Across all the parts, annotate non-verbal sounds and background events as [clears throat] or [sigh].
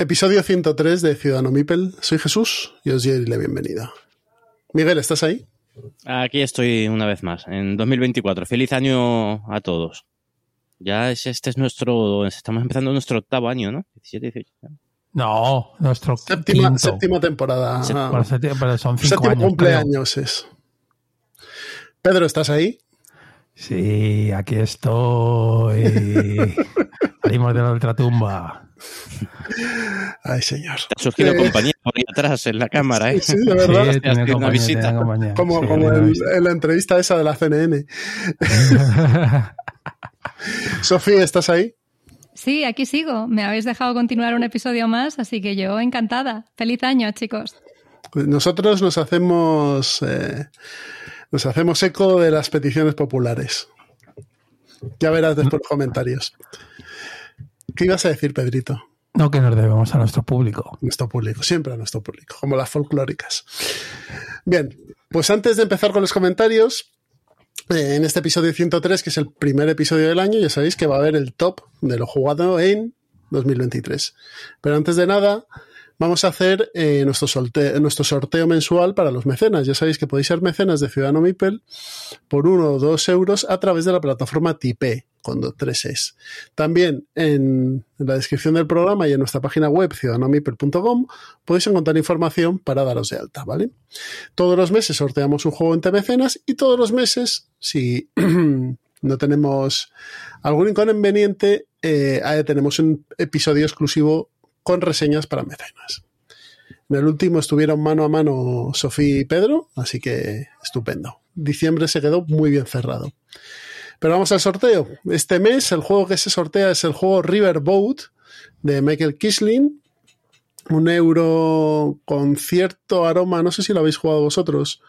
Episodio 103 de Ciudadano Mipel. Soy Jesús y os doy la bienvenida. Miguel, ¿estás ahí? Aquí estoy una vez más, en 2024. Feliz año a todos. Ya es, este es nuestro, estamos empezando nuestro octavo año, ¿no? 17, 18. No, nuestro Séptima, quinto. séptima temporada. Ah, pero son cinco séptimo años. cumpleaños es. Pedro, ¿estás ahí? Sí, aquí estoy. [laughs] Salimos de la ultratumba. [laughs] Ay, señor. Te ha surgido Eh. compañía por ahí atrás en la cámara, [laughs] ¿eh? Sí, de verdad. Sí, tiene [laughs] Una compañía, visita. tiene compañía. Como, Sí, como en la entrevista esa de la CNN. Sofía, ¿estás ahí? Sí, aquí sigo. Me habéis dejado continuar un episodio más, así que yo encantada. Feliz año, chicos. Pues Nosotros nos hacemos eh, nos hacemos eco de las peticiones populares. Ya verás después los comentarios. ¿Qué ibas a decir, Pedrito? No que nos debemos a nuestro público. Nuestro público, siempre a nuestro público, como las folclóricas. Bien, pues antes de empezar con los comentarios, eh, en este episodio 103, que es el primer episodio del año, ya sabéis que va a haber el top de lo jugado en 2023. Pero antes de nada, vamos a hacer eh, nuestro, solte- nuestro sorteo mensual para los mecenas. Ya sabéis que podéis ser mecenas de Ciudadano Mipel por uno o dos euros a través de la plataforma Tipe, con tres es. También en la descripción del programa y en nuestra página web ciudadanomipel.com podéis encontrar información para daros de alta, ¿vale? Todos los meses sorteamos un juego entre mecenas y todos los meses, si [clears throat] no tenemos algún inconveniente, eh, tenemos un episodio exclusivo con reseñas para mecenas. En el último estuvieron mano a mano Sofía y Pedro, así que estupendo. Diciembre se quedó muy bien cerrado. Pero vamos al sorteo. Este mes el juego que se sortea es el juego Riverboat de Michael Kisling. Un euro con cierto aroma, no sé si lo habéis jugado vosotros,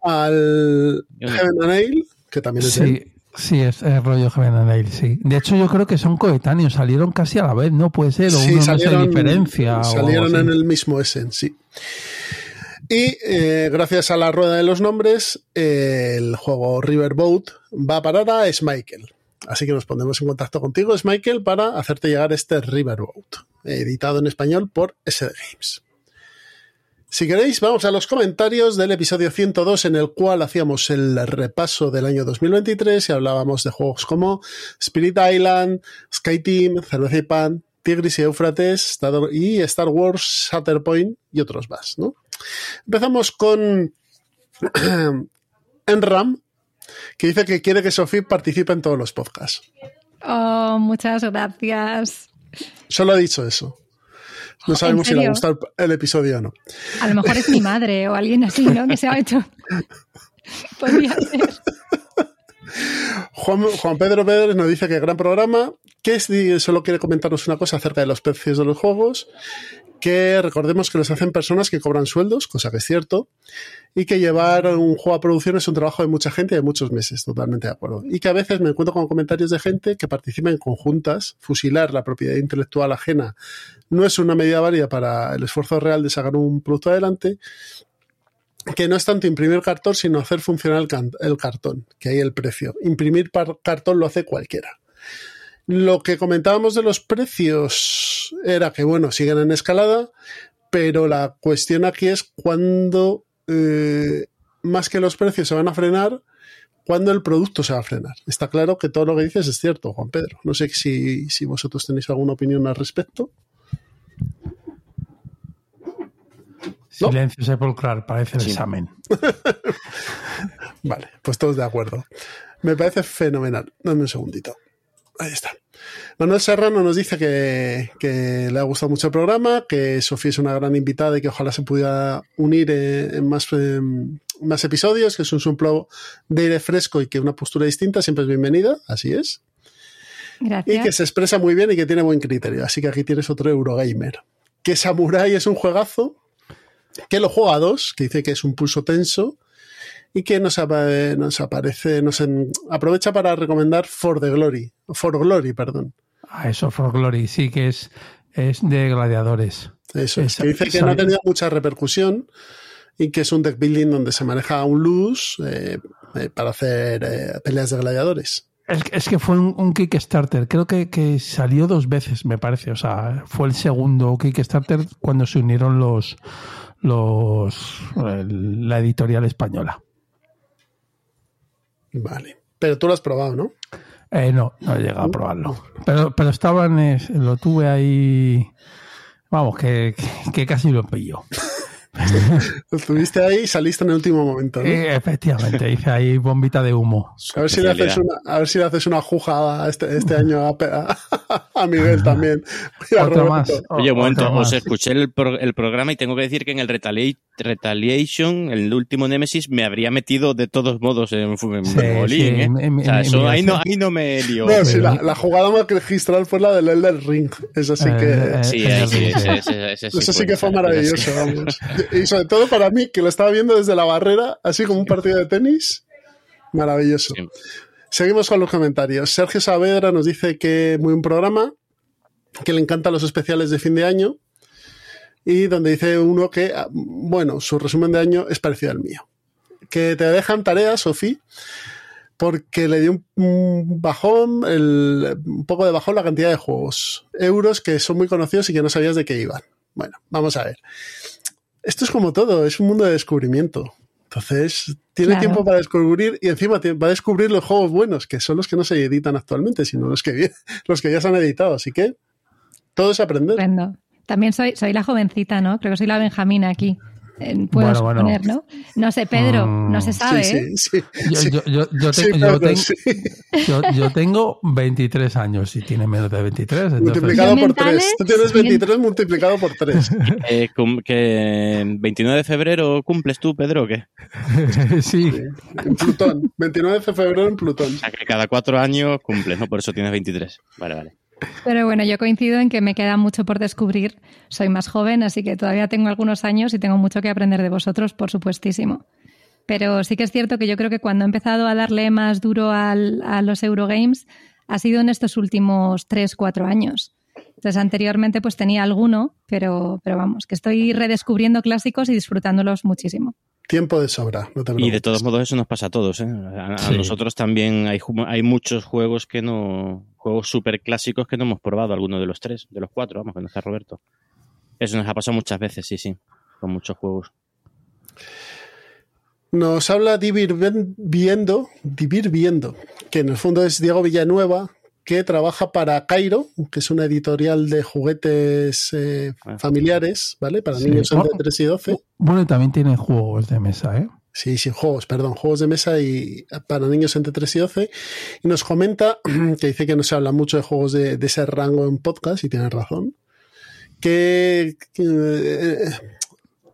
al. Heaven and Ale, que también es él. Sí, sí, es el rollo Heaven and Ale, sí. De hecho, yo creo que son coetáneos, salieron casi a la vez, ¿no? Puede ser, o Sí, uno no se diferencia. salieron en el mismo Essen, sí. Y eh, gracias a la rueda de los nombres, el juego Riverboat va a parar a Michael. Así que nos pondremos en contacto contigo, Michael, para hacerte llegar este Riverboat, editado en español por SD Games. Si queréis, vamos a los comentarios del episodio 102 en el cual hacíamos el repaso del año 2023 y hablábamos de juegos como Spirit Island, Skyteam, Cerveza y Pan, Tigris y Éufrates y Star Wars Shatterpoint y otros más, ¿no? Empezamos con [clears throat] Enram, que dice que quiere que Sofía participe en todos los podcasts. Oh, muchas gracias. Solo ha dicho eso. No ¿En sabemos si le serio? gustado el episodio o no. A lo mejor es mi madre o alguien así, ¿no? Que se ha hecho. [laughs] Podría ser. Juan, Juan Pedro Pérez nos dice que gran programa, que solo quiere comentarnos una cosa acerca de los precios de los juegos, que recordemos que los hacen personas que cobran sueldos, cosa que es cierto, y que llevar un juego a producción es un trabajo de mucha gente y de muchos meses, totalmente de acuerdo. Y que a veces me encuentro con comentarios de gente que participa en conjuntas, fusilar la propiedad intelectual ajena no es una medida válida para el esfuerzo real de sacar un producto adelante, que no es tanto imprimir cartón, sino hacer funcionar el, cartón, que hay el precio. Imprimir cartón lo hace cualquiera. Lo que comentábamos de los precios era que, bueno, siguen en escalada, pero la cuestión aquí es cuándo, eh, más que los precios se van a frenar, cuándo el producto se va a frenar. Está claro que todo lo que dices es cierto, Juan Pedro. No sé si, si vosotros tenéis alguna opinión al respecto. ¿No? Silencio sepulcral, parece el Sí. examen. [laughs] Vale, pues todos de acuerdo. Me parece fenomenal. Dame un segundito. Ahí está. Manuel Serrano nos dice que, que, le ha gustado mucho el programa, que Sofía es una gran invitada y que ojalá se pudiera unir en, en más, en más episodios, que es un suplo de aire fresco y que una postura distinta siempre es bienvenida, así es. Gracias. Y que se expresa muy bien y que tiene buen criterio. Así que aquí tienes otro Eurogamer. Que Samurai es un juegazo, que lo juega a dos, que dice que es un pulso tenso y que nos, nos aparece, nos en, aprovecha para recomendar For the Glory, For Glory, perdón. Ah, eso, For Glory, sí que es, es de gladiadores. Eso, es, que dice que no ha tenido mucha repercusión y que es un deck building donde se maneja un luz eh, eh, para hacer eh, peleas de gladiadores. Es, es que fue un, un, Kickstarter, creo que, que, salió dos veces, me parece. O sea, fue el segundo Kickstarter cuando se unieron los, los la editorial española. Vale. Pero tú lo has probado, ¿no? Eh, no, no he llegado a probarlo. Pero, pero estaban, lo tuve ahí. Vamos, que, que, que casi lo pilló. [laughs] [laughs] lo tuviste ahí y saliste en el último momento. ¿no? Eh, efectivamente, hice ahí bombita de humo. A ver, si le haces una, a ver si le haces una juja este, este año a, a, [laughs] a, Miguel también. Otro más. Oye, un momento, os escuché el, pro, el, programa y tengo que decir que en el Retali Retaliation, el último Nemesis, me habría metido de todos modos en, en sí, bolín, sí, ¿eh? en, en, o sea, eso, ahí, no, ahí no me lío. No, sí, la, la, jugada magistral fue la del Elder Ring. Eso sí que. Eh, sí, ahí, eso sí que fue maravilloso, vamos. [laughs] [laughs] Y sobre todo para mí, que lo estaba viendo desde la barrera, así como un partido de tenis. Maravilloso. Sí. Seguimos con los comentarios. Sergio Saavedra nos dice que muy buen programa, que le encantan los especiales de fin de año y donde dice uno que, bueno, su resumen de año es parecido al mío. Que te dejan tareas, Sofía, porque le dio un bajón, el, un poco de bajón la cantidad de juegos, euros que son muy conocidos y que no sabías de qué iban. Bueno, vamos a ver. Esto es como todo, es un mundo de descubrimiento. Entonces, tiene claro. tiempo para descubrir y encima va a descubrir los juegos buenos, que son los que no se editan actualmente, sino los que, [laughs] los que ya se han editado. Así que todo es aprender. Prendo. También soy, soy la jovencita, ¿no? Creo que soy la Benjamina aquí. Puedo bueno, bueno. suponer, ¿no? No sé, Pedro, mm, no se sabe. Sí, sí, sí. Yo, tengo 23 años y tiene menos de 23. Entonces... Multiplicado por 3. Tú tienes 23 multiplicado por 3. [laughs] Eh, ¿Que 29 de febrero cumples tú, Pedro, o qué? [laughs] sí. En Plutón. 29 de febrero en Plutón. O sea, que cada cuatro años cumples, ¿no? Por eso tienes 23. Vale, vale. Pero bueno, yo coincido en que me queda mucho por descubrir. Soy más joven, así que todavía tengo algunos años y tengo mucho que aprender de vosotros, por supuestísimo. Pero sí que es cierto que yo creo que cuando he empezado a darle más duro al, a los Eurogames ha sido en estos últimos 3, 4 años. Entonces, anteriormente pues tenía alguno, pero, pero vamos, que estoy redescubriendo clásicos y disfrutándolos muchísimo. Tiempo de sobra, no te Y de todos modos eso nos pasa a todos. ¿eh? A, a nosotros también hay, hay muchos juegos que no, juegos súper clásicos que no hemos probado, alguno de los tres, de los cuatro, vamos, que no está Roberto. Eso nos ha pasado muchas veces, sí, sí, con muchos juegos. Nos habla Divir Viendo, Divir Viendo, que en el fondo es Diego Villanueva, que trabaja para Cairo, que es una editorial de juguetes eh, familiares, ¿vale? Para sí. niños entre 3 y 12. Bueno, también tiene juegos de mesa, ¿eh? Sí, sí, juegos, perdón, juegos de mesa y para niños entre 3 y 12. Y nos comenta [clears throat] que dice que no se habla mucho de juegos de, de ese rango en podcast, y tiene razón. Que, que eh,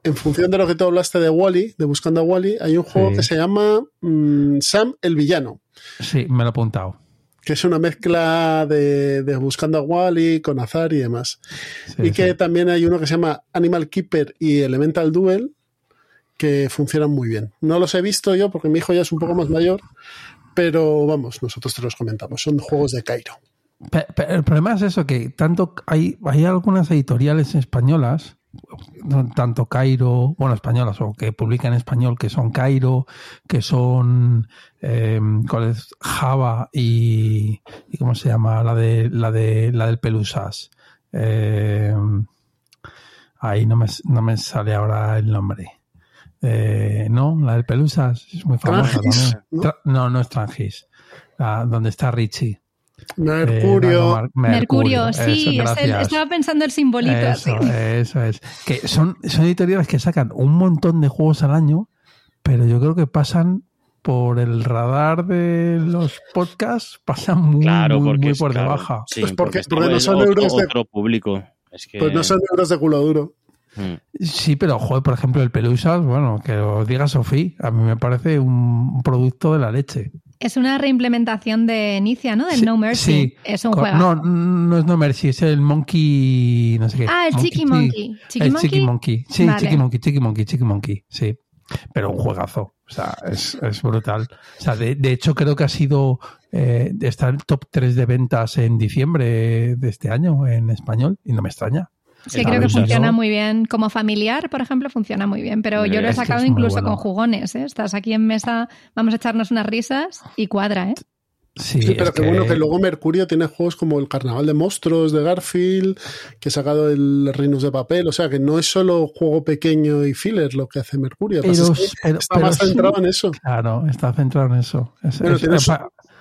en función de lo que tú hablaste de Wally, de Buscando a Wally, hay un juego sí. que se llama mmm, Sam el Villano. Sí, me lo he apuntado que es una mezcla de, de, Buscando a Wally con azar y demás. Sí, y que sí. también hay uno que se llama Animal Keeper y Elemental Duel, que funcionan muy bien. No los he visto yo porque mi hijo ya es un poco más mayor, pero vamos, nosotros te los comentamos, son juegos de Cairo. El problema es eso, que tanto hay, hay algunas editoriales españolas tanto Cairo, bueno, españolas o que publican en español, que son Cairo, que son eh, ¿cuál es? Java y, y, ¿cómo se llama? La de la de la del Pelusas. Eh, ahí no me, no me sale ahora el nombre. Eh, no, la del Pelusas es muy famosa Trangis, también. ¿no? no, no es Trangis. La, donde está Richie. Mercurio. Eh, Mercurio. Mercurio, sí, eso, es el, estaba pensando el simbolito. Eso, es. Que son, son editoriales que sacan un montón de juegos al año, pero yo creo que pasan por el radar de los podcasts pasan muy, Claro, muy, muy por claro, debajo. sí, Pues porque- no son otro, euros de- otro público. Es que, Pues no son euros de culo duro. Mm. Sí, pero joder, por ejemplo, el Pelusas, bueno, que os diga Sofía, a mí me parece un producto de la leche. Es una reimplementación de Inicia, ¿no? Del Sí, No Mercy. sí. Es un juego. No, no es No Mercy, es el Monkey, no sé qué. Ah, el Chiqui Monkey. ¿Chiqui el Monkey? Chiqui Monkey. Sí, Vale. Chiqui Monkey, Chiqui Monkey, Chiqui Monkey, sí. Pero un juegazo. O sea, es, es brutal. O sea, de, de hecho, creo que ha sido. Eh, está en el top 3 de ventas en diciembre de este año en español y no me extraña. Sí, El creo que funciona muy bien. Como familiar, por ejemplo, funciona muy bien. Pero yo lo he Es que sacado es incluso bueno. con jugones. ¿eh? Estás aquí en mesa, vamos a echarnos unas risas y cuadra, ¿eh? Sí, Sí, pero es que, bueno que luego Mercurio tiene juegos como el Carnaval de Monstruos de Garfield, que ha sacado el Reinos de Papel, o sea que no es solo juego pequeño y filler lo que hace Mercurio, Pero, pasa es que pero- está pero más sí. centrado en eso. Claro, está centrado en eso. Es- Pero es- tiene, su-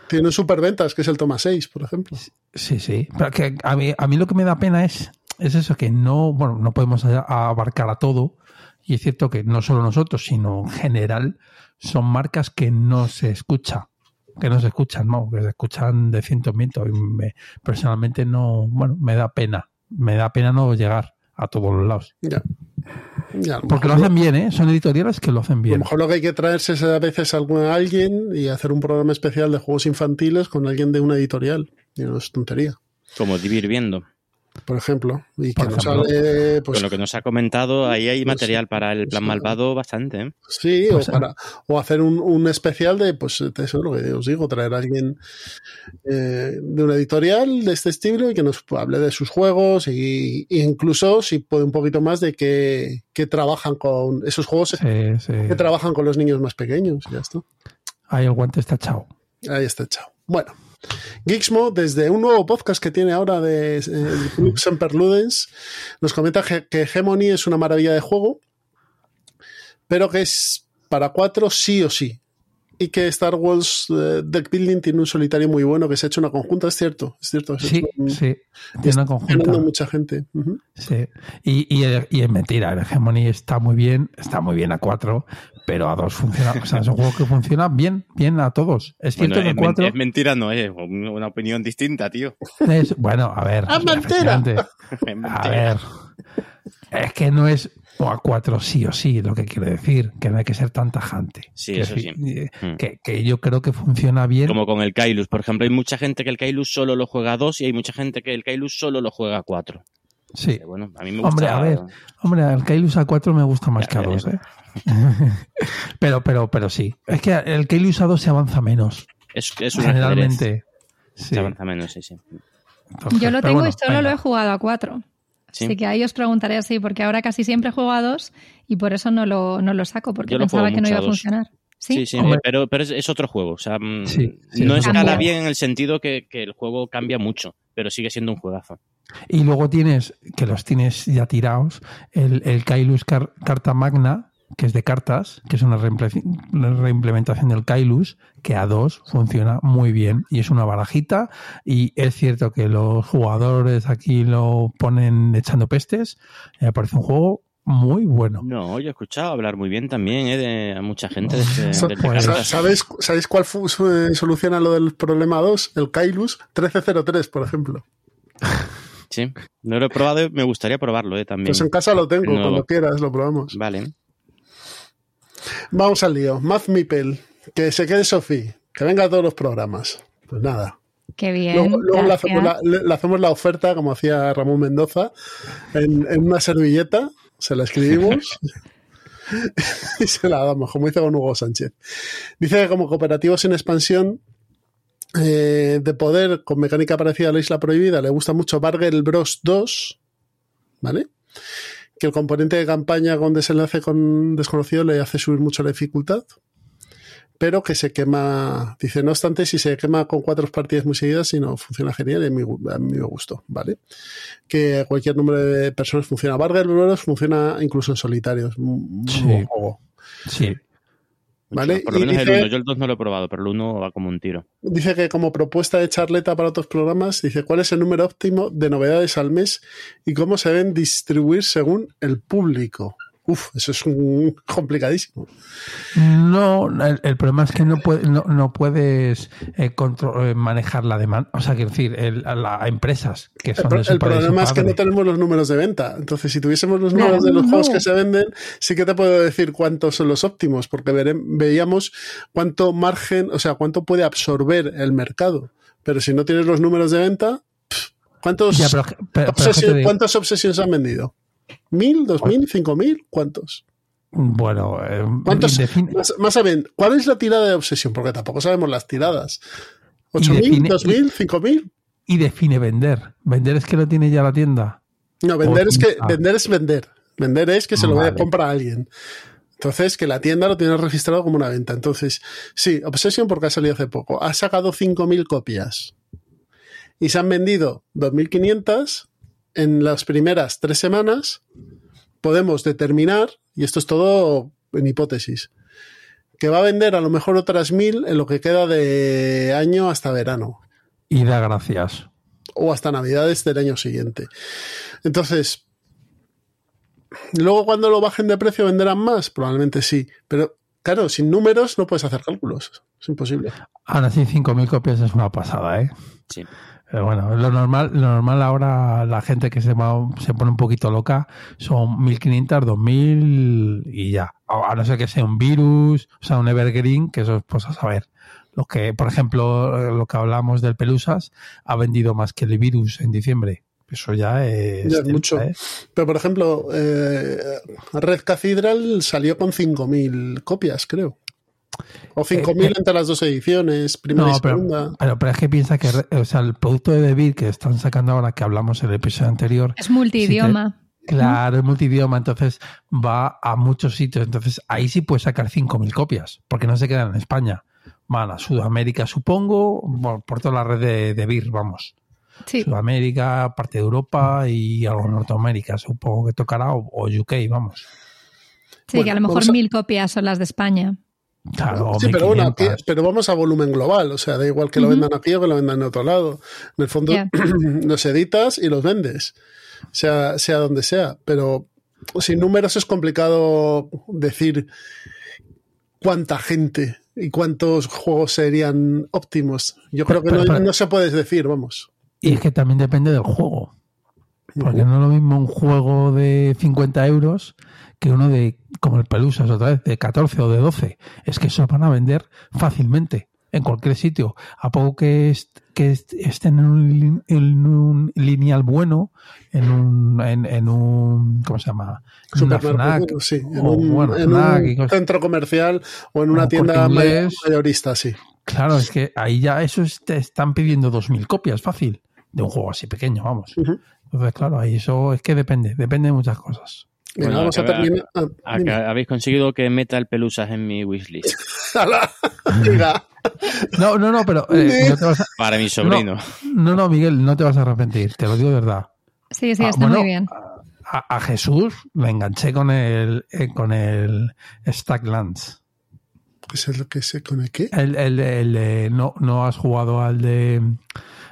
tiene superventas, que es el Toma 6, por ejemplo. Sí, sí. Pero que a mí, a mí lo que me da pena es, es eso, que no, bueno, no podemos abarcar a todo. Y es cierto que no solo nosotros, sino en general, son marcas que no se escucha. Que no se escuchan, no, que se escuchan de ciento en ciento. Y me- personalmente no, bueno, me da pena. Me da pena no llegar a todos los lados. Ya. Ya, a lo Porque lo hacen bien, ¿eh? Son editoriales que lo hacen A lo bien. mejor lo que hay que traerse es a veces a alguien y hacer un programa especial de juegos infantiles con alguien de una editorial. Y no es tontería, Como Vivir Viendo. Por ejemplo. Y que nos hable, pues, Con lo que nos ha comentado, ahí hay pues, material para el plan pues, malvado bastante. ¿eh? Sí, Pues, o, para, o hacer un, un especial de, pues, de eso, lo que os digo, traer a alguien eh, de una editorial de este estilo y que nos hable de sus juegos y, incluso, si puede, un poquito más de que, que trabajan con esos juegos Sí, sí. que trabajan con los niños más pequeños. y Ya está. Ahí el guante está echado. Ahí está, chao. Bueno, Geeksmo, desde un nuevo podcast que tiene ahora de eh, Club Semper Ludens, nos comenta que, que Hegemony es una maravilla de juego, pero que es para cuatro sí o sí. Y que Star Wars eh, Deck Building tiene un solitario muy bueno que se ha hecho una conjunta, es cierto, es cierto. Sí, un- sí. está Tiene una conjunta. ganando mucha gente. Sí, y, y, y es mentira, el Hegemony está muy bien, está muy bien a 4, pero a 2 funciona, o sea, es un juego que funciona bien, bien a todos. Es cierto Bueno, que es, men- 4 es mentira, no es una opinión distinta, tío. es, bueno, a ver, ¡Ah, mentira! [laughs] Es a mentira. ver, es que no es o a 4 sí o sí, lo que quiere decir, que no hay que ser tan tajante. Sí, Que eso sí, eh, Mm. Que, que yo creo que funciona bien. Como con el Kailus, por ejemplo, hay mucha gente que el Kailus solo lo juega a 2 y hay mucha gente que el Kailus solo lo juega a 4. Sí, Bueno, a mí me gusta. Hombre, a ver, hombre, el Kailus A4 me gusta más Ya, que a ya, 2, ya. ¿eh? [laughs] pero, pero, pero sí. Es que el Kailus A2 se avanza menos, Es, es un ajedrez. generalmente. Sí. Se avanza menos, sí, sí. Entonces, Yo lo tengo bueno, y solo lo he jugado a cuatro. Sí. Así que ahí os preguntaré así, porque ahora casi siempre juego a dos y por eso no lo, no lo saco, porque Yo pensaba que no iba a funcionar. Sí, Sí, sí, pero, pero es, es otro juego. O sea, mm, Sí, sí, no es escala bien en el sentido que, que el juego cambia mucho, pero sigue siendo un juegazo. Y luego tienes, que los tienes ya tirados, el, el Kailus Car- Carta Magna, que es de cartas, que es una, reimple- una reimplementación del Kailus, que a dos funciona muy bien. Y es una barajita. Y es cierto que los jugadores aquí lo ponen echando pestes. Me parece un juego muy bueno. No, yo he escuchado hablar muy bien también eh, de a mucha gente de este, pues. ¿Sabéis, ¿Sabéis cuál fu- su- eh, soluciona lo del problema 2? El Kailus 1303, por ejemplo. Sí, no lo he probado y me gustaría probarlo eh, también. Pues en casa lo tengo, cuando quieras lo probamos. Vale. Vamos al lío. Math Meeple, que se quede Sofi, que venga a todos los programas. Pues nada. qué bien. Luego, luego le, hacemos la, le- le hacemos la oferta, como hacía Ramón Mendoza, en, en una servilleta, se la escribimos [laughs] [laughs] y se la damos, como hizo con Hugo Sánchez. Dice que como cooperativo sin expansión eh, de poder con mecánica parecida a la Isla Prohibida, le gusta mucho Bargel Bros 2, ¿vale? Que el componente de campaña con desenlace con desconocido le hace subir mucho la dificultad pero que se quema, dice, no obstante, si se quema con cuatro partidas muy seguidas, si no funciona genial, y a mí, a mí me gustó, ¿vale? Que cualquier número de personas funciona. Vargas Bros funciona incluso en solitarios, un un Sí. juego, Sí. ¿Vale? Por lo menos el dice- 1. Yo el 2 no lo he probado, pero el 1 va como un tiro. Dice que como propuesta de charleta para otros programas, dice cuál es el número óptimo de novedades al mes y cómo se deben distribuir según el público. Uf, eso es un [laughs] complicadísimo. No, el, el problema es que no, puede, no, no puedes eh, eh, manejar la demanda. O sea, quiero decir, el, a las empresas que El, son pro- de su el padre y su problema es que no tenemos los números de venta. Entonces, si tuviésemos los números de los no. juegos que se venden, sí que te puedo decir cuántos son los óptimos, porque vere- veíamos cuánto margen, o sea, cuánto puede absorber el mercado. Pero si no tienes los números de venta, ¿cuántos, Ya, pero, pero- pero ¿cuántas obsesiones han vendido? ¿Mil, dos mil, cinco mil? ¿Cuántos? Bueno, eh, ¿Cuántos? Más, más a bien, ¿cuál es la tirada de obsesión? Porque tampoco sabemos las tiradas. ¿Ocho mil? ¿Dos mil? ¿Cinco mil? y define vender. Vender es que lo tiene ya la tienda. No, vender es que Ah. vender es vender. Vender es que se lo vaya a Vale. comprar a alguien. Entonces, que la tienda lo tiene registrado como una venta. Entonces, sí, Obsession porque ha salido hace poco. Ha sacado 5.000 copias. Y se han vendido 2.500 en las primeras tres semanas. Podemos determinar, y esto es todo en hipótesis, que va a vender a lo mejor otras 1.000 en lo que queda de año hasta verano Y da gracias. o hasta navidades del año siguiente. Entonces, luego cuando lo bajen de precio venderán más, probablemente sí, pero claro, sin números no puedes hacer cálculos, es imposible. Aún así, 5.000 copias es una pasada, ¿eh? Sí. Pero bueno, lo normal, lo normal ahora, la gente que se, va, se pone un poquito loca, son 1.500, 2.000 y ya. A no ser que sea un virus, o sea, un evergreen, que eso es pues a saber. Lo que, por ejemplo, lo que hablamos del Pelusas, ha vendido más que el virus en diciembre. Eso ya es, Ya es mucho. ¿eh? Pero por ejemplo, eh, Red Cathedral salió con 5.000 copias, creo. O 5.000 eh, entre las dos ediciones, primera No, segunda. pero, pero es que piensa que o sea, el producto de Debir que están sacando ahora, que hablamos en el episodio anterior, Es multidioma. Claro, es multidioma, entonces va a muchos sitios. Entonces ahí sí puedes sacar 5.000 copias, porque no se quedan en España. Van a Sudamérica, supongo, por, por toda la red de, de BIR, vamos. Sí. Sudamérica, parte de Europa y algo en Norteamérica, supongo que tocará, o, o UK, vamos. Sí, Bueno, que a lo mejor a- mil copias son las de España. Claro, Sí, pero bueno, 1500. aquí- pero vamos a volumen global, o sea, da igual que lo vendan aquí o que lo vendan en otro lado. En el fondo, [clears throat] los editas y los vendes, sea, sea donde sea. Pero sin números es complicado decir cuánta gente y cuántos juegos serían óptimos. Yo creo que Pero- no, pero- no se puede decir, vamos. Y es que también depende del juego. Porque no es lo mismo un juego de 50 euros que uno de, como el Pelusas otra vez, de 14 o de 12. Es que eso van a vender fácilmente en cualquier sitio. A poco que, est- que est- estén en un, lin- en un lineal bueno, en un, en, en un ¿cómo se llama? Una Supermercado, FNAC, sí, en o, un, bueno, en FNAC un y cosas. centro comercial o en una un tienda Inglés. mayorista, sí. Claro, es que ahí ya eso es- te están pidiendo 2.000 copias fácil de un juego así pequeño, vamos. Entonces, claro, ahí eso es que depende, depende de muchas cosas. Venga, Bueno, vamos a acaba- terminar. ah, habéis conseguido que meta el pelusas en mi wishlist. [laughs] No, no, no, pero eh, no, te vas a- Para mi sobrino. no, no, Miguel, no te vas a arrepentir, te lo digo de verdad. Sí, sí, Ah, está bueno, muy bien. A, a Jesús le enganché con el eh, con el Stacklands. ¿Qué es lo que sé con el qué? El, el, el, eh, no, no has jugado al de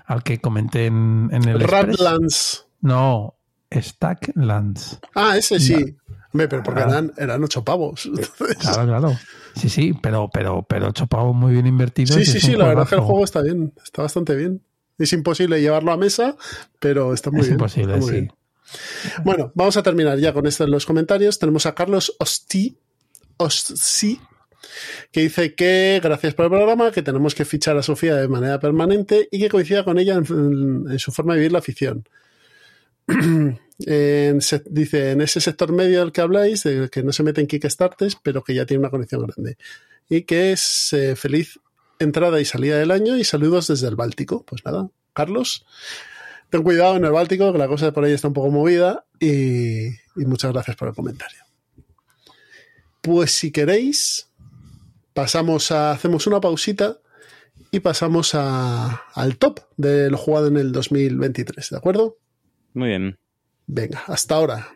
al que comenté en, en el? Radlands. No, Stacklands. Ah, ese sí. Hombre, pero porque eran, eran ocho pavos. Entonces- Claro, claro. Sí, sí, pero pero pero ocho pavos muy bien invertidos. sí, sí, es sí, la verdad es que el juego está bien. Está bastante bien. Es imposible llevarlo a mesa, pero está muy es bien. imposible, está muy sí. bien. Bueno, vamos a terminar ya con esto en los comentarios. Tenemos a Carlos Osti, Osti, que dice que gracias por el programa, que tenemos que fichar a Sofía de manera permanente y que coincida con ella en, en su forma de vivir la afición. [clears throat] Dice, en ese sector medio del que habláis, de que no se mete en Kickstarters, pero que ya tiene una conexión grande. Y que es eh, feliz entrada y salida del año y saludos desde el Báltico. Pues nada, Carlos, ten cuidado en el Báltico, que la cosa por ahí está un poco movida y, muchas gracias por el comentario. Pues si queréis, pasamos a, hacemos una pausita y pasamos al top de lo jugado en el 2023, ¿de acuerdo? Muy bien. Venga, hasta ahora.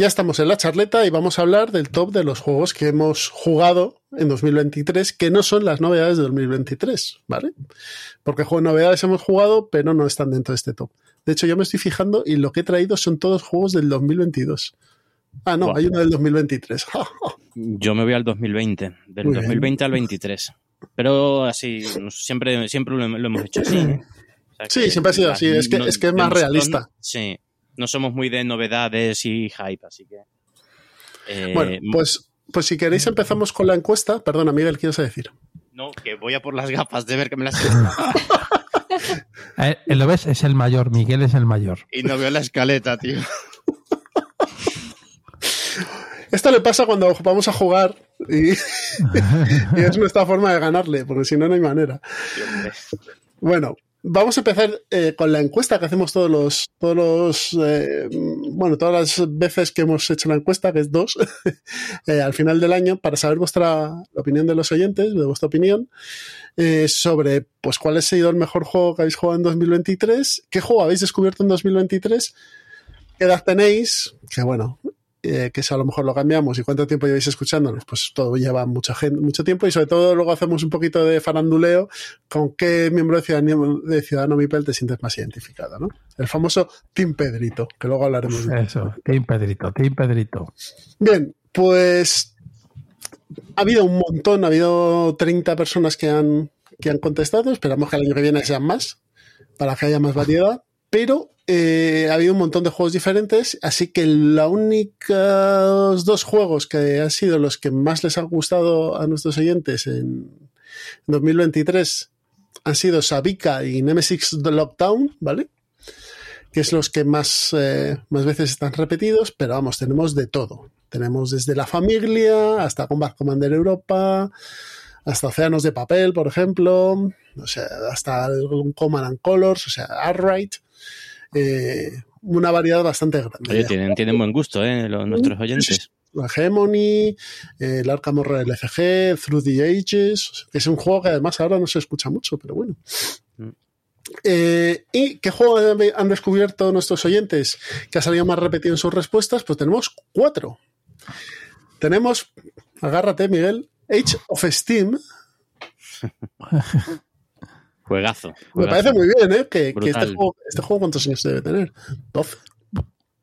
Ya estamos en la charleta y vamos a hablar del top de los juegos que hemos jugado en 2023, que no son las novedades de 2023, ¿vale? Porque juegos novedades hemos jugado, pero no están dentro de este top. De hecho, yo me estoy fijando y lo que he traído son todos juegos del 2022. Ah, no, hay uno del 2023. [laughs] Yo me voy al 2020, del Muy bien. 2020 al 23. Pero así, siempre, siempre lo, lo hemos hecho así. ¿eh? O sea Sí, siempre ha sido así, es que- es que es más realista. Sí, no somos muy de novedades y hype, así que... eh, bueno, pues, pues si queréis empezamos con la encuesta. Perdona, Miguel, ¿qué ibas a decir? No, que voy a por las gafas de ver que me las... [laughs] Eh, ¿Lo ves? Es el mayor, Miguel es el mayor. y no veo la escaleta, tío. [laughs] Esto le pasa cuando vamos a jugar y, [laughs] y es nuestra forma de ganarle, porque si no, no hay manera. Bueno, vamos a empezar eh, con la encuesta que hacemos todos los, todos los, eh, bueno, todas las veces que hemos hecho la encuesta, que es dos, [laughs] eh, al final del año, para saber vuestra opinión de los oyentes, de vuestra opinión, eh, sobre, pues, cuál ha sido el mejor juego que habéis jugado en 2023, qué juego habéis descubierto en 2023, qué edad tenéis, que bueno, eh, que eso a lo mejor lo cambiamos y cuánto tiempo lleváis escuchándonos, pues todo lleva mucha gente, mucho tiempo y sobre todo luego hacemos un poquito de faranduleo con qué miembro de Ciudadano, de Ciudadano Mipel te sientes más identificado, ¿no? El famoso Team Pedrito, que luego hablaremos de Eso, Team Pedrito, Team Pedrito. Bien, pues ha habido un montón, ha habido 30 personas que han, que han contestado, esperamos que el año que viene sean más, para que haya más variedad, pero eh, ha habido un montón de juegos diferentes, así que la única dos juegos que han sido los que más les han gustado a nuestros oyentes en 2023 han sido Sabika y Nemesis Lockdown, ¿vale? Que es los que más, eh, más veces están repetidos, pero vamos, tenemos de todo. Tenemos desde la familia hasta Combat Commander Europa, hasta Océanos de Papel, por ejemplo, o sea, hasta Command and Colors, o sea, Artright. Eh, una variedad bastante grande. Oye, tienen, tienen buen gusto, ¿eh? Los, nuestros oyentes. La Hegemony, eh, el Arkham Horror LCG, Through the Ages, que es un juego que además ahora no se escucha mucho, pero bueno. Mm. Eh, ¿Y qué juego han- han descubierto nuestros oyentes que ha salido más repetido en sus respuestas? Pues tenemos cuatro. Tenemos, agárrate Miguel, Age of Steam. [laughs] Juegazo. Me parece muy bien, ¿eh? Que, que este, juego, este juego, ¿cuántos años debe tener? 12.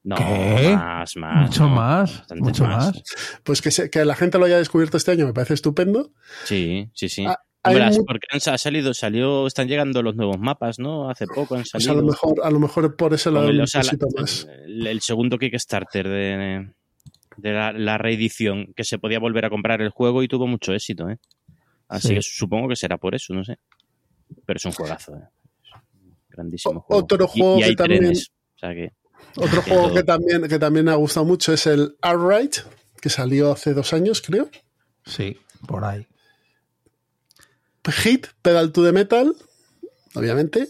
No, ¿Qué? más, más. Mucho no, más, mucho más. Pues que, se- que la gente lo haya descubierto este año me parece estupendo. Sí, sí, sí. Ah, Hombre, porque han, ha salido, salió, están llegando los nuevos mapas, ¿no? Hace poco han Pues salido. a lo mejor, a lo mejor por eso lo Con el, un o sea, la- poquito más. el- el segundo Kickstarter de, de la, la reedición, que se podía volver a comprar el juego y tuvo mucho éxito, ¿eh? Así Sí. que supongo que será por eso, no sé. Pero es un juegazo, ¿eh? Es un Grandísimo juego. otro Y- juego y, hay que también- trenes. O sea que. Otro [laughs] que juego todo. que también, que también me ha gustado mucho es el Outright, que salió hace dos años, creo. Sí, por ahí. Hit, Pedal to the Metal, obviamente.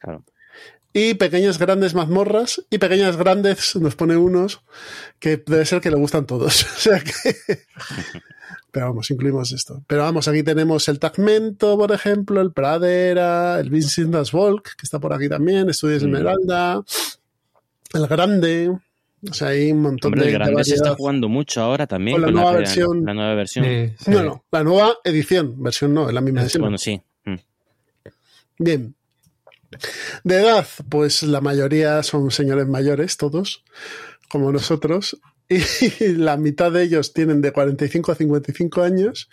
Claro. Y pequeñas grandes mazmorras. Y pequeñas grandes nos pone unos que debe ser que le gustan todos. [laughs] o sea que. [laughs] Pero vamos, incluimos esto. Pero vamos, aquí tenemos el Tagmento, por ejemplo, el Pradera, el Vincent Das Volk, que está por aquí también, Estudios Mm. Esmeralda, el Grande. O sea, hay un montón Hombre, de, el de grande se está jugando mucho ahora también Con la con, nueva versión. la nueva versión. Sí, sí. No, no, la nueva edición, versión no, es la misma Es- edición. Bueno, sí. Mm. Bien. De edad, pues la mayoría son señores mayores, todos, como nosotros, [laughs] y la mitad de ellos tienen de 45 a 55 años.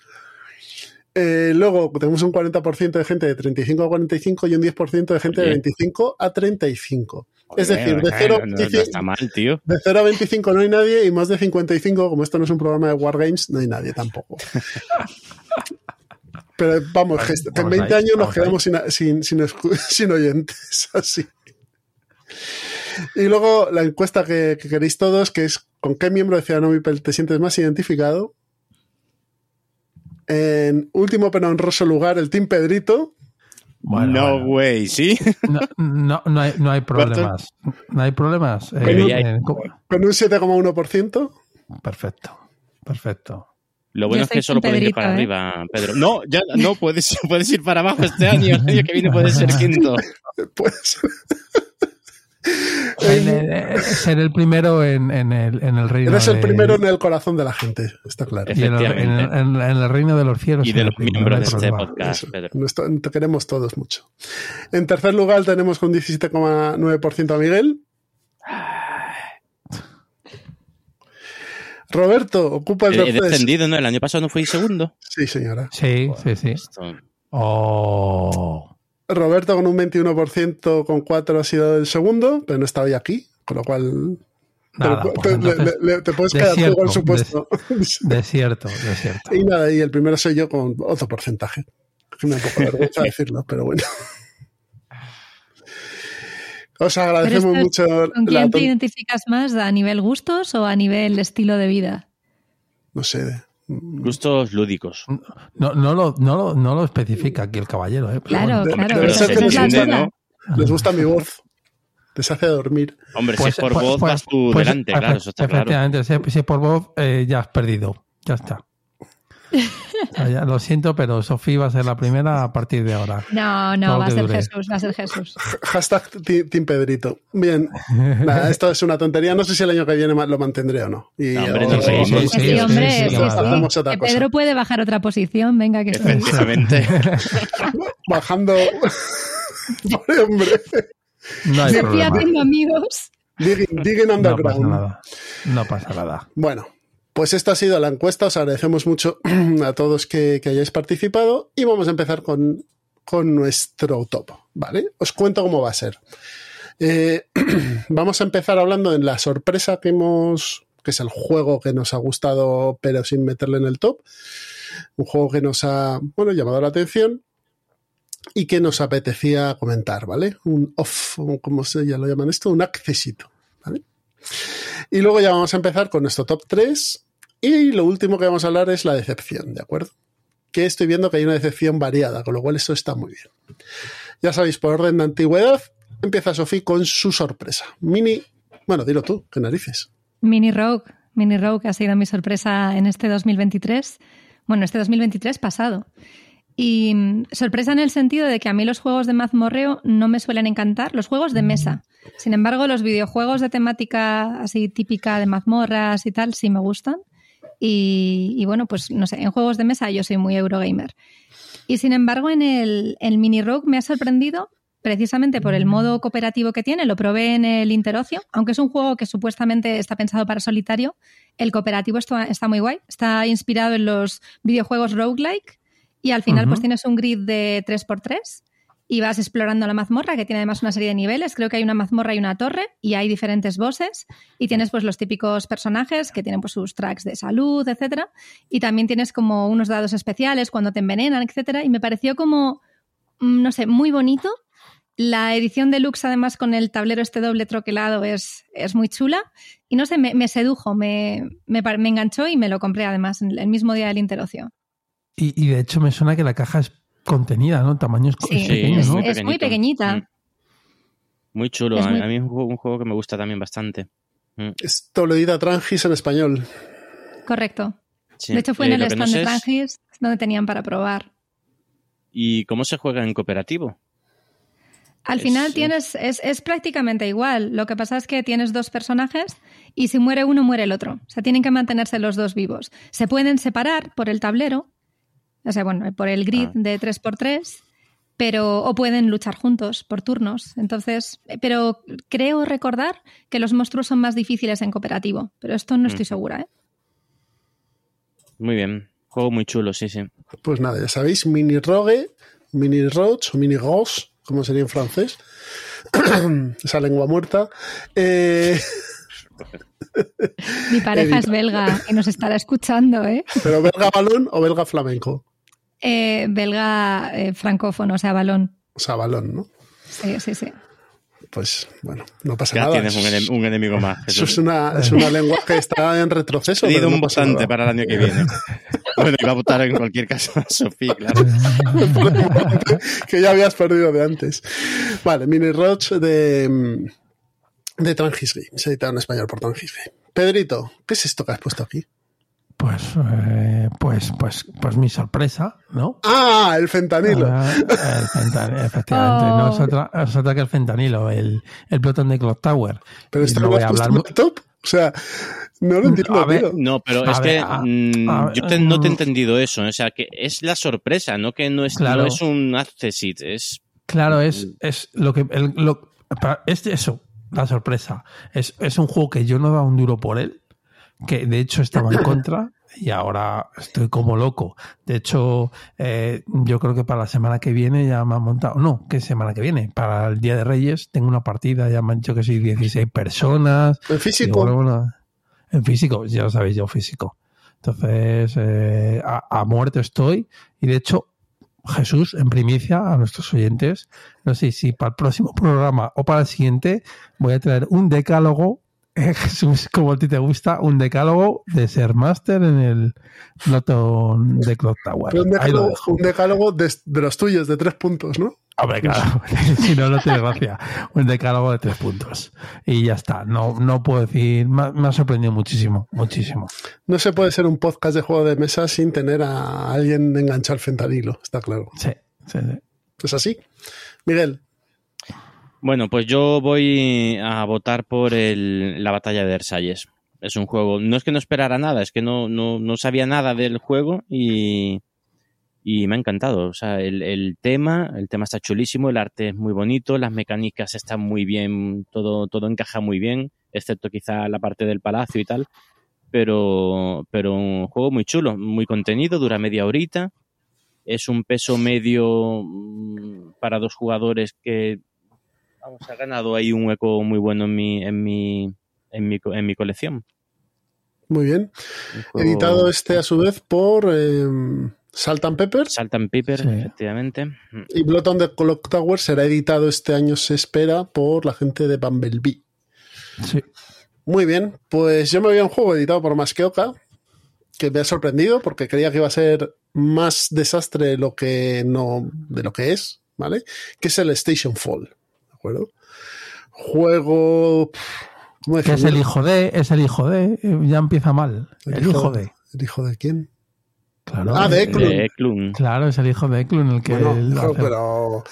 Eh, luego tenemos un 40% de gente de 35 a 45 y un 10% de gente de Oye. 25 a 35. es Oye, decir, de eh, 0, no, no está mal, tío. de 0 a 25 no hay nadie y más de 55, como esto no es un programa de Wargames, no hay nadie tampoco. [laughs] Pero vamos, que en Vamos 20 ahí, años nos quedamos sin, sin, sin, [laughs] sin oyentes, así. Y luego la encuesta que, que queréis todos, que es ¿con qué miembro de Ciudadano Mipel te sientes más identificado? En último pero honroso lugar, el Team Pedrito. Bueno, no bueno. way, ¿sí? No, no, no hay, no hay problemas. No hay problemas. Eh, hay- Con un 7,1%. perfecto, perfecto. Lo bueno Yo es que solo puedes ir para ¿eh? arriba, Pedro. No, ya no, puedes, [laughs] puedes ir para abajo este año. El año que viene puedes ser quinto. [laughs] Pues. Ser el primero en, en, el, en el reino. Eres el primero en el corazón de la gente, está claro. Y en el, en, el, reino de los cielos. Y de los miembros de este podcast, te queremos todos mucho. En tercer lugar tenemos con 17,9% a Miguel. Roberto ocupa el He defendido, ¿no? El año pasado no fui segundo. Sí, señora. Sí, sí, sí. Oh. Roberto con un 21% con 4 ha sido el segundo, pero no estaba hoy aquí, con lo cual te, puedes quedar tú con su puesto. [laughs] Desierto, desierto. Y nada, y el primero soy yo con otro porcentaje. Que me da un poco vergüenza [laughs] decirlo, pero bueno. Os agradecemos mucho. ¿Con quién te identificas más? ¿A nivel gustos o a nivel estilo de vida? No sé. Gustos lúdicos. No, no, lo, no, no lo especifica aquí el caballero. ¿eh? Claro, claro. les, gusta, mi voz. Les hace dormir. Hombre, si es por voz, vas tú delante, claro, eso está efectivamente, si es por voz, eh, ya has perdido. Ya está [laughs] lo siento, pero Sofía va a ser la primera a partir de ahora. No, no, va a ser Jesús, va a ser Jesús. [laughs] Hashtag Team Pedrito. Bien, [laughs] esto es una tontería. No sé si el año que viene lo mantendré o no. Y, hombre, no, sí, sí, sí, hombre, que Pedro puede bajar otra posición, venga, que Efectivamente. Bajando. Pobre hombre. No hay Sofía tengo amigos. Digging, digging underground. No pasa nada. No pasa nada. Bueno, pues esta ha sido la encuesta, os agradecemos mucho [clears throat] a todos que, hayáis participado y vamos a empezar con, nuestro top, ¿vale? Os cuento cómo va a ser. Eh, [clears throat] vamos a empezar hablando de la sorpresa que hemos, que es el juego que nos ha gustado pero sin meterle en el top, un juego que nos ha, bueno, llamado la atención y que nos apetecía comentar, ¿vale? Un off, ¿cómo se llaman esto? Un accesito, ¿vale? Y luego ya vamos a empezar con nuestro top 3 y lo último que vamos a hablar es la decepción, ¿de acuerdo? Que estoy viendo que hay una decepción variada, con lo cual eso está muy bien. Ya sabéis, por orden de antigüedad, empieza Sofía con su sorpresa. Mini, bueno, dilo tú, qué narices. Mini Rogue, Mini Rogue ha sido mi sorpresa en este 2023. Bueno, este 2023 pasado. Y mm, sorpresa en el sentido de que a mí los juegos de mazmorreo no me suelen encantar, los juegos de mesa. Sin embargo, los videojuegos de temática así típica de mazmorras y tal sí me gustan. Y, bueno, pues no sé, en juegos de mesa yo soy muy Eurogamer. Y sin embargo, en el, Mini Rogue me ha sorprendido precisamente por el modo cooperativo que tiene. Lo probé en el Interocio, aunque es un juego que supuestamente está pensado para solitario. El cooperativo está, está muy guay. Está inspirado en los videojuegos roguelike y al final pues tienes un grid de 3x3 y vas explorando la mazmorra, que tiene además una serie de niveles. Creo que hay una mazmorra y una torre, y hay diferentes bosses, y tienes pues los típicos personajes que tienen pues sus tracks de salud, etcétera, y también tienes como unos dados especiales cuando te envenenan, etcétera, y me pareció como, mm, no sé, muy bonito. La edición deluxe, además, con el tablero este doble troquelado, es, es muy chula. Y no sé, me, sedujo, me, me, enganchó y me lo compré además el mismo día del interocio. Y, y de hecho me suena que la caja es contenida, ¿no? Tamaño es, pequeño, ¿no? es, muy pequeñita. Mm. Muy chulo. A, mí es un juego, que me gusta también bastante. Mm. Es Toledita Trangis en español. Correcto. De hecho, fue en eh, el stand de Trangis donde tenían para probar. ¿Y cómo se juega en cooperativo? Al final tienes, es, es, prácticamente igual. Lo que pasa es que tienes dos personajes y si muere uno, muere el otro. O sea, tienen que mantenerse los dos vivos. Se pueden separar por el tablero, o sea, bueno, por el grid ah. de 3x3, pero o pueden luchar juntos por turnos. Entonces, pero creo recordar que los monstruos son más difíciles en cooperativo, pero esto no estoy mm. segura, ¿eh? Muy bien. Juego muy chulo, sí, sí. Pues nada, ya sabéis, mini rogue, mini roach o mini ghost, como sería en francés. [clears throat] Esa lengua muerta. Eh... Mi pareja [laughs] es belga y nos estará escuchando, ¿eh? ¿Pero belga balón o belga flamenco? Eh, belga eh, francófono, o sea, balón. O sea, balón, ¿no? Sí, sí, sí. Pues bueno, no pasa ya nada. tienes un, enemigo más. Eso es una, es una lengua que está en retroceso. He pedido un votante para el año que viene. [laughs] bueno, iba a votar en cualquier caso a Sofía, claro. [laughs] que ya habías perdido de antes. Vale, Mini Roach de, de Trangis Games, editado en español por Trangis Games. Pedrito, ¿qué es esto que has puesto aquí? Pues, eh, pues, pues, pues mi sorpresa, ¿no? Ah, el fentanilo. Ah, el fentanilo, [laughs] efectivamente. No, es Oh. otra, es otra que el fentanilo, el, el Plutón de Clock Tower. Pero Y esto no puesto hablar en el top. O sea, no lo entiendo, A ver. No, pero A es ver, que a- mm, a yo te- no te he mm. entendido eso. O sea, que es la sorpresa, no que no es, Claro. no es un accessit, es Claro, es, es lo que el- lo- es eso, la sorpresa. Es, es un juego que yo no daba un duro por él, que de hecho estaba en contra y ahora estoy como loco. De hecho, eh, yo creo que para la semana que viene ya me han montado. No, ¿qué semana que viene? Para el Día de Reyes tengo una partida, ya me han dicho que soy 16 personas. En físico. bueno, en físico, ya lo sabéis, yo físico. Entonces, eh, a, a muerte estoy. Y de hecho, Jesús, en primicia a nuestros oyentes, no sé si para el próximo programa o para el siguiente, voy a traer un decálogo. [laughs] Jesús, como a ti te gusta, un decálogo de ser máster en el Plotón de Clock Tower. Pero un decálogo, dejo. un decálogo de, de los tuyos, de tres puntos, ¿no? Hombre, claro, [laughs] si no, no tiene gracia. Un decálogo de tres puntos. Y ya está. No, no puedo decir. Me, ha- me ha sorprendido muchísimo, muchísimo. No se puede ser un podcast de juego de mesa sin tener a alguien enganchado al fentanilo, está claro. Sí, sí, sí. ¿Es así? Miguel, Bueno, pues yo voy a votar por el- la batalla de Versalles. Es un juego, no es que no esperara nada, es que no, no, no sabía nada del juego y, y me ha encantado. O sea, el, el tema, el tema está chulísimo, el arte es muy bonito, las mecánicas están muy bien, todo, todo encaja muy bien, excepto quizá la parte del palacio y tal. Pero, pero un juego muy chulo, muy contenido, dura media horita. Es un peso medio mm, para dos jugadores que vamos, ha ganado ahí un hueco muy bueno en mi, en mi, en mi, en mi colección. muy bien. Juego- Editado este a su vez por eh, Salt and Pepper Salt and Pepper, Sí. efectivamente. y Blood on the Clock Tower será editado este año, se espera, por la gente de Bumblebee. Sí. Muy bien, pues yo me voy a un juego editado por Masqueoka que me ha sorprendido porque creía que iba a ser más desastre de lo que no de lo que es, ¿vale? Que es el Station Fall, ¿de acuerdo? Juego ¿cómo Que es el hijo de, es el hijo de, eh, ya empieza mal. El, hijo de. ¿El hijo de quién? Claro. Ah, de Eklund. De Eklund. Claro, es el hijo de Eklund el que Bueno, pero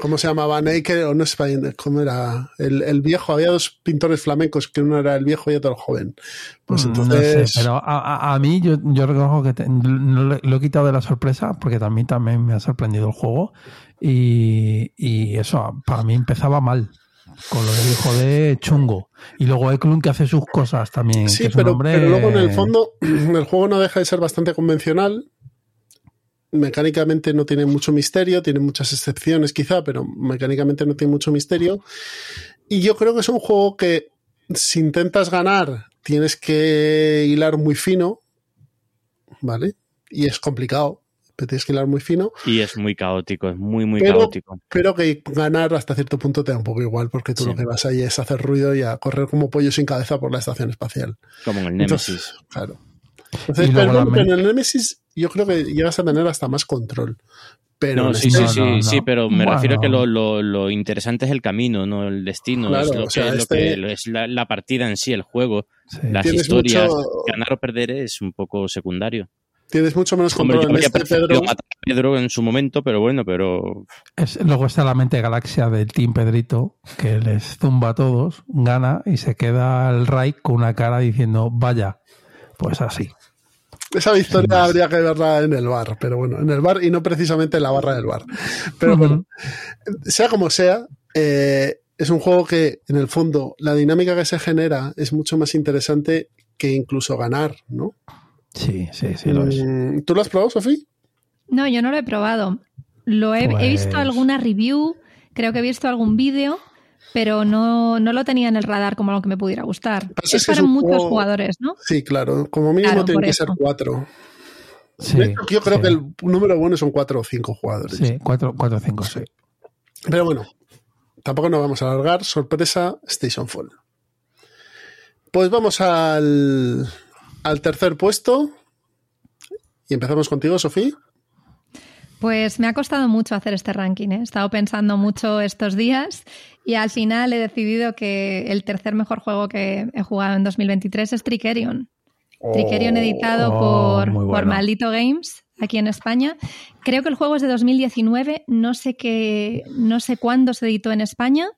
¿cómo se llamaba? Naked o no sé cómo era el, el viejo, había dos pintores flamencos, que uno era el viejo y otro el joven. Pues Mm, entonces No sé, pero a, a- a mí yo, yo reconozco que te- no lo, lo he quitado de la sorpresa porque también, también me ha sorprendido el juego y, y eso para mí empezaba mal con lo del hijo de Chungo y luego Eklund que hace sus cosas también. Sí, que pero, pero luego en el fondo [clears throat] el juego no deja de ser bastante convencional. Mecánicamente no tiene mucho misterio, tiene muchas excepciones quizá, pero mecánicamente no tiene mucho misterio. Y yo creo que es un juego que si intentas ganar tienes que hilar muy fino, ¿vale? Y es complicado, pero tienes que hilar muy fino, Y es muy caótico, es muy, muy Pero- caótico. pero que ganar hasta cierto punto te da un poco igual, porque tú Sí. lo que vas ahí es a hacer ruido y a correr como pollo sin cabeza por la estación espacial. Como en el Entonces, Nemesis. Claro. Entonces, pero, en el Nemesis yo creo que llegas a tener hasta más control. Pero No, sí, este- sí, sí, no, sí, no. pero me Bueno. refiero a que lo, lo, lo interesante es el camino, no el destino. Claro, es lo o sea, que, lo este- que- es la, la partida en sí, el juego. Sí. Las Tienes historias, mucho- ganar o perder es un poco secundario. Tienes mucho menos Hombre, control yo en este, Pedro. matar a Pedro en su momento, pero bueno, pero Es- luego está la mente galaxia del Team Pedrito, que les zumba a todos, gana y se queda el Ray con una cara diciendo, vaya, pues así. Esa victoria habría que verla en el bar, pero bueno, en el bar y no precisamente en la barra del bar. Pero bueno, sea como sea, eh, es un juego que en el fondo la dinámica que se genera es mucho más interesante que incluso ganar, ¿no? Sí, sí, sí, lo es. Mm, ¿Tú lo has probado, Sofía? No, yo no lo he probado. Lo he, he visto Pues- alguna review, creo que he visto algún vídeo, pero no, no lo tenía en el radar como lo que me pudiera gustar. Pasa Es es para muchos juego- jugadores, ¿no? Sí, claro, como mínimo Claro, tienen que ser cuatro. Sí, yo creo sí. que el número bueno son cuatro o cinco jugadores. Sí, 4 o 5, sí. Pero bueno, tampoco nos vamos a alargar. Sorpresa, Station Fall. Pues vamos al, al tercer puesto. Y empezamos contigo, Sofía. Pues me ha costado mucho hacer este ranking. ¿eh? He estado pensando mucho estos días y al final he decidido que el tercer mejor juego que he jugado en 2023 es Trickerion. Tricerion editado Oh, por, por. Maldito Games aquí en España. Creo que el juego es de 2019, no sé qué, no sé cuándo se editó en España.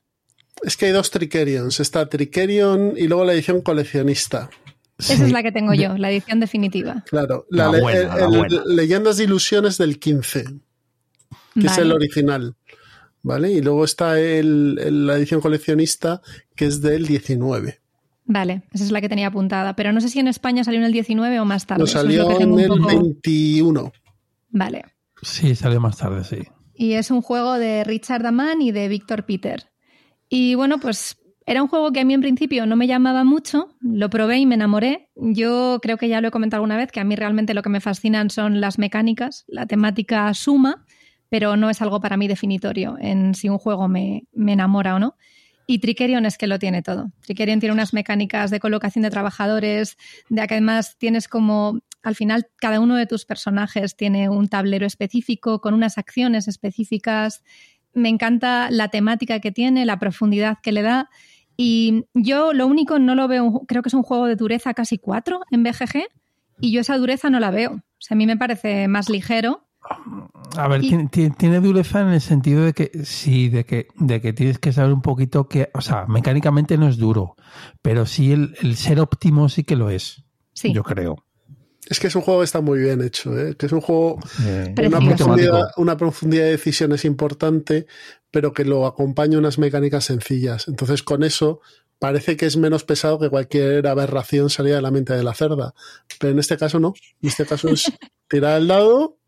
Es que hay dos Tricerions. Está Tricerion y luego la edición coleccionista. Esa es la que tengo yo, la edición definitiva. Claro, la, La le- buena, el- la el- buena. Leyendas de Ilusiones del 15, que es el original. ¿Vale? Y luego está el, el- la edición coleccionista, que es del 19. Vale, esa es la que tenía apuntada. Pero no sé si en España salió en el 19 o más tarde. Es salió lo que tengo en el poco- 21. Vale. Sí, salió más tarde, sí. Y es un juego de Richard Amann y de Víctor Peter. Y bueno, pues era un juego que a mí en principio no me llamaba mucho, lo probé y me enamoré. Yo creo que ya lo he comentado alguna vez, que a mí realmente lo que me fascinan son las mecánicas, la temática suma, pero no es algo para mí definitorio en si un juego me, me enamora o no. Y Tricerion es que lo tiene todo. Tricerion tiene unas mecánicas de colocación de trabajadores, de que además tienes como, al final, cada uno de tus personajes tiene un tablero específico con unas acciones específicas. Me encanta la temática que tiene, la profundidad que le da. Y yo lo único no lo veo, creo que es un juego de dureza casi 4 en BGG, y yo esa dureza no la veo. O sea, a mí me parece más ligero. A ver, Y- tiene, tiene- tiene dureza en el sentido de que sí, de que, de que tienes que saber un poquito que, o sea, mecánicamente no es duro, pero sí el, el ser óptimo sí que lo es, Sí, yo creo. Es que es un juego que está muy bien hecho, ¿eh? que es un juego Eh, una profundidad, una profundidad de decisiones importante, pero que lo acompaña unas mecánicas sencillas. Entonces, con eso parece que es menos pesado que cualquier aberración salida de la mente de la cerda. Pero en este caso no. En este caso es [laughs] tirar el dado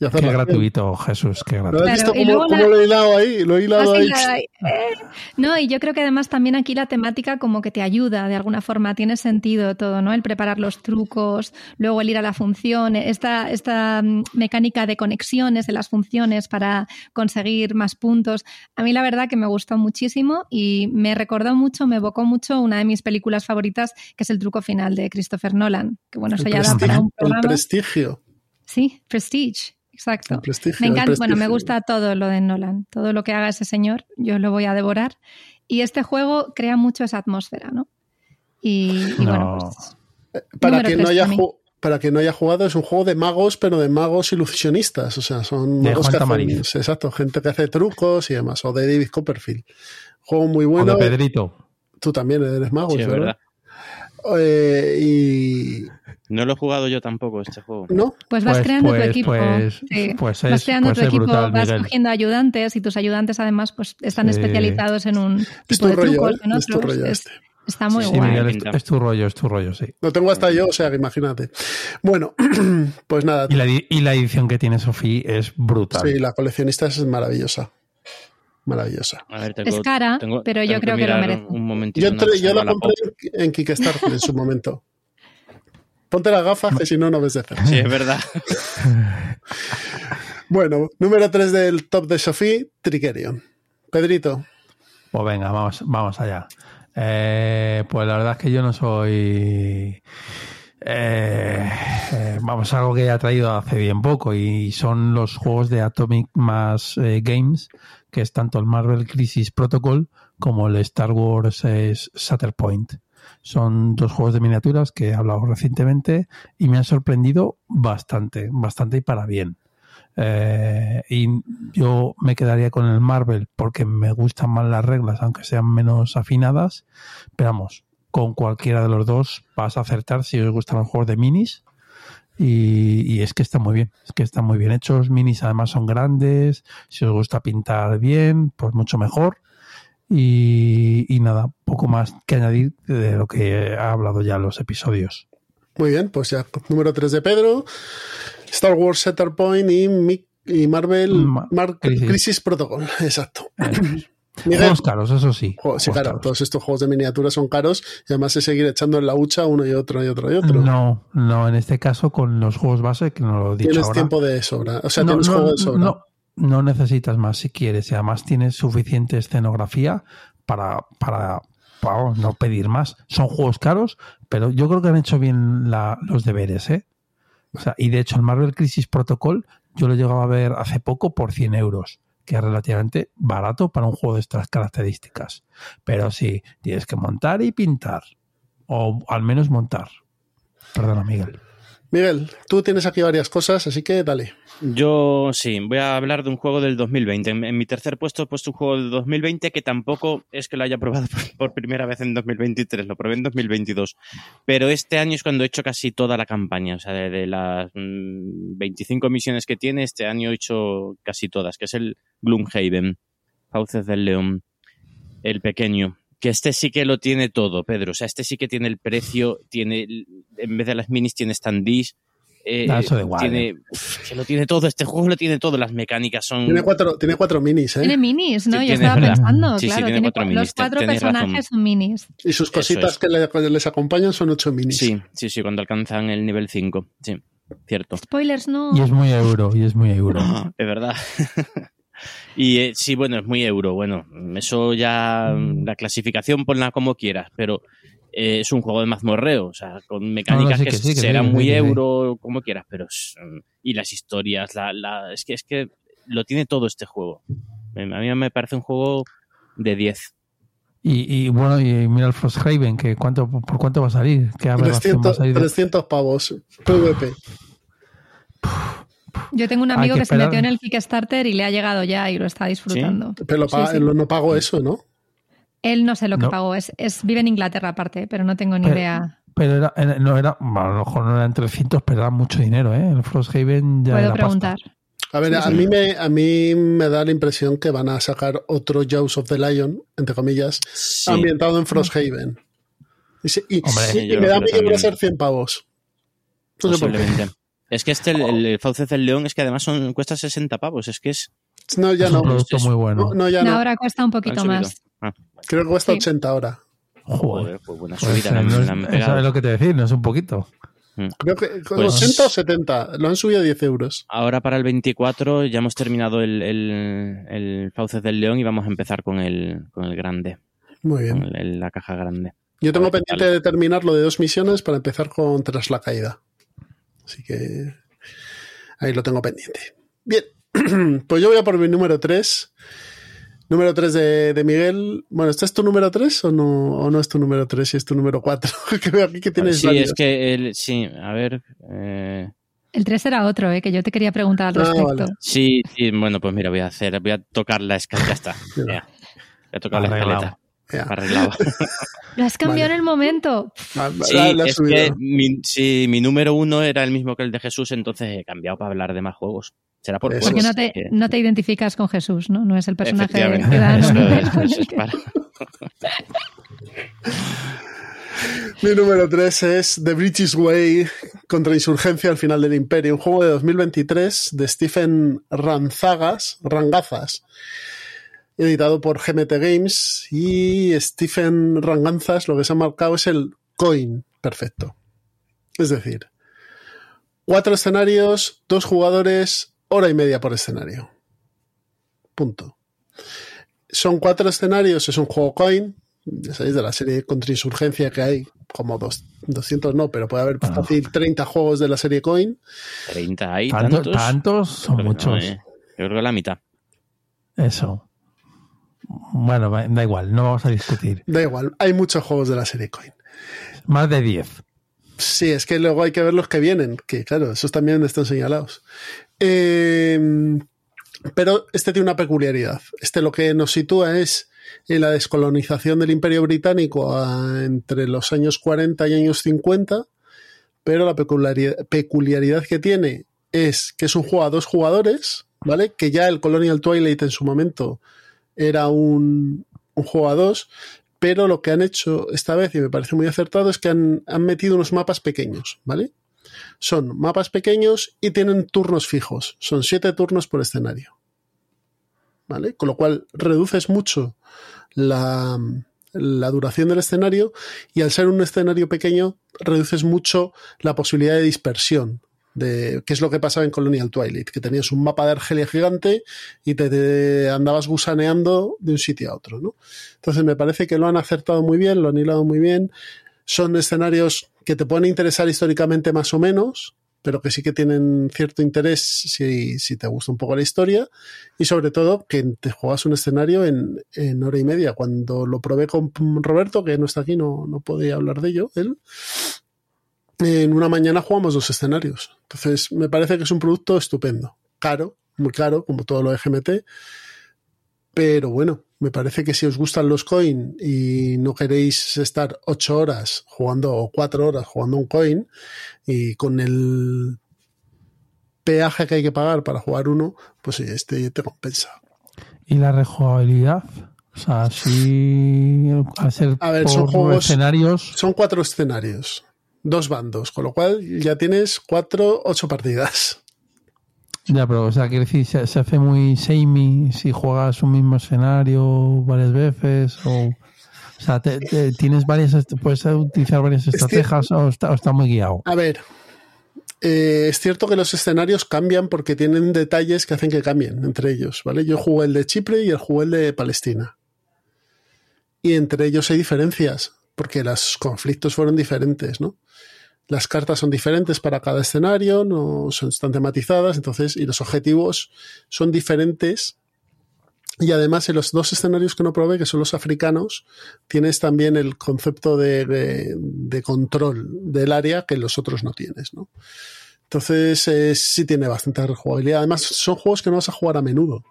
y Qué gratuito, Jesús, qué ¿No gratuito. has Claro, visto y cómo, luego cómo la- lo he hilado ahí? Lo he hilado ahí. [laughs] eh. No, y yo creo que además también aquí la temática como que te ayuda de alguna forma, tiene sentido todo, ¿no? El preparar los trucos, luego el ir a la función, esta, esta mm, mecánica de conexiones de las funciones para conseguir más puntos. A mí la verdad que me gustó muchísimo y me recordó mucho, me evocó mucho una de mis películas favoritas, que es el truco final de Christopher Nolan. Que bueno, eso El ya da para un el programa. prestigio. Sí, Prestige, exacto. El prestigio, Me el encanta, bueno, me gusta todo lo de Nolan, todo lo que haga ese señor, yo lo voy a devorar. Y este juego crea mucho esa atmósfera, ¿no? Y, y bueno, No. pues Para número quien, no haya para para quien no haya jugado, es un juego de magos, pero de magos ilusionistas. O sea, son De magos Juan que hacen, Tamariz. exacto, gente que hace trucos y demás. O de David Copperfield. Juego muy O bueno. de Pedrito. Tú también eres mago, Sí, es ¿verdad? verdad. Eh, y. No lo he jugado yo tampoco este juego. ¿No? pues vas Pues- creando pues- tu equipo. pues- sí. pues vas creando pues tu es equipo, brutal, vas Miguel. cogiendo ayudantes y tus ayudantes además pues están Sí. especializados en un Es tipo tu de rollo, trucos, ¿eh? en Es tu otros. Es- este. está muy Sí, guay. Miguel, es, tu rollo, es tu rollo, sí. Lo tengo hasta yo, o sea, que imagínate. Bueno, [clears throat] pues nada. Y la, edi- y la edición que tiene Sofía es brutal. Sí, la coleccionista es maravillosa. Maravillosa. A ver, tengo- Es cara, tengo- pero yo creo que lo merece. Un. Yo, se yo la compré en, en Kickstarter en su momento. Ponte las gafas, que si no, no ves de cerca. Sí, es verdad. [laughs] Bueno, número 3 del top de Sofía, Tricerion. Pedrito. Pues venga, vamos, vamos allá. Eh, pues la verdad es que yo no soy. eh, eh, vamos, algo que he traído hace bien poco y son los juegos de Atomic Mass eh, Games, que es tanto el Marvel Crisis Protocol como el Star Wars eh, Shatterpoint. Son dos juegos de miniaturas que he hablado recientemente y me han sorprendido bastante, bastante y para bien. Eh, y yo me quedaría con el Marvel porque me gustan más las reglas, aunque sean menos afinadas. Pero vamos, con cualquiera de los dos vas a acertar si os gustan los juegos de minis. Y, y es que están muy bien, es que están muy bien hechos. Minis además son grandes. Si os gusta pintar bien, pues mucho mejor. Y, y nada, poco más que añadir de lo que ha hablado ya los episodios. Muy bien, pues ya, número 3 de Pedro. Star Wars Shatterpoint y, Mi- y Marvel Ma- Mar- Crisis. Crisis. Protocol. [laughs] Exacto. Eh, Miguel. juegos caros, eso sí. Claro, caros. todos estos juegos de miniatura son caros y además es seguir echando en la hucha uno y otro y otro y otro. No, no, en este caso con los juegos base, que no lo he dicho tienes ahora. tiempo de sobra. O sea, no, tienes no, juego de sobra. no, no necesitas más si quieres y además tienes suficiente escenografía para, para, para no pedir más. Son juegos caros, pero yo creo que han hecho bien la- los deberes, ¿eh? O sea, y de hecho el Marvel Crisis Protocol yo lo llegaba a ver hace poco por 100 euros, que es relativamente barato para un juego de estas características. Pero sí, tienes que montar y pintar, o al menos montar. Perdona, Miguel. Miguel, tú tienes aquí varias cosas, así que dale. Yo sí, voy a hablar de un juego del 2020. En, en mi tercer puesto he puesto un juego del 2020 que tampoco es que lo haya probado [laughs] por, primera vez en 2023, lo probé en 2022. Pero este año es cuando he hecho casi toda la campaña. O sea, de, las mm, 25 misiones que tiene, este año he hecho casi todas, que es el Gloomhaven, Fauces del León, el pequeño. Que este sí que lo tiene todo, Pedro. O sea, este sí que tiene el precio, tiene, en vez de las minis, tiene standees. Eh, eso da igual, tiene, eh. que lo tiene todo, este juego lo tiene todo, las mecánicas son... Tiene cuatro, tiene cuatro minis, ¿eh? Tiene minis, ¿no? Sí, Yo tiene, estaba ¿verdad? pensando, Sí, sí, claro. tiene tiene cuatro cu- minis, los cuatro razón. personajes son minis. Y sus cositas es. que le- les acompañan son ocho minis. Sí, sí, sí, cuando alcanzan el nivel 5. Sí, cierto. Spoilers, no. Y es muy euro, y es muy euro. [laughs] Es verdad. [laughs] y eh, sí, bueno, es muy euro. Bueno, eso ya, Mm. la clasificación ponla como quieras, pero eh, es un juego de mazmorreo, o sea, con mecánicas sí, que, que sí, que sí, serán sí, muy euro, como quieras, pero es, mm, y las historias, la, la, es que es que lo tiene todo este juego. A mí me parece un juego de 10. Y, y bueno, y mira el Frosthaven, que cuánto, ¿por cuánto va a salir? ¿Qué aberración va a 300, salir? de- 300 pavos. PvP. Yo tengo un amigo que que, se metió en el Kickstarter y le ha llegado ya y lo está disfrutando. Pero lo Sí, paga- sí. lo- no pago eso, ¿no? Él no sé lo que No. pagó, es, es, vive en Inglaterra aparte, pero no tengo ni Pero- idea. Pero era, era- no era, bueno, a lo mejor no eran 300, pero era mucho dinero, ¿eh? El Frosthaven ya Puedo era preguntar. pasta. A ver, Sí, a, sí. Mí me, a mí me da la impresión que van a sacar otro Jaws of the Lion, entre comillas, Sí. ambientado en Frosthaven. Y, y- Hombre, y- me da miedo que va a ser 100 pavos. No sé por qué. Es que este, el, el Fauces del León, es que además son, cuesta 60 pavos. Es que es. No, ya Es no. un producto es- muy bueno. No, no, ya No, no. ahora cuesta un poquito más. Ah, Creo que cuesta Sí. 80 ahora. Joder. pues buena Pues, subida. la- no es- la han eso pegado. es lo que te decir, no es un poquito. Creo que Pues- 80 o 70. Lo han subido a 10 euros. Ahora para el 24 ya hemos terminado el, el, el Fauces del León y vamos a empezar con el, con el grande, Muy bien. con el- la caja grande. Yo tengo pendiente de terminar lo de dos misiones para empezar con Tras la Caída. Así que ahí lo tengo pendiente. Bien, [clears throat] pues yo voy a por mi número 3. Número 3 de, de Miguel. Bueno, ¿este es tu número 3 o no, o no es tu número 3 y es tu número 4? [laughs] que veo aquí que tienes sí, varios. es que el, sí, a ver. eh, El 3 era otro, ¿eh? que yo te quería preguntar al Ah, respecto. vale. sí, sí, bueno, pues mira, voy a hacer, voy a tocar la escaleta. Ya está. [laughs] Mira. ya. Voy a tocar la Arreglado. escaleta. Ya. Arreglado. [laughs] Lo has cambiado Vale. en el momento. Ah, Sí, la- la he es subido. que mi, sí, mi número uno era el mismo que el de Jesús, entonces he cambiado para hablar de más juegos. Será por Eso Porque no te, que- no te identificas con Jesús, ¿no? No es el personaje que da Eso eso es [laughs] para- [laughs] Mi número 3 es The British Way contra Insurgencia al final del Imperio, un juego de 2023 de Stephen Ranzagas, Rangazas, editado por GMT Games y Stephen Ranganzas lo que se ha marcado es el coin perfecto. Es decir, cuatro escenarios, dos jugadores, hora y media por escenario. Punto. Son cuatro escenarios, es un juego coin, ya sabéis, de la serie contra insurgencia que hay, como dos, 200 no, pero puede haber Ah. fácil 30 juegos de la serie coin. 30 hay ¿Tantos? tantos. Son que no, muchos. eh. Yo creo que la mitad. Eso. Bueno, da igual, no vamos a discutir. Da igual, hay muchos juegos de la serie coin. Más de 10. Sí, es que luego hay que ver los que vienen, que claro, esos también están señalados. Eh, pero este tiene una peculiaridad. Este lo que nos sitúa es en la descolonización del Imperio Británico a- entre los años 40 y años 50, pero la peculiaridad, peculiaridad que tiene es que es un juego a dos jugadores, ¿vale? Que ya el Colonial Twilight en su momento era un, un juego a dos, pero lo que han hecho esta vez, y me parece muy acertado, es que han, han metido unos mapas pequeños, ¿vale? Son mapas pequeños y tienen turnos fijos. Son siete turnos por escenario. ¿Vale? Con lo cual reduces mucho la, la duración del escenario y al ser un escenario pequeño reduces mucho la posibilidad de dispersión. De, que es lo que pasaba en Colonial Twilight, que tenías un mapa de Argelia gigante y te, te andabas gusaneando de un sitio a otro, ¿no? Entonces me parece que lo han acertado muy bien, lo han hilado muy bien. Son escenarios que te pueden interesar históricamente más o menos, pero que sí que tienen cierto interés si, si te gusta un poco la historia. Y sobre todo que te juegas un escenario en, en hora y media. Cuando lo probé con Roberto, que no está aquí, no, no podía hablar de ello, él. En una mañana jugamos dos escenarios. Entonces, me parece que es un producto estupendo. Caro, muy caro, como todo lo de GMT. Pero bueno, me parece que si os gustan los coin y no queréis estar ocho horas jugando o cuatro horas jugando un coin y con el peaje que hay que pagar para jugar uno, pues sí, este te compensa. ¿Y la rejugabilidad? O sea, si hacer A ver, son juegos, escenarios. Son cuatro escenarios, dos bandos, con lo cual ya tienes cuatro, ocho partidas. Ya, pero, o sea, quiere decir, se, se hace muy samey si juegas un mismo escenario varias veces o... O sea, te, te, tienes varias, puedes utilizar varias estrategias o está, o está muy guiado. A ver, eh, es cierto que los escenarios cambian porque tienen detalles que hacen que cambien entre ellos, ¿vale? Yo jugué el de Chipre y el jugué el de Palestina. Y entre ellos hay diferencias, porque los conflictos fueron diferentes, ¿no? Las cartas son diferentes para cada escenario, no son están tematizadas, entonces, y los objetivos son diferentes. Y además, en los dos escenarios que no probé, que son los africanos, tienes también el concepto de, de, control del área que los otros no tienes, ¿no? Entonces, eh, sí tiene bastante rejugabilidad. Además, son juegos que no vas a jugar a menudo.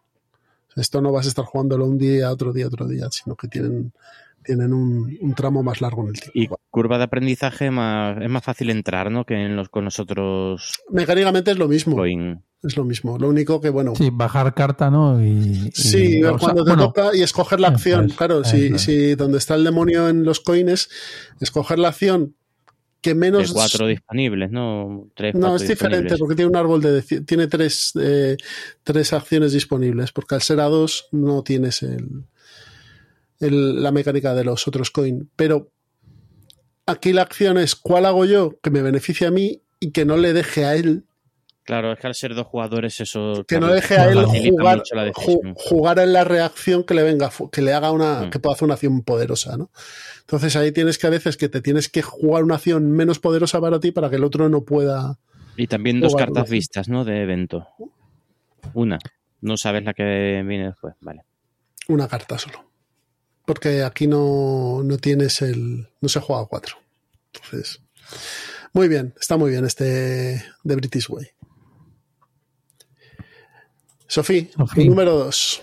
Esto no vas a estar jugándolo un día, otro día, otro día, sino que tienen tienen un, un, tramo más largo en el tiempo. Y curva de aprendizaje más, es más fácil entrar, ¿no? Que en los, con nosotros. Mecánicamente es lo mismo. Coin. Es lo mismo. Lo único que, bueno. Sí, bajar carta, ¿no? Y, sí, y, cuando te bueno, toca y escoger la acción. Es, claro, es, si, si donde está el demonio en los coins, escoger la acción que menos. De cuatro disponibles, ¿no? Tres, no, es diferente porque tiene un árbol de. Tiene tres, eh, tres acciones disponibles, porque al ser a dos no tienes el el, la mecánica de los otros coin. Pero aquí la acción es cuál hago yo que me beneficie a mí y que no le deje a él. Claro, es que al ser dos jugadores eso... Que no deje a él jugar, jugar en la reacción que le venga, que le haga una, mm. que pueda hacer una acción poderosa, ¿no? Entonces ahí tienes que a veces que te tienes que jugar una acción menos poderosa para ti para que el otro no pueda... Y también dos cartas vistas, ¿no? De evento. Una. No sabes la que viene después, vale. Una carta solo porque aquí no, no tienes el. no se juega a cuatro. Entonces. Muy bien, está muy bien este de British Way. Sofía, mi número dos.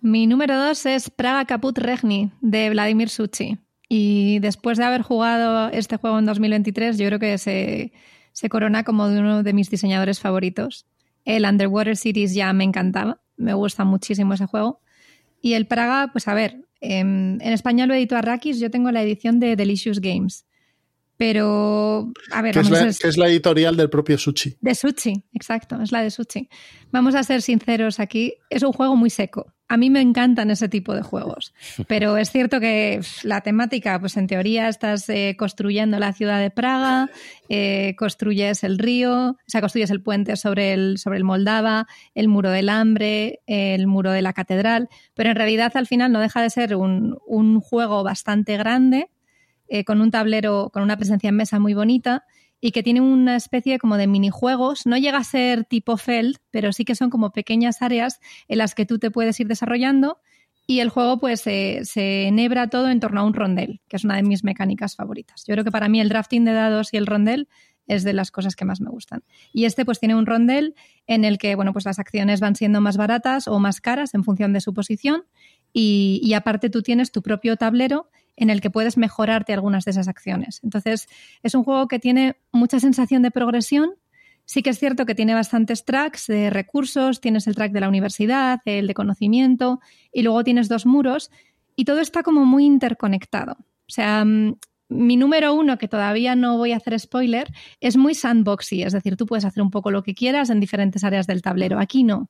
Mi número dos es Praga Caput Regni de Vladimir Suchi. Y después de haber jugado este juego en 2023, yo creo que se, se corona como de uno de mis diseñadores favoritos. El Underwater Cities ya me encantaba, me gusta muchísimo ese juego. Y el Praga, pues a ver, en español lo editó Arrakis, yo tengo la edición de Delicious Games. Pero, a ver, que es, la, que es la editorial del propio Sushi. De Sushi, exacto, es la de Sushi. Vamos a ser sinceros aquí, es un juego muy seco. A mí me encantan ese tipo de juegos, [laughs] pero es cierto que la temática, pues en teoría estás eh, construyendo la ciudad de Praga, eh, construyes el río, o sea, construyes el puente sobre el, sobre el Moldava, el muro del hambre, el muro de la catedral, pero en realidad al final no deja de ser un, un juego bastante grande eh, con un tablero, con una presencia en mesa muy bonita y que tiene una especie como de minijuegos. No llega a ser tipo Feld, pero sí que son como pequeñas áreas en las que tú te puedes ir desarrollando y el juego pues se, enhebra todo en torno a un rondel, que es una de mis mecánicas favoritas. Yo creo que para mí el drafting de dados y el rondel es de las cosas que más me gustan. Y este pues tiene un rondel en el que, bueno, pues las acciones van siendo más baratas o más caras en función de su posición y aparte tú tienes tu propio tablero en el que puedes mejorarte algunas de esas acciones. Entonces, es un juego que tiene mucha sensación de progresión. Sí que es cierto que tiene bastantes tracks de recursos, tienes el track de la universidad, el de conocimiento, y luego tienes dos muros, y todo está como muy interconectado. O sea, mm, mi número uno, que todavía no voy a hacer spoiler, es muy sandboxy, es decir, tú puedes hacer un poco lo que quieras en diferentes áreas del tablero. Aquí no.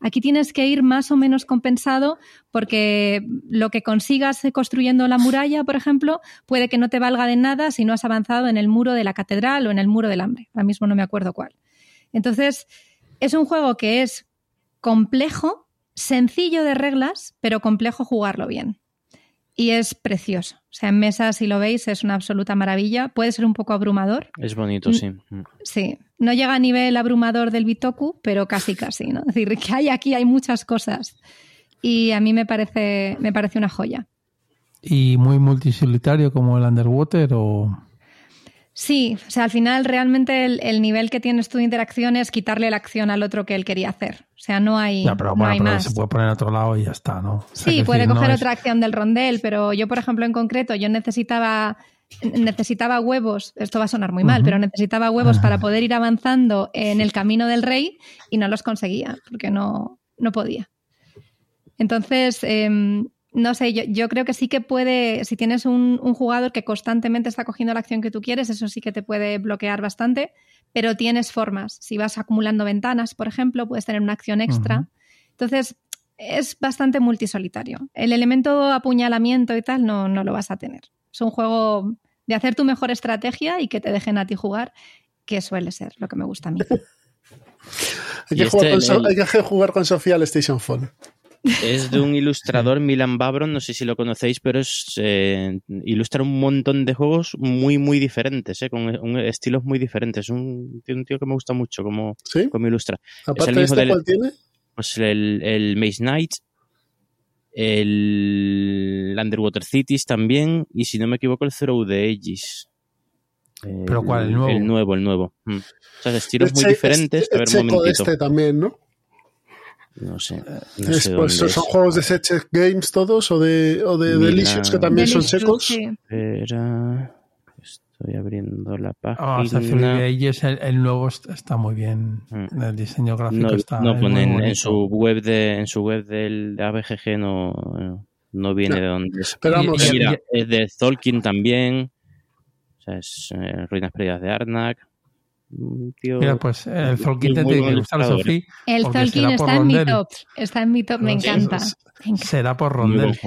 Aquí tienes que ir más o menos compensado porque lo que consigas construyendo la muralla, por ejemplo, puede que no te valga de nada si no has avanzado en el muro de la catedral o en el muro del hambre. Ahora mismo no me acuerdo cuál. Entonces, es un juego que es complejo, sencillo de reglas, pero complejo jugarlo bien y es precioso. O sea, en mesa, si lo veis, es una absoluta maravilla. Puede ser un poco abrumador. Es bonito, sí. Mm. Sí. No llega a nivel abrumador del Bitoku, pero casi, casi, ¿no? Es decir, que hay aquí, hay muchas cosas. Y a mí me parece, me parece una joya. ¿Y muy multisolitario como el Underwater o...? Sí, o sea, al final realmente el, nivel que tienes tú de interacción es quitarle la acción al otro que él quería hacer. O sea, no hay, pero, no hay más. Se puede poner a otro lado y ya está, ¿no? sí, puede coger otra acción del rondel, pero yo, por ejemplo, en concreto, yo necesitaba necesitaba huevos, esto va a sonar muy mal, pero necesitaba huevos para poder ir avanzando en el camino del rey y no los conseguía porque no, no podía. Entonces, em, no sé, yo, creo que sí que puede, si tienes un, jugador que constantemente está cogiendo la acción que tú quieres, eso sí que te puede bloquear bastante, pero tienes formas. Si vas acumulando ventanas, por ejemplo, puedes tener una acción extra. Entonces, es bastante multisolitario. El elemento apuñalamiento y tal no, no lo vas a tener. Es un juego de hacer tu mejor estrategia y que te dejen a ti jugar, que suele ser lo que me gusta a mí. [laughs] hay, que este, jugar con Sofía al Station Phone. Es de un ilustrador, Milan Babron, no sé si lo conocéis, pero es eh, ilustra un montón de juegos muy, muy diferentes, eh, con estilos muy diferentes. Un, un tío que me gusta mucho como, como ilustra. Aparte de este, ¿cuál tiene? Pues el, el Maze Knight, el Underwater Cities también, y si no me equivoco, el Zero de Aegis. ¿Pero cuál? ¿El nuevo? El nuevo, el nuevo. Mm. O sea, estilos muy diferentes. a ver, un momentito. este también, ¿no? No sé. pues, ¿Son juegos de Seche Games todos o de, o de Delicious que también son secos? Espera. Estoy abriendo la ah, página. el, nuevo está muy bien. Mm. El diseño gráfico está. No ponen en su web de en su web del de ABGG no, no viene de dónde es. Pero vamos, mira, es de Tolkien también. O sea, es eh, Ruinas Perdidas de Arnak. Mira, pues el Tolkien te tiene que gustar, Sofía. El Tolkien está en mi top. Está en mi top, me encanta. Será por Rondel.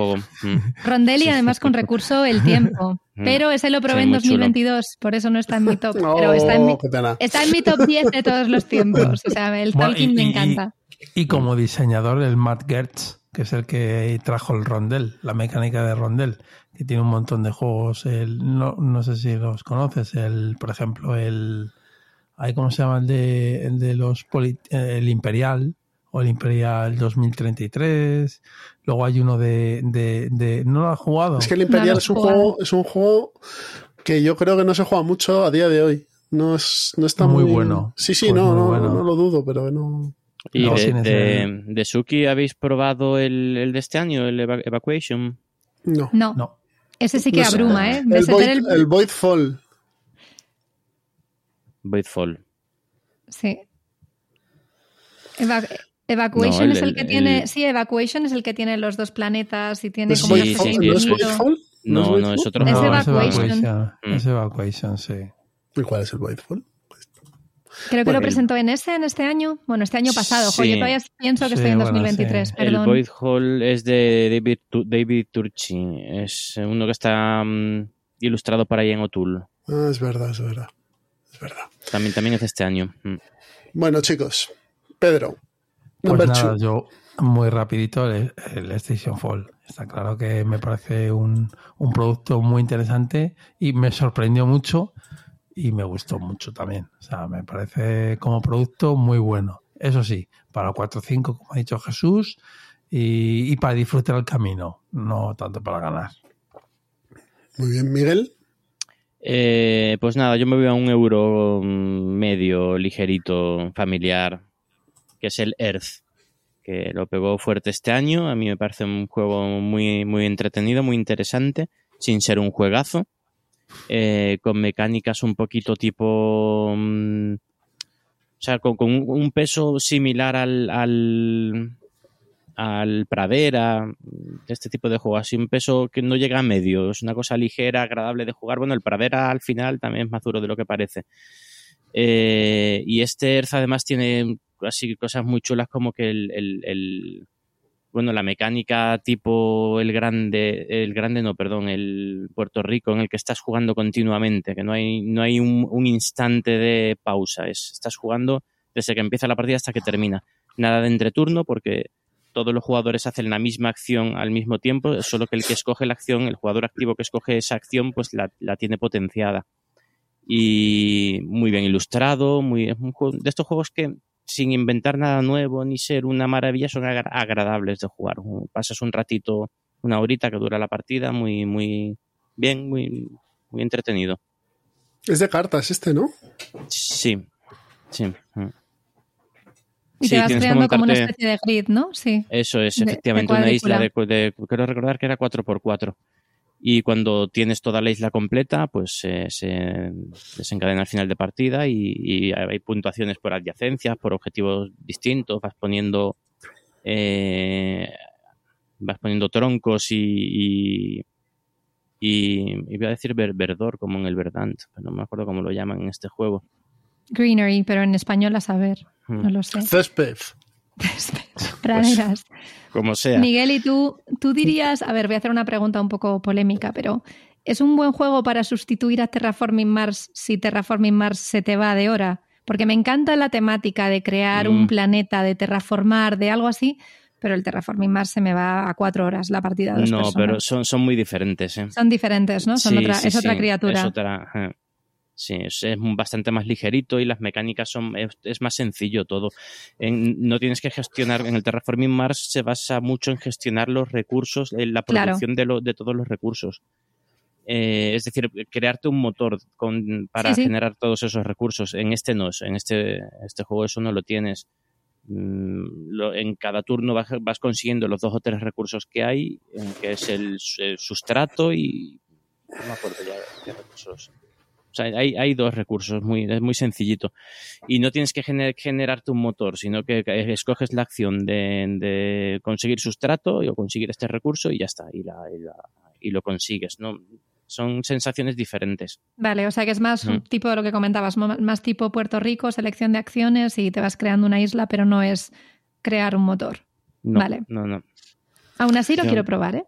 Mm. Rondel y además con recurso el tiempo. [laughs] Mm. Pero ese lo probé en 2022, por eso no está en mi top. [laughs] pero está en mi, está en mi top 10 de todos los tiempos. O sea, el Tolkien me encanta. Y, como diseñador, el Matt Gertz, que es el que trajo el Rondel, la mecánica de Rondel, que tiene un montón de juegos. El, no, no sé si los conoces, el, por ejemplo, el hay cómo se llama el de, el de los el Imperial o el Imperial 2033. Luego hay uno de, de, no lo ha jugado. Es que el Imperial es un juego, es un juego que yo creo que no se juega mucho a día de hoy. No es, no está muy, bueno. Sí, sí, pues no, no, no, lo dudo, pero no. ¿Y de, de, Suki habéis probado el, el, de este año, el Evacuation? No. No. Ese sí que abruma, ¿eh? El Void, el... el Voidfall. Voidfall. Sí. Evacuation es el, que tiene. Sí, Evacuation es el que tiene los dos planetas y tiene como sí, sí, ¿No es Voidfall? No, no, es otro. Es Evacuation. Es Evacuation, sí. ¿Y cuál es el Voidfall? Creo que lo presentó en ese, en este año. Bueno, este año pasado. yo todavía pienso que estoy en 2023. Perdón. El Void Hall es de David, David Turchi. Es uno que está mm, ilustrado para ahí en O'Toole. Ah, es verdad, es verdad verdad. También, también es este año. Mm. Bueno, chicos, Pedro. Pues nada, yo muy rapidito el, Station Fall. Está claro que me parece un, producto muy interesante y me sorprendió mucho y me gustó mucho también. O sea, me parece como producto muy bueno. Eso sí, para 4 o 5, como ha dicho Jesús, y, y para disfrutar el camino, no tanto para ganar. Muy bien, Miguel. Eh, pues nada, yo me voy a un euro medio, ligerito, familiar, que es el Earth, que lo pegó fuerte este año. A mí me parece un juego muy, muy entretenido, muy interesante, sin ser un juegazo, eh, con mecánicas un poquito tipo... Mm, o sea, con, un peso similar al, al Pradera, este tipo de juegos, así un peso que no llega a medio, es una cosa ligera, agradable de jugar. Bueno, el Pradera al final también es más duro de lo que parece. Eh, y este Earth además tiene así cosas muy chulas como que el, bueno, la mecánica tipo el grande, el grande no, perdón, el Puerto Rico en el que estás jugando continuamente, que no hay, no hay un, un instante de pausa, es, estás jugando desde que empieza la partida hasta que termina. Nada de entreturno porque todos los jugadores hacen la misma acción al mismo tiempo, solo que el que escoge la acción, el jugador activo que escoge esa acción, pues la, tiene potenciada. Y muy bien ilustrado, muy, es un de estos juegos que sin inventar nada nuevo ni ser una maravilla son agradables de jugar. Pasas un ratito, una horita que dura la partida, muy, muy bien, muy, muy entretenido. Es de cartas este, ¿no? Sí, sí. mm. Y Sí, te vas creando como una especie de grid, ¿no? Sí. Eso es, de- de efectivamente, una isla de- Quiero recordar que era 4x4. Y cuando tienes toda la isla completa, pues eh, se desencadena al final de partida y, y hay puntuaciones por adyacencias, por objetivos distintos, vas poniendo eh, vas poniendo troncos y, y, y iba a decir ver- verdor como en el Verdant, pero no me acuerdo cómo lo llaman en este juego. Greenery, pero en español a saber. Mm. No lo sé. Césped. [laughs] Praderas. Como sea. Miguel, ¿y tú, tú dirías, a ver, voy a hacer una pregunta un poco polémica, pero ¿es un buen juego para sustituir a Terraforming Mars si Terraforming Mars se te va de hora? Porque me encanta la temática de crear un Mm. planeta, de terraformar, de algo así, pero el Terraforming Mars se me va a cuatro horas la partida. de dos No, personas. pero son, son muy diferentes. ¿eh? Son diferentes, ¿no? Son Sí, otra, sí, es otra criatura. es otra. Sí, es, es bastante más ligerito y las mecánicas son es, es más sencillo todo. En- no tienes que gestionar en el Terraforming Mars se basa mucho en gestionar los recursos, en la Claro. producción de, lo- de todos los recursos. Eh, es decir, crearte un motor con, para Sí, sí. generar todos esos recursos. En este no, en este, este juego eso no lo tienes. Mm, lo- en cada turno vas, vas consiguiendo los dos o tres recursos que hay, en que es el, el sustrato y no me acuerdo ya qué recursos. O sea, hay, hay dos recursos, muy, es muy sencillito. Y no tienes que gener- generarte un motor, sino que escoges la acción de, de conseguir sustrato o conseguir este recurso y ya está, y, la- y la- y lo consigues. ¿no? Son sensaciones diferentes. Vale, o sea que es más un Mm. tipo de lo que comentabas, más tipo Puerto Rico, selección de acciones y te vas creando una isla, pero no es crear un motor. No, Vale. no, no. Aún así lo Yo- quiero probar, ¿eh?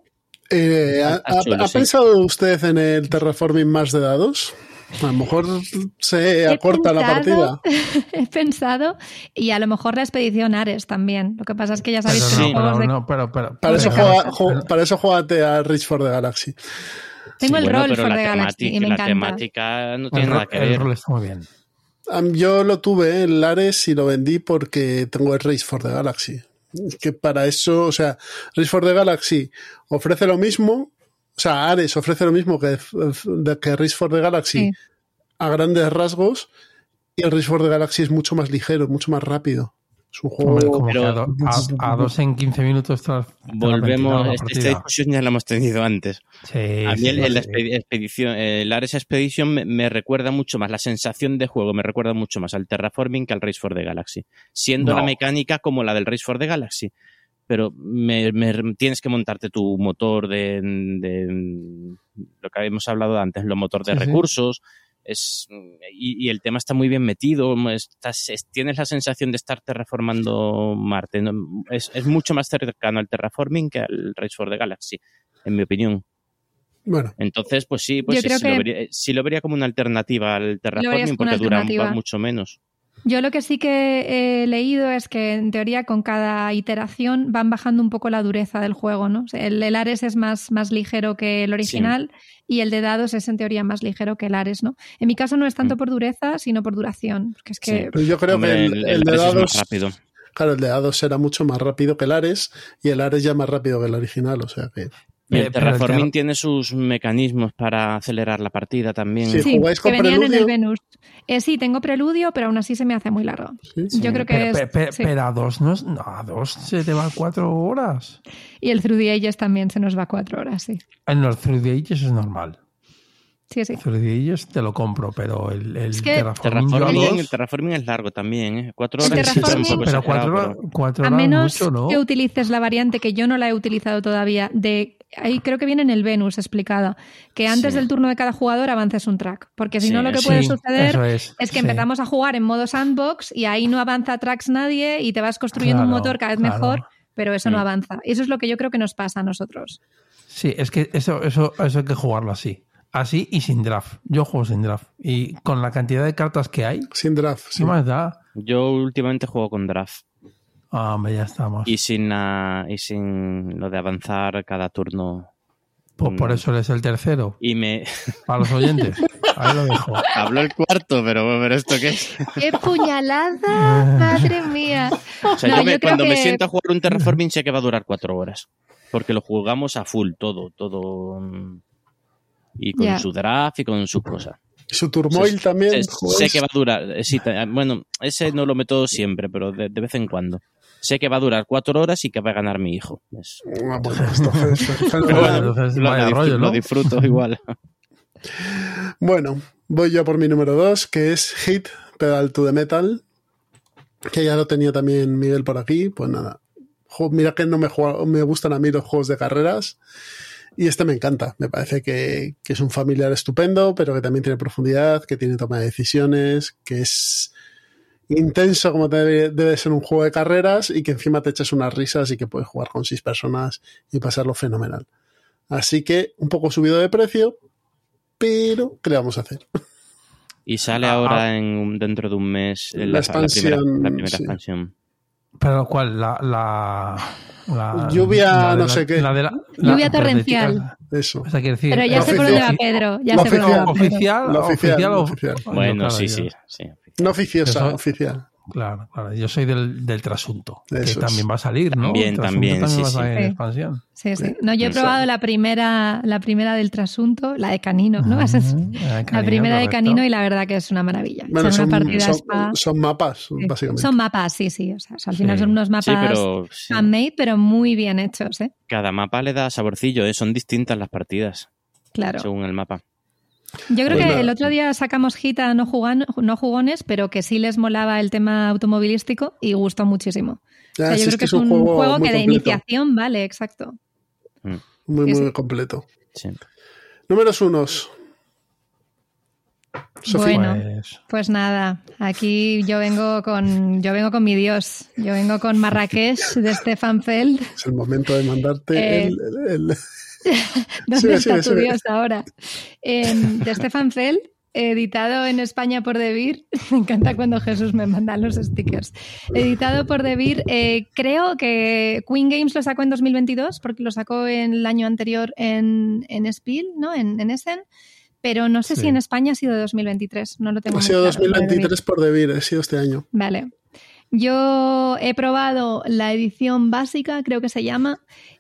Eh, ¿ha, chulo, ha- ha sí. pensado usted en el Terraforming Mars de dados? A lo mejor se acorta la partida. [laughs] He pensado, y a lo mejor la expedición Ares también. Lo que pasa es que ya sabéis Pero que Sí. no, de- no, pero, pero- Para eso, juega, ju- para eso jugate a Reach for the Galaxy. Tengo el bueno, rol for the Galaxy y me la encanta. temática no el, tiene nada que el ver. rol está muy bien. Am, Yo lo tuve en Lares y lo vendí porque tengo el Race for the Galaxy. Es Que para eso, o sea, Race for the Galaxy ofrece lo mismo, o sea, Ares ofrece lo mismo que, de- que Race for the Galaxy Sí. a grandes rasgos y el Race for the Galaxy es mucho más ligero, mucho más rápido. Es un juego... Hombre, como pero- a, do- a- a dos en 15 minutos te has- te has ventilado Volvemos, la esta, discusión ya la hemos tenido antes. Sí, A mí sí, el, el sí. expedi- expedición, el Ares Expedition me, me recuerda mucho más, la sensación de juego me recuerda mucho más al Terraforming que al Race for the Galaxy, siendo No. la mecánica como la del Race for the Galaxy. Pero me, me- tienes que montarte tu motor de, de- lo que habíamos hablado antes, los motor de Sí, sí. recursos. Es, y, y el tema está muy bien metido. Estás, es- tienes la sensación de estar terraformando Marte. ¿no? Es, es mucho más cercano al terraforming que al Race for the Galaxy, en mi opinión. Bueno, Entonces, pues sí, pues sí, sí lo vería, sí lo vería como una alternativa al terraforming porque dura mucho menos. Yo lo que sí que he leído es que en teoría con cada iteración van bajando un poco la dureza del juego, ¿no? O sea, El, el Ares es más, más ligero que el original y el de dados es en teoría más ligero que el Ares, ¿no? En mi caso no es tanto Mm. por dureza, sino por duración. Porque es que Sí. pero yo creo Hombre, que el, el, el el de Ares es dados... más rápido. Claro, el de dados será mucho más rápido que el Ares y el Ares ya más rápido que el original, o sea que... Y el Eh, pero el terraforming ter- tiene sus mecanismos para acelerar la partida también. Sí, sí, ¿jugáis que con venían en preludio? el Venus. Eh, sí, tengo preludio, pero aún así se me hace muy largo. Sí, sí. Yo creo que Pero, es... pe- pe- sí. pero a dos no es- no, a dos se te va cuatro horas. Y el Through the Ages también se nos va cuatro horas, sí. En los 3D Ages es normal. Sí, sí. 3D Ages te lo compro, pero el, el Es que- Terraforming dos- el terraforming es largo también, ¿eh? Cuatro horas sí, pero exagerado, cuatro, horas- pero- cuatro A menos mucho, ¿no? que utilices la variante que yo no la he utilizado todavía, de ahí creo que viene en el Venus explicada, que antes Sí. del turno de cada jugador avances un track, porque si Sí, no lo que puede Sí, suceder es, es que sí. empezamos a jugar en modo sandbox y ahí no avanza tracks nadie y te vas construyendo un motor cada vez claro. mejor, pero eso no avanza. Y eso es lo que yo creo que nos pasa a nosotros. Sí, es que eso, eso, eso hay que jugarlo así. Así y sin draft. Yo juego sin draft. Y con la cantidad de cartas que hay, Sin draft, sí. ¿qué más da? Yo últimamente juego con draft Ah, hombre, ya estamos. y sin, la- y sin lo de avanzar cada turno. Pues por Mm. eso eres el tercero. Y me [laughs] Para los oyentes. Ahí lo dejo. [laughs] habló el cuarto, pero, pero ¿esto qué es? [laughs] ¡Qué puñalada! ¡Madre mía! O sea, No, yo, me- cuando me que- siento a jugar un terraforming sé que va a durar cuatro horas. Porque lo jugamos a full, todo, todo. mm, Y con Ya. su draft y con sus cosas. Su Turmoil también. Sé, sé, que va a durar. sí, bueno, ese no lo meto siempre, pero de, de vez en cuando. Sé que va a durar cuatro horas y que va a ganar mi hijo. Es- Ah, [laughs] Pero fenomenal. bueno, entonces, lo, vaya lo disfr- rollo, ¿no? lo disfruto [laughs] igual. Bueno, voy yo por mi número 2, que es Hit Pedal to the Metal, que ya lo tenía también Miguel por aquí. Pues nada, mira que no me, juega- me gustan a mí los juegos de carreras. Y este me encanta. Me parece que, que es un familiar estupendo, pero que también tiene profundidad, que tiene toma de decisiones, que es intenso como debe, debe ser un juego de carreras y que encima te echas unas risas y que puedes jugar con seis personas y pasarlo fenomenal. Así que un poco subido de precio, pero ¿qué le vamos a hacer? Y sale Ah, ahora en un- dentro de un mes La la, la primera, expansión, la primera sí. expansión. Pero ¿cuál? La, la, la- Lluvia la no la- sé qué. la de la- Lluvia torrencial. Eso. O sea, quiere decir, Pero ya sé por dónde va. Pedro. Ya La sé por dónde va oficial. Pedro. oficial. Bueno, claro, sí, sí, sí. No oficiosa, oficial. Claro, claro. Yo soy del, del trasunto, que Eso es. también va a salir, ¿no? También, trasunto también, va a sí, salir sí. en Sí. expansión. Sí, sí. No, yo he probado la primera, la primera del trasunto, la de Canino, ¿no? [laughs] La Canino, primera de correcto. Canino y la verdad que es una maravilla. Bueno, son, una son- spa. son mapas, Sí. básicamente. Son mapas, sí, sí. O sea, al final Sí. son unos mapas Sí, pero sí, handmade, pero muy bien hechos, ¿eh? cada mapa le da saborcillo, ¿eh? son distintas las partidas Claro. según el mapa. Yo creo Pues que nada. el otro día sacamos hit a no, jugan, no jugones, pero que sí les molaba el tema automovilístico y gustó muchísimo. Ya, O sea, si yo creo que es un juego, muy que de iniciación, vale, exacto. Muy, sí, muy sí. completo. Sí. Números unos. Sofía. Bueno. Pues, Pues nada, aquí yo vengo con yo vengo con mi Dios, yo vengo con Marrakech de Stefan Feld. Es el momento de mandarte Eh, el, el- el- [laughs] ¿Dónde Sigue, está sigue, tu. Dios ahora? Em, de Stefan Feld, editado en España por Debir. [laughs] Me encanta cuando Jesús me manda los stickers. Editado por Debir. eh, creo que Queen Games lo sacó en 2022 porque lo sacó en el año anterior en, en Spiel, ¿no? En, en Essen. Pero no sé Sí. si en España ha sido 2023. No lo tengo ha sido claro, lo de Debir. 2023 por Debir, ha sido este año. Vale. Yo he probado la edición básica, creo que se llama,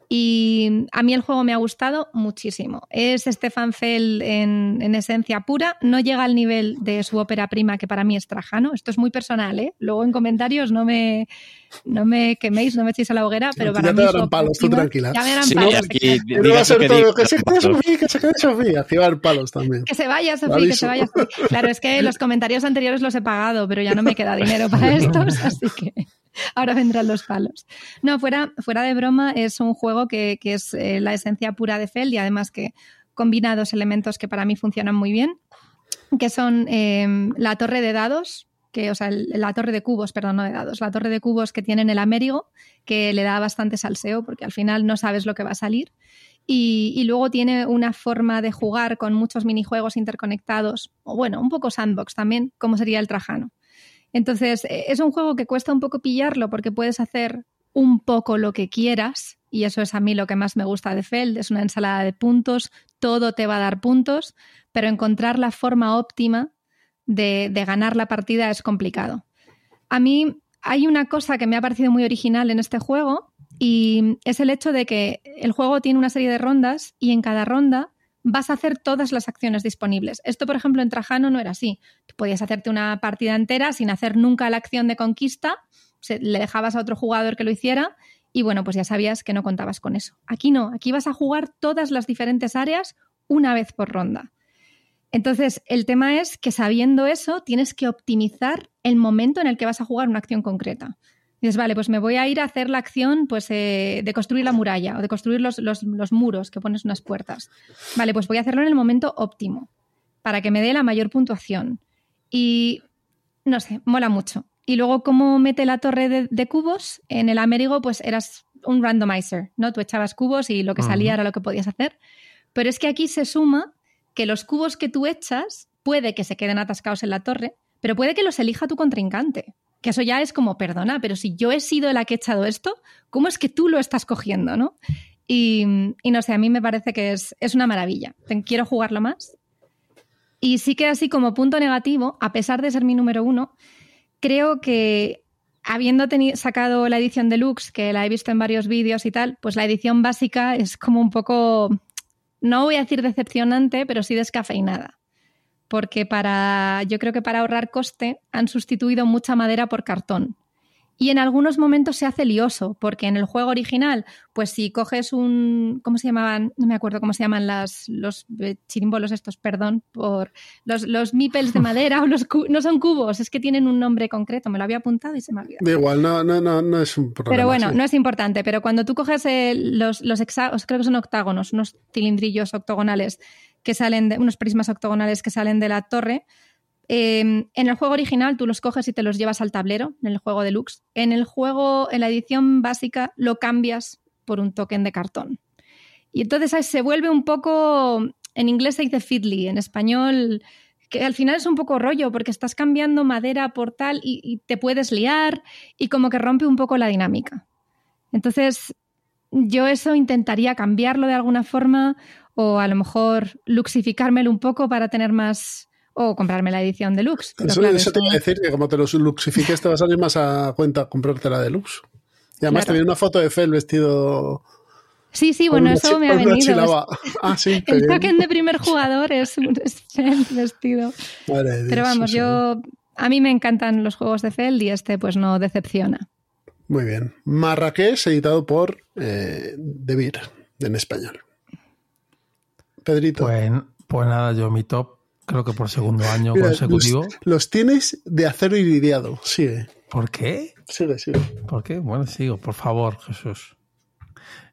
y a mí el juego me ha gustado muchísimo. Es Stefan Feld en, en esencia pura, no llega al nivel de su ópera prima, que para mí es Trajano. Esto es muy personal, ¿eh? Luego en comentarios no me, no me queméis, no me echéis a la hoguera, pero Ya para te mí su darán ópera palos, tú prima- tranquila. Ya me darán palos. aquí no va a ser que todo, que se quede palos. Sofía, que se quede Sofía. Aquí va a haber palos también. Que se vaya, Sofía, que se vaya. Sofía. Claro, es que los comentarios anteriores los he pagado, pero ya no me queda dinero para [laughs] estos, así que [laughs] ahora vendrán los palos. No, fuera, fuera de broma, es un juego que, que es eh, la esencia pura de Feld y además que combina dos elementos que para mí funcionan muy bien, que son eh, la torre de dados, que, o sea, el- la torre de cubos, perdón, no de dados, la torre de cubos que tiene en el Amérigo, que le da bastante salseo porque al final no sabes lo que va a salir. Y, y luego tiene una forma de jugar con muchos minijuegos interconectados, o bueno, un poco sandbox también, como sería el Trajano. Entonces, eh, es un juego que cuesta un poco pillarlo porque puedes hacer un poco lo que quieras, y eso es a mí lo que más me gusta de Feld, es una ensalada de puntos, todo te va a dar puntos, pero encontrar la forma óptima de, de ganar la partida es complicado. A mí hay una cosa que me ha parecido muy original en este juego y es el hecho de que el juego tiene una serie de rondas y en cada ronda vas a hacer todas las acciones disponibles. Esto, por ejemplo, en Trajano no era así. Tú podías hacerte una partida entera sin hacer nunca la acción de conquista, le dejabas a otro jugador que lo hiciera y bueno, pues ya sabías que no contabas con eso. Aquí no, aquí vas a jugar todas las diferentes áreas una vez por ronda. Entonces, el tema es que sabiendo eso, tienes que optimizar el momento en el que vas a jugar una acción concreta. Dices, vale, pues me voy a ir a hacer la acción pues, eh, de construir la muralla o de construir los, los- los muros que pones unas puertas. Vale, pues voy a hacerlo en el momento óptimo para que me dé la mayor puntuación. Y no sé, mola mucho. Y luego, como mete la torre de, de cubos, en el Amérigo, pues eras un randomizer, ¿no? Tú echabas cubos y lo que salía era lo que podías hacer. Pero es que aquí se suma que los cubos que tú echas puede que se queden atascados en la torre, pero puede que los elija tu contrincante. Que eso ya es como, perdona, pero si yo he sido la que he echado esto, ¿cómo es que tú lo estás cogiendo, no? Y, no sé, a mí me parece que es, es una maravilla. Quiero jugarlo más. Y sí que así como punto negativo, a pesar de ser mi número uno, creo que habiendo sacado la edición deluxe, que la he visto en varios vídeos y tal, pues la edición básica es como un poco, no voy a decir decepcionante, pero sí descafeinada. Porque para, yo creo que para ahorrar coste han sustituido mucha madera por cartón. Y en algunos momentos se hace lioso, porque en el juego original, pues si coges un, ¿cómo se llamaban? No me acuerdo cómo se llaman las, los eh, chirimbolos estos, perdón, por los, los meeples de [laughs] madera o los no son cubos, es que tienen un nombre concreto, me lo había apuntado y se me ha olvidado. Da igual, no, no, no, no es un problema. Pero bueno, sí. no es importante, pero cuando tú coges eh, los, los hexágonos, creo que son octágonos, unos cilindrillos octogonales que salen de, unos prismas octogonales que salen de la torre, eh, en el juego original tú los coges y te los llevas al tablero, en el juego deluxe. En el juego, en la edición básica, lo cambias por un token de cartón. Y entonces se vuelve un poco, en inglés se dice fiddly, en español, que al final es un poco rollo, porque estás cambiando madera por tal y te puedes liar y como que rompe un poco la dinámica. Entonces, yo eso intentaría cambiarlo de alguna forma o a lo mejor luxificármelo un poco para tener más o comprarme la edición deluxe. Eso, claro, eso te iba a decir que como te los luxifiques te va a salir más a cuenta comprarte la deluxe. Y además Claro. te vi una foto de Fel vestido. Sí, sí, bueno, eso me ha venido. [laughs] Ah, sí, El token de primer jugador es un [laughs] es vestido. Madre Pero vamos, yo a mí me encantan los juegos de Feld y este pues no decepciona. Muy bien. Marrakech, editado por eh, De Beer, en español. Pedrito. Pues, pues nada, yo mi top, creo que por segundo año Mira, consecutivo. Los, los tienes de acero iridiado. Sigue, ¿Por qué? sigue, sigue. ¿Por qué? Bueno, sigo, por favor, Jesús.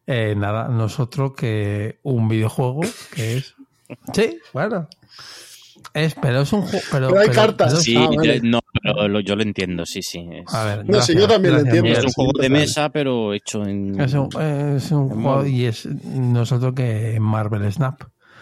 Eh, nada, nosotros que un videojuego que es. [laughs] Sí, bueno. Es, pero es un juego. Pero, Pero hay cartas. pero- Sí, Ah, vale. no, pero lo- yo lo entiendo, sí, sí. Es, a ver, No, sí, yo también lo entiendo. es un juego de mesa, pero hecho en... Es un, es un En juego y es nosotros que Marvel Snap.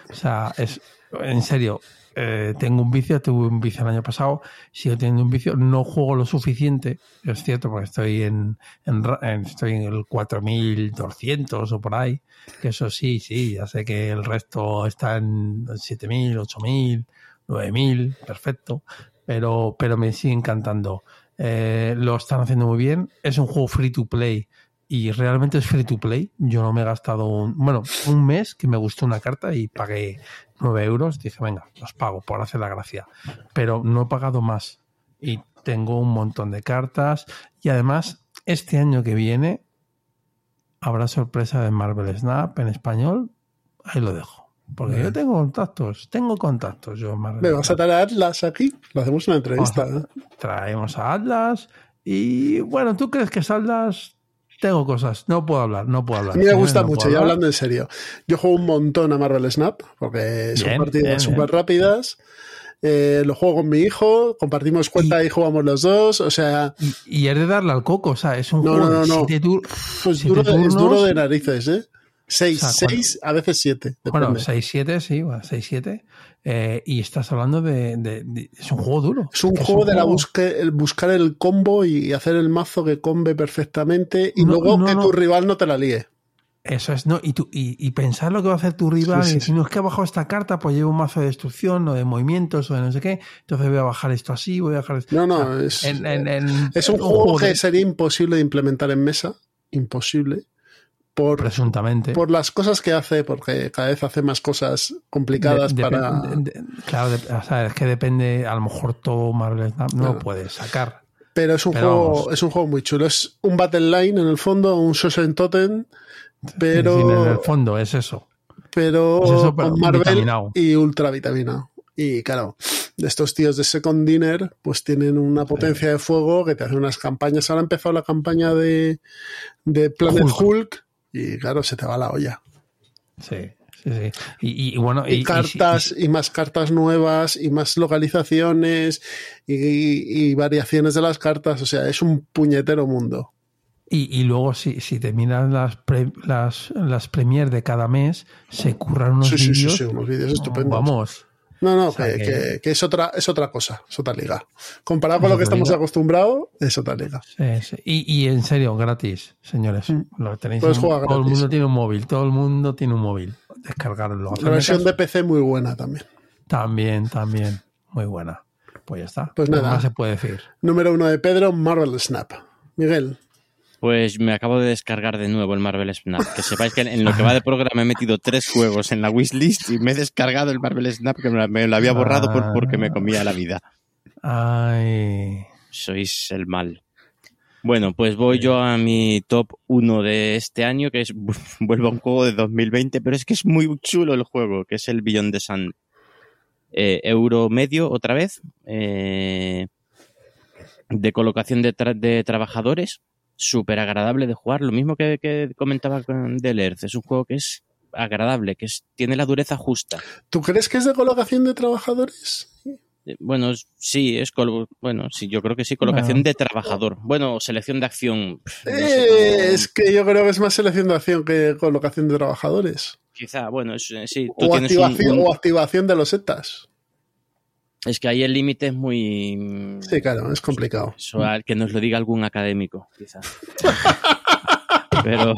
O sea, es en serio. eh, tengo un vicio, tuve un vicio el año pasado, sigo teniendo un vicio, no juego lo suficiente, es cierto, porque estoy en, en en- estoy en el 4200 o por ahí, que eso sí, sí, ya sé que el resto está en 7000, 8000, 9000, perfecto, pero, pero me sigue encantando. Eh, lo están haciendo muy bien, es un juego free to play y realmente es free to play. Yo no me he gastado un, bueno, un mes que me gustó una carta y pagué 9 euros. Dije, venga, los pago por hacer la gracia. Pero no he pagado más. Y tengo un montón de cartas. Y además, este año que viene habrá sorpresa de Marvel Snap en español. Ahí lo dejo. Porque Bien. yo tengo contactos, tengo contactos yo Marvel ¿Me vas a Snap. traer Atlas aquí? Lo hacemos una entrevista. Vamos ¿eh? Traemos a Atlas y bueno, ¿tú crees que es Atlas? Tengo cosas, no puedo hablar, no puedo hablar. A mí me gusta no mucho, puedo y hablar. hablando en serio. Yo juego un montón a Marvel Snap, porque son Bien, partidas súper rápidas. Eh, lo juego con mi hijo, compartimos cuenta y, jugamos los dos. O sea, Y, y es de darle al coco, o sea, es un No, juego no, no, de no. siete pues siete duro de- es turnos. duro de narices, ¿eh? Seis, O sea, seis, a veces siete. Bueno, depende. 6-7, sí, bueno, 6-7. Eh, y estás hablando de, de- de- Es un juego duro. Es un juego de la busque, el buscar el combo y hacer el mazo que combe perfectamente y No, luego no, que no. tu rival no te la líe. Eso es, ¿no? Y, tú, y, y pensar lo que va a hacer tu rival, Sí, sí, y decir, no es que ha bajado esta carta, pues llevo un mazo de destrucción o de movimientos o de no sé qué, entonces voy a bajar esto así, voy a bajar esto. No, no, O sea, es, en- en- en- es un juego que de- sería imposible de implementar en mesa. Imposible. Por, presuntamente. por las cosas que hace, porque cada vez hace más cosas complicadas De- para. depen- de- de- claro, o sea, es que depende, a lo mejor todo Marvel no Claro. lo puedes sacar. Pero es un Pero juego, vamos. es un juego muy chulo. Es un Battle Line en el fondo, un Shosen Totem, pero, en el fondo es eso. pero es eso, pero con Marvel vitaminado. y ultra vitaminado. Y claro, estos tíos de Second Dinner, pues tienen una potencia de fuego que te hace unas campañas. Ahora ha empezado la campaña de, de Planet Hulk. Hulk. Y claro, se te va la olla. Sí, sí, sí. Y, bueno, Y, cartas, y, más cartas nuevas, y más localizaciones, y, variaciones de las cartas. O sea, es un puñetero mundo. Y, y luego, si, si te miras las, pre- las, las premier de cada mes, se curran unos Sí, sí, sí, vídeos. sí, unos vídeos estupendos. Vamos. No, no, O sea que, que- es, otra, es otra cosa, es otra liga. Comparado con lo que estamos acostumbrados, es otra liga. Sí, sí. Y, y en serio, gratis, señores. Lo tenéis en- todo el mundo tiene un móvil, todo el mundo tiene un móvil. Descargarlo. La versión de PC muy buena también. También, también. Muy buena. Pues ya está. Pues ¿Qué nada. más se puede decir? Número uno de Pedro, Marvel Snap. Miguel, Pues me acabo de descargar de nuevo el Marvel Snap. Que sepáis que en lo que va de programa he metido tres juegos en la wishlist y me he descargado el Marvel Snap que me lo había borrado por, porque me comía la vida. Ay. Sois el mal. Bueno, pues voy yo a mi top 1 de este año, que es, [laughs] vuelvo a un juego de 2020, pero es que es muy chulo el juego, que es el Beyond the Sun. Eh, euro medio otra vez, eh, de colocación de, de trabajadores, súper agradable de jugar. Lo mismo que, comentaba con Del Earth. Es un juego que es agradable, que es, tiene la dureza justa. ¿Tú crees que es de colocación de trabajadores? Eh, bueno, sí, es bueno, sí, yo creo que sí, colocación de trabajador. Bueno, selección de acción. Eh, es que yo creo que es más selección de acción que colocación de trabajadores. Quizá, bueno, es, eh, sí. o, activación, o activación de los ETAs. Es que ahí el límite es muy. Sí, claro, es complicado. Eso, que nos lo diga algún académico, quizás. [laughs] Pero.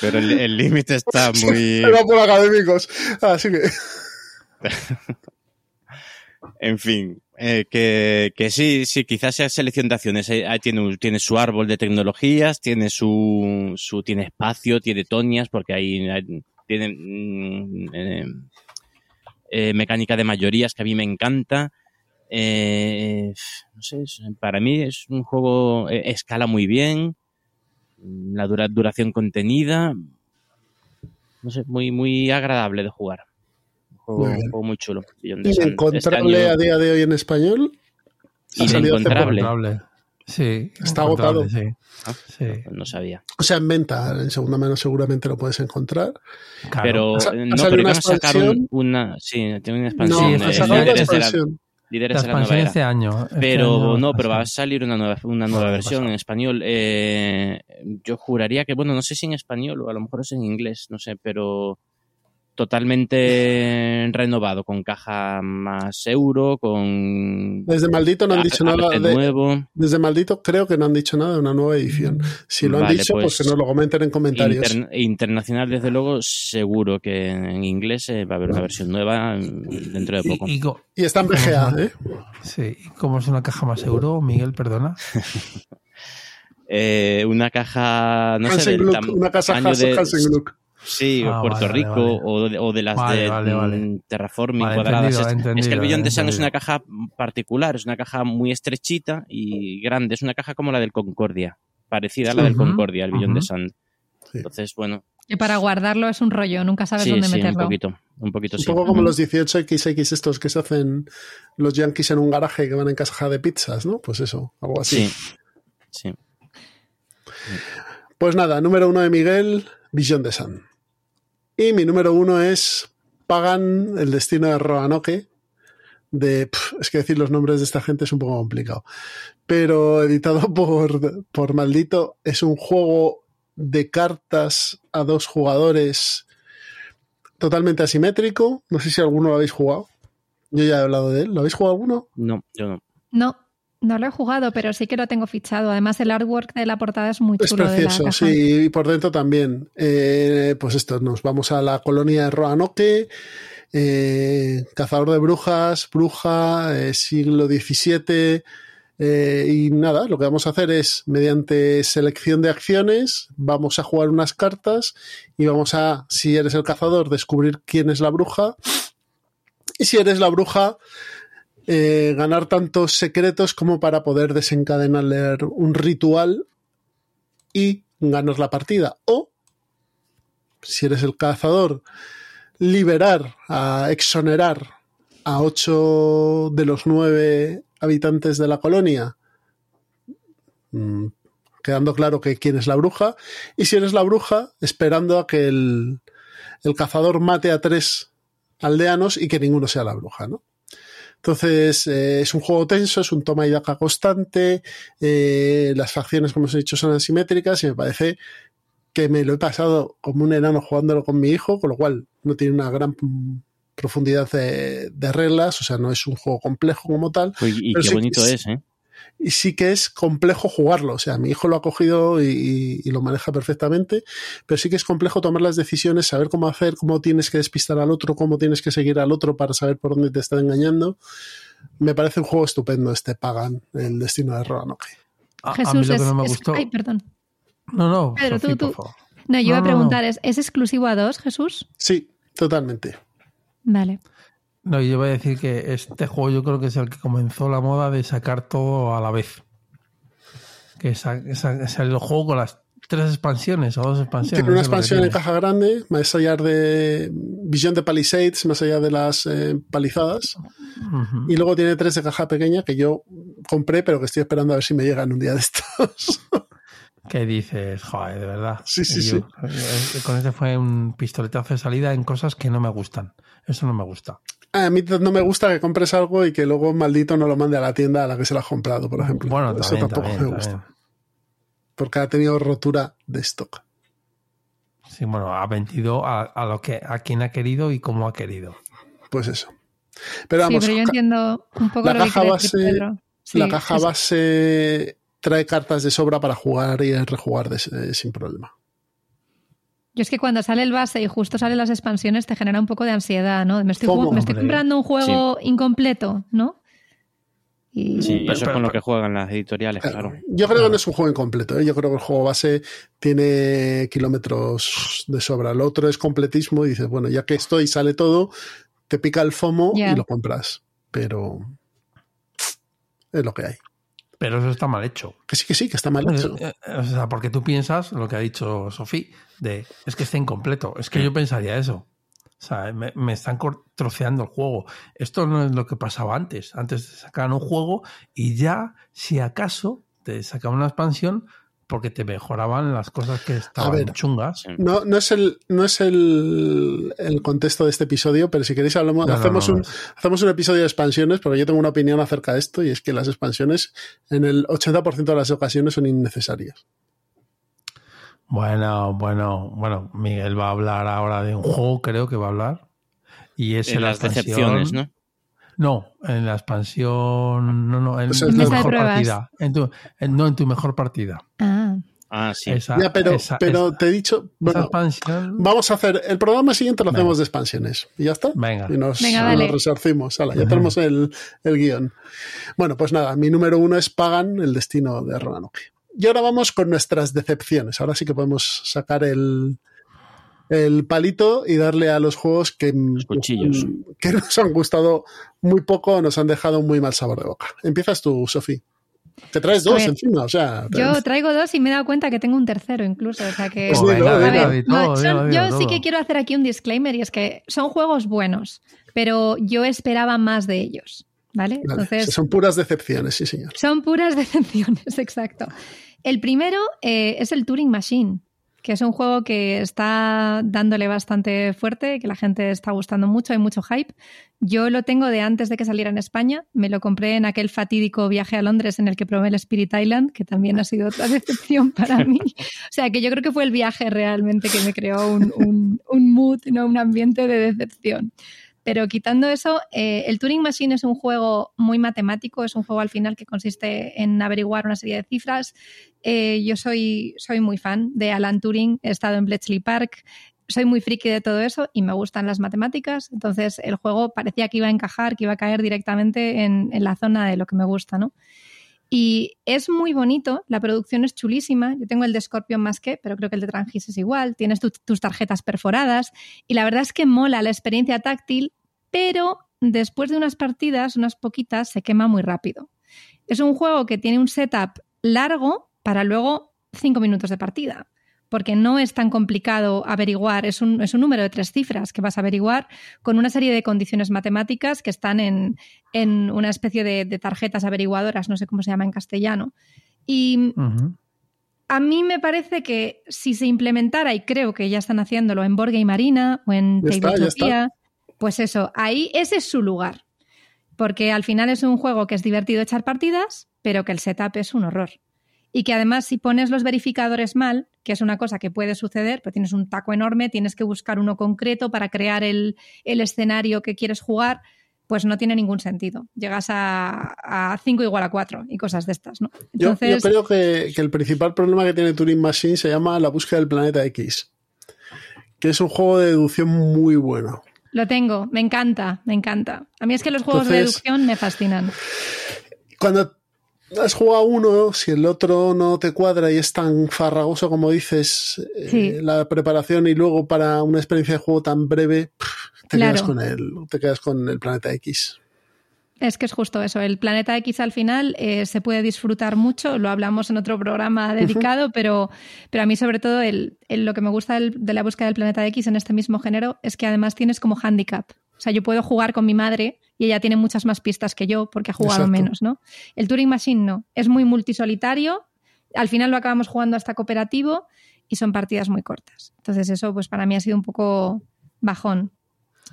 Pero el límite está muy. Era por académicos. Así que. [laughs] en fin, eh, que, que, sí, sí, quizás sea selección de acciones. Eh, tiene, tiene su árbol de tecnologías, tiene su, su tiene espacio, tiene toñas, porque ahí tiene mm, eh, eh, mecánica de mayorías que a mí me encanta. Eh, no sé, para mí es un juego, eh, escala muy bien, la duración contenida, no sé, muy, muy agradable de jugar. Un juego muy, chulo. ¿Inencontrable este a día de hoy en español? Inencontrable. Sí. Está agotado. Ah, sí. No sabía. O sea, en venta, en segunda mano seguramente lo puedes encontrar. Pero, no, pero a sacar una. Sí, tiene una expansión. No, expansión. Líderes la expansión este año. Este pero no, pero va a salir una nueva, una nueva versión en español. Eh, yo juraría que, bueno, no sé si en español o a lo mejor es en inglés, no sé, pero totalmente renovado, con caja más euro, con... Desde Maldito no han dicho nada de... Nuevo. Desde Maldito creo que no han dicho nada de una nueva edición. Si lo han dicho, pues, pues, que nos lo comenten en comentarios. internacional, desde luego, seguro que en inglés eh, va a haber una versión nueva dentro de poco. Y, está en [laughs] BGA, ¿eh? Sí. ¿Cómo es una caja más euro, Miguel? Perdona. [laughs] eh, una caja... No sé, del una casa de... Sí, ah, Puerto Rico O, de, o, de, las de Terraforming cuadradas. es, que el Billón de Sun es una caja particular, es una caja muy estrechita y grande, es una caja como la del Concordia, parecida a la del Concordia, el Billón de Sun. Entonces, bueno. Y para guardarlo es un rollo, nunca sabes dónde meterlo. Un poquito, un poquito Un poco como los 18XX estos que se hacen los yankees en un garaje que van en caja de pizzas, ¿no? Pues eso, algo así. Sí. sí. Pues nada, número uno de Miguel, Vision de Sun. Y mi número uno es Pagan, el destino de Roanoke. De, es que decir los nombres de esta gente es un poco complicado. Pero editado [laughs] por, por Maldito, es un juego de cartas a dos jugadores totalmente asimétrico. No sé si alguno lo habéis jugado. Yo ya he hablado de él. ¿Lo habéis jugado alguno? No, yo no. No. No lo he jugado, pero sí que lo tengo fichado. Además, el artwork de la portada es muy chulo. Es precioso, sí, y por dentro también. Eh, pues esto, nos vamos a la colonia de Roanoke, eh, cazador de brujas, bruja, eh, siglo XVII. y nada, lo que vamos a hacer es, mediante selección de acciones, vamos a jugar unas cartas y vamos a, si eres el cazador, descubrir quién es la bruja. Y si eres la bruja, eh, ganar tantos secretos como para poder desencadenar un ritual y ganar la partida. O, si eres el cazador, liberar, a exonerar a ocho de los nueve habitantes de la colonia, mm, quedando claro que quién es la bruja, y si eres la bruja, esperando a que el, el cazador mate a tres aldeanos y que ninguno sea la bruja, ¿no? Entonces, eh, es un juego tenso, es un toma y daca constante, eh, las facciones, como os he dicho, son asimétricas y me parece que me lo he pasado como un enano jugándolo con mi hijo, con lo cual no tiene una gran profundidad de, reglas, o sea, no es un juego complejo como tal. y qué bonito es, ¿eh? Y sí que es complejo jugarlo. O sea, mi hijo lo ha cogido y, lo maneja perfectamente, pero sí que es complejo tomar las decisiones, saber cómo hacer, cómo tienes que despistar al otro, cómo tienes que seguir al otro para saber por dónde te está engañando. me parece un juego estupendo este Pagan, el destino de Roanoke. A, a Jesús, mí lo que es, no me es- gustó. Ay, perdón. No, no, Pedro, Sofía, tú, por tú. favor. No, yo iba a No, no, no. preguntar, ¿es, ¿es exclusivo a dos, Jesús? Sí, totalmente. Vale. No, yo voy a decir que este juego yo creo que es el que comenzó la moda de sacar todo a la vez. Que sa- sa- salió el juego con las tres expansiones o dos expansiones. Tiene una expansión en caja grande, más allá de Visión de Palisades, más allá de las eh, palizadas. Y luego tiene tres de caja pequeña que yo compré, pero que estoy esperando a ver si me llegan un día de estos. ¿Qué dices? Joder, de verdad. Sí, sí, Y sí. eh, Con este fue un pistoletazo de salida en cosas que no me gustan. Eso no me gusta. A mí no me gusta que compres algo y que luego maldito no lo mande a la tienda a la que se lo has comprado, por ejemplo. Bueno, Eso también, tampoco también, me gusta. también. Porque ha tenido rotura de stock. Sí, bueno, ha vendido a, a lo que a quien ha querido y como ha querido. Pues eso. Pero sí, vamos, pero yo entiendo un poco la lo caja base- decir. Sí, la caja es- base trae cartas de sobra para jugar y rejugar de- eh, sin problema. Yo es que cuando sale el base y justo salen las expansiones te genera un poco de ansiedad, ¿no? Me estoy, me estoy comprando un juego incompleto, ¿no? Y Sí, Pero- eso pero- es con lo que juegan las editoriales, Claro. claro. Yo creo que no es un juego incompleto. ¿eh? Yo creo que el juego base tiene kilómetros de sobra. Lo otro es completismo y dices, bueno, ya que esto y sale todo, te pica el FOMO y lo compras. Pero es lo que hay. Pero eso está mal hecho. Que sí, que sí, que está mal hecho. Eh, O sea, porque tú piensas lo que ha dicho Sofía, de es que está incompleto. Es que yo pensaría eso. O sea, me, me están troceando el juego. Esto no es lo que pasaba antes. Antes te sacaban un juego y ya, si acaso, te sacaban una expansión porque te mejoraban las cosas que estaban ver. chungas. No, no es el, no es el, el contexto de este episodio, pero si queréis hablamos, No, hacemos, no, un, hacemos un episodio de expansiones, porque yo tengo una opinión acerca de esto, y es que las expansiones en el 80% de las ocasiones son innecesarias. Bueno, bueno, bueno. Miguel va a hablar ahora de un juego, creo que va a hablar. Y es En en la las expansión- decepciones, ¿no? No, en la expansión. No, no, en Pues tu mejor pruebas. partida. En tu, en- no, en tu mejor partida. Ah, Ah, sí. Esa, ya, pero, esa- pero esa- te he dicho, bueno, expansión. vamos a hacer, el programa siguiente lo Venga. hacemos de expansiones. Y ya está. Venga. Y nos, Venga, nos resarcimos. Hala, ya tenemos el, el guion. Bueno, pues nada, mi número uno es Pagan, el destino de Roanoke. Y ahora vamos con nuestras decepciones. Ahora sí que podemos sacar el, el palito y darle a los juegos que, cuchillos. que [laughs] nos han gustado muy poco o nos han dejado muy mal sabor de boca. Empiezas tú, Sofi. Te traes dos ver, encima, o sea. yo traigo dos y me he dado cuenta que tengo un tercero incluso. O sea que. Pues Pues yo sí que quiero hacer aquí un disclaimer y es que son juegos buenos, pero yo esperaba más de ellos. ¿Vale? Vale, Entonces, son puras decepciones, sí, señor. Son puras [laughs] decepciones, exacto. El primero eh, es el Turing Machine, que es un juego que está dándole bastante fuerte, que la gente está gustando mucho, hay mucho hype. Yo lo tengo de antes de que saliera en España, me lo compré en aquel fatídico viaje a Londres en el que probé el Spirit Island, que también ha sido otra [laughs] decepción para mí. O sea, que yo creo que fue el viaje realmente que me creó un, un, un mood, ¿no? un ambiente de decepción. Pero quitando eso, eh, el Turing Machine es un juego muy matemático, es un juego al final que consiste en averiguar una serie de cifras. Eh, yo soy, soy muy fan de Alan Turing, he estado en Bletchley Park, soy muy friki de todo eso y me gustan las matemáticas, entonces el juego parecía que iba a encajar, que iba a caer directamente en, en la zona de lo que me gusta, ¿no? Y es muy bonito, la producción es chulísima. Yo tengo el de Scorpion más que, pero creo que el de Trangis es igual. Tienes tu- tus tarjetas perforadas y la verdad es que mola la experiencia táctil, pero después de unas partidas, unas poquitas, se quema muy rápido. Es un juego que tiene un setup largo para luego cinco minutos de partida, porque no es tan complicado averiguar, es un, es un número de tres cifras que vas a averiguar con una serie de condiciones matemáticas que están en, en una especie de, de tarjetas averiguadoras, no sé cómo se llama en castellano. Y a mí me parece que si se implementara, y creo que ya están haciéndolo en Borg y Marina o en Ya está, ya Tabletopia, pues eso, ahí ese es su lugar. Porque al final es un juego que es divertido echar partidas, pero que el setup es un horror. Y que además si pones los verificadores mal, que es una cosa que puede suceder, pero tienes un taco enorme, tienes que buscar uno concreto para crear el, el escenario que quieres jugar, pues no tiene ningún sentido. Llegas a 5 igual a 4 y cosas de estas, ¿no? Yo creo que, que el principal problema que tiene Turing Machine se llama la búsqueda del planeta X, que es un juego de deducción muy bueno. Lo tengo, me encanta, me encanta. A mí es que los juegos de deducción me fascinan. Cuando has jugado uno, si el otro no te cuadra y es tan farragoso como dices, eh, la preparación y luego para una experiencia de juego tan breve, te, Claro. quedas con el, te quedas con el Planeta X. Es que es justo eso. El Planeta X al final eh, se puede disfrutar mucho. Lo hablamos en otro programa dedicado, pero, pero a mí sobre todo el, el- lo que me gusta del- de la búsqueda del Planeta X en este mismo género es que además tienes como handicap. O sea, yo puedo jugar con mi madre y ella tiene muchas más pistas que yo porque ha jugado Exacto. menos, ¿no? El Turing Machine no. Es muy multisolitario. Al final lo acabamos jugando hasta cooperativo y son partidas muy cortas. Entonces eso pues para mí ha sido un poco bajón.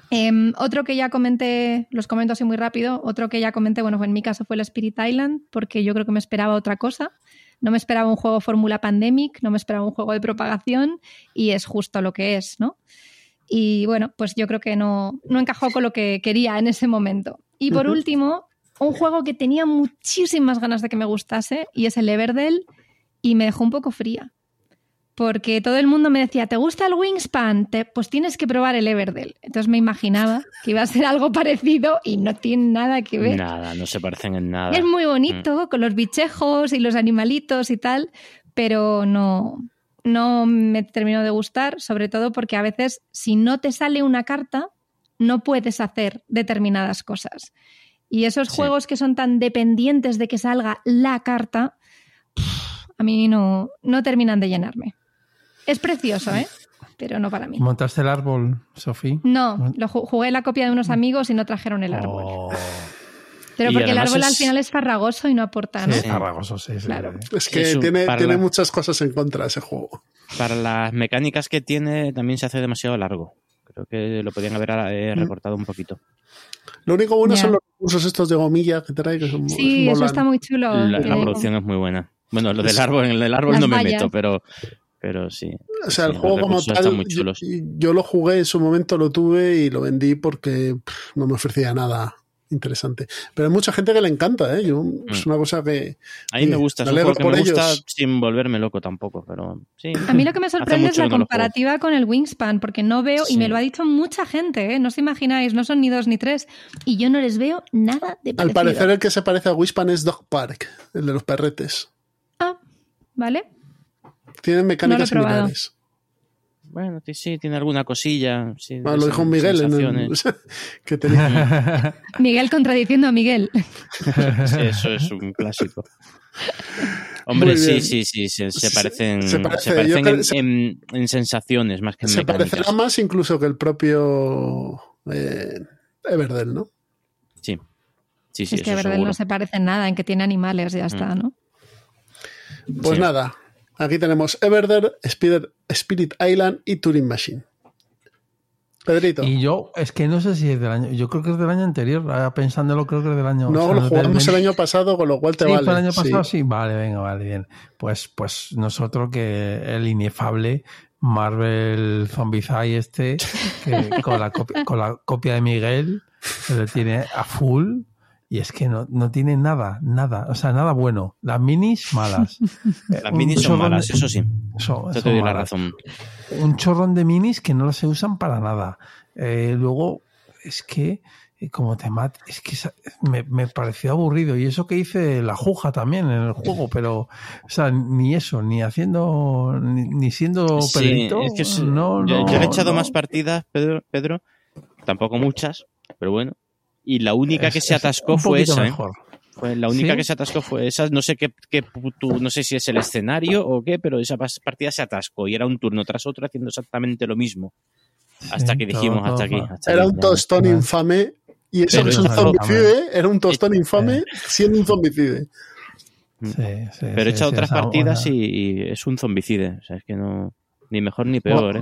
Em, otro que ya comenté, los comento así muy rápido, otro que ya comenté, bueno, en mi caso fue el Spirit Island, porque yo creo que me esperaba otra cosa. No me esperaba un juego Fórmula Pandemic, no me esperaba un juego de propagación y es justo lo que es, ¿no? Y bueno, pues yo creo que no, no encajó con lo que quería en ese momento. Y por último, un juego que tenía muchísimas ganas de que me gustase y es el Everdell y me dejó un poco fría. Porque todo el mundo me decía, ¿te gusta el Wingspan? Te- pues tienes que probar el Everdell. Entonces me imaginaba que iba a ser algo parecido y no tiene nada que ver. Nada, no se parecen en nada. Es muy bonito, con los bichejos y los animalitos y tal, pero no, no me terminó de gustar, sobre todo porque a veces si no te sale una carta, no puedes hacer determinadas cosas. Y esos Sí. juegos que son tan dependientes de que salga la carta, a mí no, no terminan de llenarme. Es precioso, ¿eh? Pero no para mí. ¿Montaste el árbol, Sofía? No, lo ju- jugué la copia de unos amigos y no trajeron el árbol. Oh, Pero Y porque el árbol al es- final es farragoso y no aporta, ¿no? sí, farragoso, sí, sí. Claro. sí. Es que Eso, tiene, tiene la- muchas cosas en contra ese juego. Para las mecánicas que tiene, también se hace demasiado largo. Creo que lo podrían haber eh, Mm. recortado un poquito. Lo único bueno son los recursos estos de gomilla que trae, que son Sí, eso está muy chulo. La, la Tiene- producción es muy buena. Bueno, lo del árbol, en el árbol Las no me vallas. meto, pero, pero sí. O sea, el juego como tal, yo, lo jugué en su momento, lo tuve y lo vendí porque pff, no me ofrecía nada interesante. Pero hay mucha gente que le encanta, ¿eh? Yo- Es Mm. una cosa que... A mí me gusta, es me por me gusta ellos. sin volverme loco tampoco, pero sí. A mí lo que me sorprende es la no comparativa con el Wingspan, porque no veo, y me lo ha dicho mucha gente, ¿eh? no os imagináis, no son ni dos ni tres, y yo no les veo nada de Al parecido. parecer el que se parece a Wispan es Dog Park, el de los perretes. Ah, ¿vale? Tienen mecánicas No lo he probado. similares. Bueno, sí, tiene alguna cosilla. sí, Ah, lo dijo Miguel en el, sensaciones. [laughs] que tenía. [laughs] Miguel contradiciendo a Miguel. [laughs] Sí, Eso es un clásico. Hombre, sí, sí, sí, se, parecen, se se parece, parecen creo- en, se- en- en sensaciones más que en se mecánicas. parecerá más incluso que el propio eh, Everdell, ¿no? Sí, sí, sí, es que seguro. no se parece en nada, en que tiene animales, ya está, ¿no? Pues Sí. nada, aquí tenemos Everdell, Spirit, Spirit Island y Turing Machine. Pedrito, Y yo, es que no sé si es del año, yo creo que es del año anterior, ahora pensándolo creo que es del año. no o sea, lo del jugamos el 20. año pasado, con lo cual te Sí, vale. el año pasado, sí. Vale, venga, vale, bien. Pues, pues nosotros que el inefable Marvel Zombicide este, que con la copia, con la copia de Miguel, que lo tiene a full. Y es que no, no tiene nada, nada, o sea, nada bueno. Las minis malas. [laughs] Las Un minis son malas, de- eso sí. son- Eso te doy la razón. un chorrón de minis que no se usan para nada. Eh, luego, es que, eh, como te mata, es que me, me pareció aburrido. Y eso que hice la juja también en el juego, pero, o sea, ni eso, ni haciendo, ni, ni siendo Sí, es que es- no, yo, no, yo he echado no. más partidas, Pedro, Pedro, tampoco muchas, pero bueno. Y la única Es- que se es atascó un fue esa, ¿eh? la única ¿Sí? que se atascó fue esa. No sé qué, qué puto- no sé si es el escenario o qué, pero esa partida se atascó y era un turno tras otro haciendo exactamente lo mismo. Hasta Sí, que dijimos, todo hasta aquí. hasta Era aquí, un tostón ya. infame. Y eso es un zombicide, era un tostón infame siendo un zombicide. Sí, sí, Pero he echado sí, otras partidas y es un zombicide. O sea, es que no. Ni mejor ni peor, ¿eh?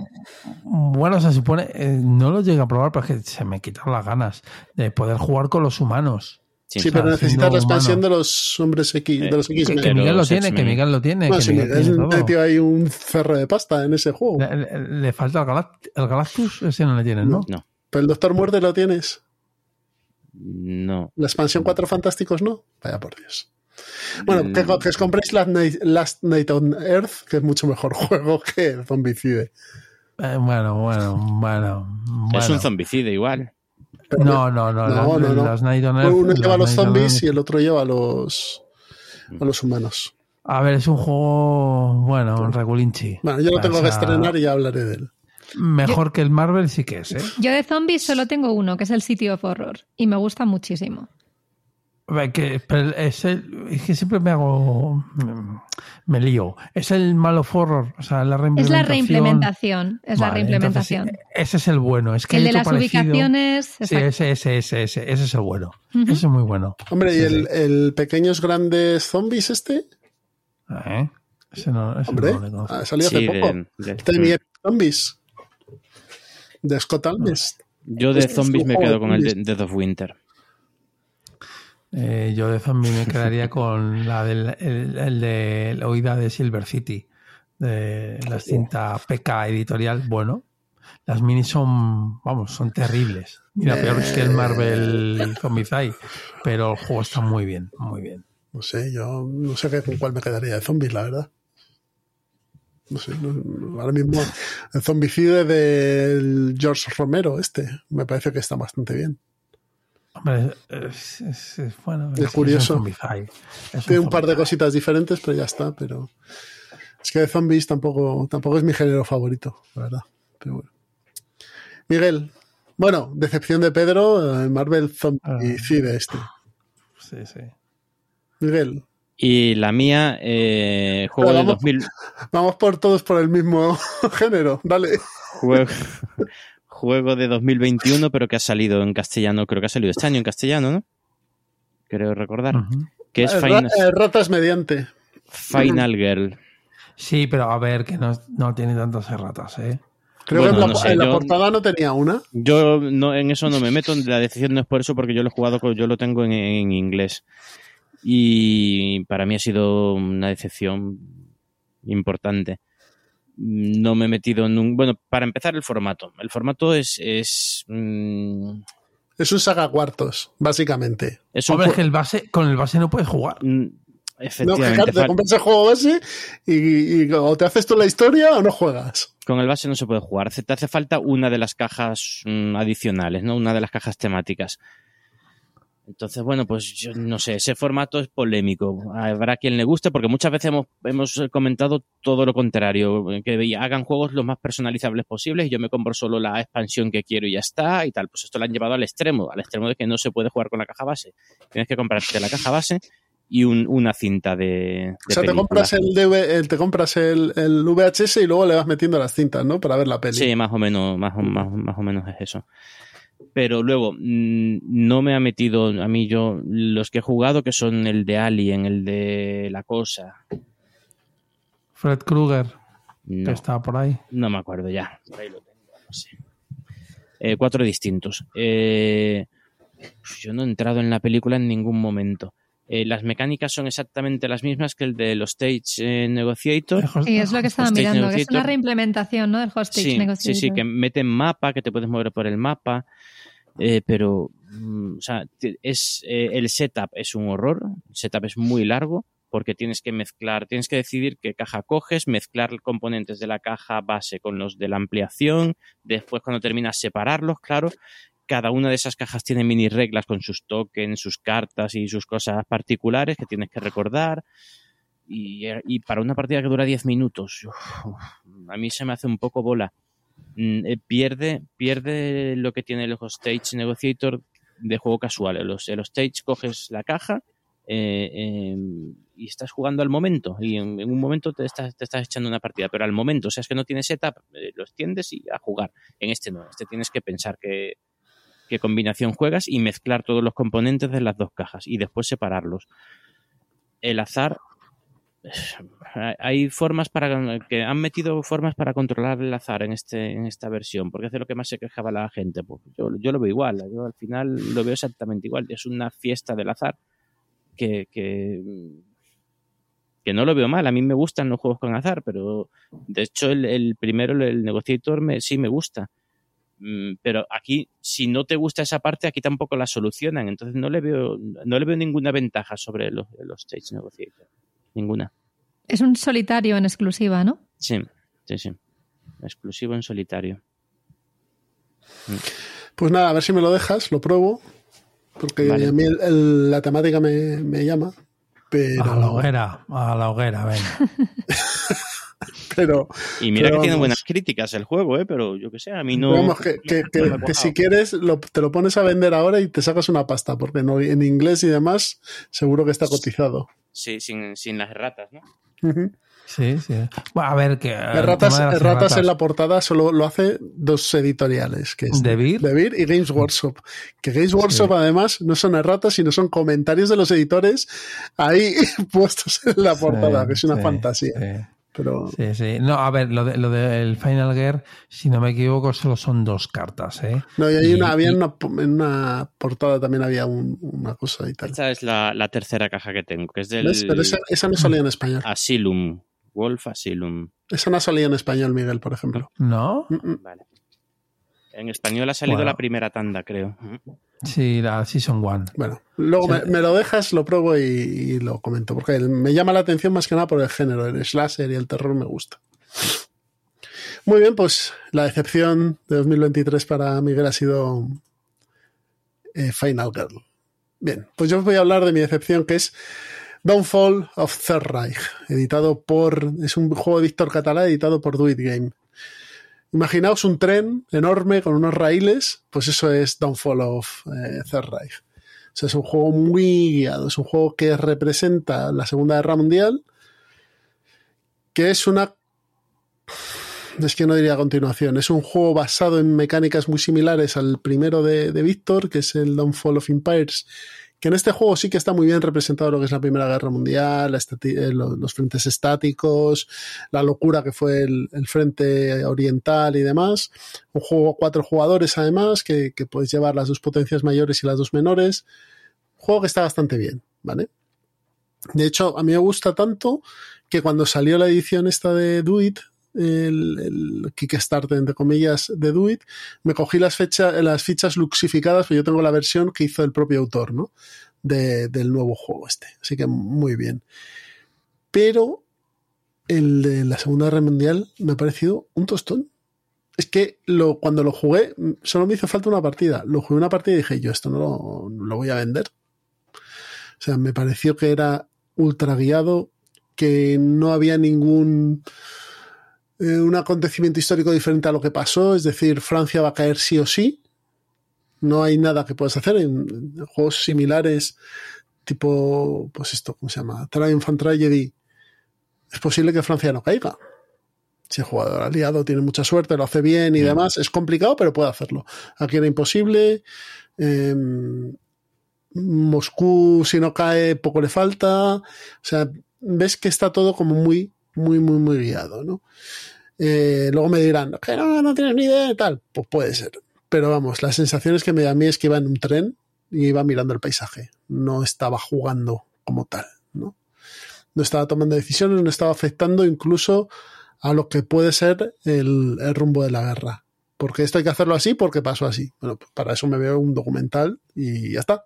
Bueno, se supone, eh, no lo llegué a probar, pero es que se me quitaron las ganas de poder jugar con los humanos. Sí. Pero necesitas la expansión humano. de los hombres X, de los Eh, Que, Miguel lo tiene, que. Miguel lo tiene, No, que sí, Miguel es tiene todo. tío hay un cerro de pasta en ese juego. Le, le- le falta el, Galact- el Galactus, ese no le tienes, ¿no? No, Pero el Doctor Muerte lo tienes. no. La expansión Cuatro Fantásticos no. Vaya por Dios. Bueno, que, Mm. que os compréis Last Night, Last Night on Earth, que es mucho mejor [laughs] juego que Zombicide. Eh, bueno, bueno, bueno, Es bueno. un zombicide igual. No, no, no. No, las, no, no. las Night on Earth- Uno lleva a los zombies y el otro lleva a los, a los humanos. A ver, es un juego, bueno, regulinchi. Bueno, yo lo tengo que O sea, estrenar y ya hablaré de él. Mejor que el Marvel sí que es, ¿eh? Yo de zombies solo tengo uno, que es el City of Horror, y me gusta muchísimo. Que, pero es, el- es que siempre me hago. mm, Me lío. Es el Mal of Horror. O sea, la Es la reimplementación, es la Vale, reimplementación. entonces, ese es el bueno. Es que el de las parecido. ubicaciones. Sí, ese, ese, ese, ese, ese es el bueno. Ujú. Ese es muy bueno. Hombre, ¿y Sí, el, sí. el pequeños grandes zombies este? ¿Eh? Ese no, ese Hombre, no ha salido Sí, hace poco. de- de- Este mi Zombies. De Scott Almes. Yo de Este zombies me quedo de con el de. Death of Winter. Eh, yo de zombie me quedaría con la del el, el de la oída de Silver City, de la cinta PK editorial. Bueno, las minis son, vamos, son terribles. Mira, peores que el Marvel Zombicide, pero el juego está muy bien, muy bien. No sé, yo no sé con cuál me quedaría de zombies, la verdad. No sé, no- ahora mismo el zombicide del George Romero, este, me parece que está bastante bien. Hombre, es, es- es- bueno, Es es, curioso. un Zombicide. Es Tiene un par de cositas diferentes, pero ya está, pero es que de zombies tampoco, tampoco es mi género favorito, la verdad. Pero bueno. Miguel, bueno, decepción de Pedro, eh, Marvel Zombicide este. Sí, sí. Miguel, Y la mía, eh, juego Pero de vamos- 2000, [laughs] vamos por todos por el mismo [laughs] género, dale. juego, [laughs] juego de 2021, pero que ha salido en castellano, creo que ha salido este año en castellano, ¿no? Creo recordar. Que es Eh, Final, eh, ratas mediante. Final Girl. Sí, pero a ver, que no, no tiene tantas erratas, ¿eh? Creo Bueno, que en la, no sé, en la yo- portada no tenía una. Yo no, en eso no me meto, la decisión no es por eso, porque yo lo he jugado, con- yo lo tengo en, en inglés. Y para mí ha sido una decepción importante. No me he metido en un... Bueno, para empezar el formato. El formato es... es, mm, Es un saga cuartos, básicamente. es un Hombre, es jue- que el base, con el base no puedes jugar. Mm, No, que Efectivamente. te compras el juego base y, y o te haces tú la historia o no juegas. Con el base no se puede jugar. Te hace falta una de las cajas mm, adicionales, ¿no? Una de las cajas temáticas. Entonces, bueno, pues yo no sé, ese formato es polémico. Habrá quien le guste, porque muchas veces hemos, hemos comentado todo lo contrario, que hagan juegos lo más personalizables posibles y yo me compro solo la expansión que quiero y ya está y tal. Pues esto lo han llevado al extremo, al extremo de que no se puede jugar con la caja base. Tienes que comprarte la caja base y un- una cinta de, de o sea, te compras, el, DV el- te compras el, el VHS y luego le vas metiendo las cintas, ¿no? Para ver la peli. Sí, más o menos, más, o- más, más o menos es eso. Pero luego, mm, no me ha metido a mí yo los que he jugado, que son el de Alien, el de La Cosa. Fred Krueger, No, que está por ahí. no me acuerdo ya. Por ahí lo tengo, no sé. Eh, cuatro distintos. Eh, yo no he entrado en la película en ningún momento. Eh, las mecánicas son exactamente las mismas que el de los Stage eh, Negotiator. Y es lo que estaba mirando, que es una reimplementación ¿no? del Hostage Sí, sí, Negotiator. sí, que meten mapa, que te puedes mover por el mapa, eh, pero, mm, o sea, te- es, eh, el setup es un horror, el setup es muy largo, porque tienes que mezclar, tienes que decidir qué caja coges, mezclar componentes de la caja base con los de la ampliación, después cuando terminas separarlos, claro, cada una de esas cajas tiene mini reglas con sus tokens, sus cartas y sus cosas particulares que tienes que recordar. Y, para una partida que dura 10 minutos, a mí se me hace un poco bola. Mm, eh, pierde, pierde lo que tiene el Hostage Negotiator de juego casual. El, el Hostage coges la caja eh, eh, y estás jugando al momento. Y en, un momento te estás, te estás echando una partida, pero al momento, o sea, es que no tienes setup, eh, lo extiendes y a jugar. En este no, este tienes que pensar qué, qué combinación juegas y mezclar todos los componentes de las dos cajas y después separarlos. El azar [sighs] hay formas para que han metido formas para controlar el azar en este en esta versión porque de lo que más se quejaba la gente pues yo, yo lo veo igual yo al final lo veo exactamente igual es una fiesta del azar que, que que no lo veo mal a mí me gustan los juegos con azar pero de hecho el, el primero el Negotiator me, sí me gusta pero aquí si no te gusta esa parte aquí tampoco la solucionan entonces no le veo no le veo ninguna ventaja sobre los, los Stage Negotiator ninguna Es un solitario en exclusiva, ¿no? Sí, sí, sí. exclusivo en solitario. Pues nada, a ver si me lo dejas, lo pruebo. Porque Vale. a mí el- el- la temática me, me llama. Pero, A la hoguera, a la hoguera, venga. [laughs] [laughs] pero, Y mira Pero que tiene buenas críticas el juego, ¿eh? pero yo que sé, a mí no. vamos, que, que- no si quieres lo- te lo pones a vender ahora y te sacas una pasta, porque no, en inglés y demás seguro que está cotizado. Sí, sin, sin las ratas, ¿no? Sí, sí. Bueno, a ver, que. el Erratas, las Erratas erratas. en la portada solo lo hace dos editoriales, que es ¿De Beer? De Beer y Games Workshop. Que Games Workshop además no son erratas, sino son comentarios de los editores ahí [laughs] puestos en la portada, Sí, que es una sí, fantasía. Sí. Pero Sí, sí. No, a ver, lo, de, lo del Final Gear, si no me equivoco, solo son dos cartas, ¿eh? no, y hay Y- una, había y- una, en una portada también había un- una cosa y tal. Esta es la, la tercera caja que tengo, que es del ¿Ves? Pero esa, esa no salía en español. Asylum. Wolf Asylum. Esa no salía en español, Miguel, por ejemplo. ¿No? Mm, mm. Vale. En español ha salido Bueno. la primera tanda, creo. Sí, la Season One. Bueno, luego me, me lo dejas, lo pruebo y, y lo comento, porque me llama la atención más que nada por el género, el slasher y el terror me gusta. Muy bien, pues la decepción de 2023 para Miguel ha sido eh, Final Girl. Bien, pues yo os voy a hablar de mi decepción que es Downfall of Third Reich, editado por, es un juego de Víctor Catalá editado por Do It Game. Imaginaos un tren enorme con unos raíles, pues eso es Downfall of eh, Third Reich. O sea, es un juego muy guiado, es un juego que representa la Segunda Guerra Mundial, que es una... Es que no diría a continuación, es un juego basado en mecánicas muy similares al primero de, de Víctor, que es el Downfall of Empires, que en este juego sí que está muy bien representado lo que es la Primera Guerra Mundial, eh, lo- los frentes estáticos, la locura que fue el, frente oriental y demás. Un juego cuatro jugadores además, que, que puedes llevar las dos potencias mayores y las dos menores. Un juego que está bastante bien, ¿vale? De hecho, a mí me gusta tanto que cuando salió la edición esta de Do It, el, Kickstarter, entre comillas, de Do It, me cogí las, fechas las fichas luxificadas, pero yo tengo la versión que hizo el propio autor, ¿no? De- del nuevo juego este. Así que muy bien. Pero el de la Segunda Guerra Mundial me ha parecido un tostón. Es que cuando lo jugué, solo me hizo falta una partida. Lo jugué una partida y dije, yo esto no lo, no lo voy a vender. O sea, me pareció que era ultra guiado, que no había ningún eh, un acontecimiento histórico diferente a lo que pasó, es decir, Francia va a caer sí o sí. No hay nada que puedas hacer en, en juegos similares, tipo, pues esto, ¿cómo se llama? Triumph and Tragedy. Es posible que Francia no caiga. Si el jugador aliado tiene mucha suerte, lo hace bien y Mm. demás, es complicado, pero puede hacerlo. Aquí era imposible. Em, Moscú, si no cae, poco le falta. O sea, ves que está todo como muy, muy, muy, muy guiado, ¿no? Eh, luego me dirán, que no, no tienes ni idea de tal. Pues puede ser. Pero vamos, las sensaciones que me da a mí es que iba en un tren y iba mirando el paisaje. No estaba jugando como tal, ¿no? No estaba tomando decisiones, no estaba afectando incluso a lo que puede ser el, rumbo de la guerra. Porque esto hay que hacerlo así porque pasó así. Bueno, pues para eso me veo un documental y ya está.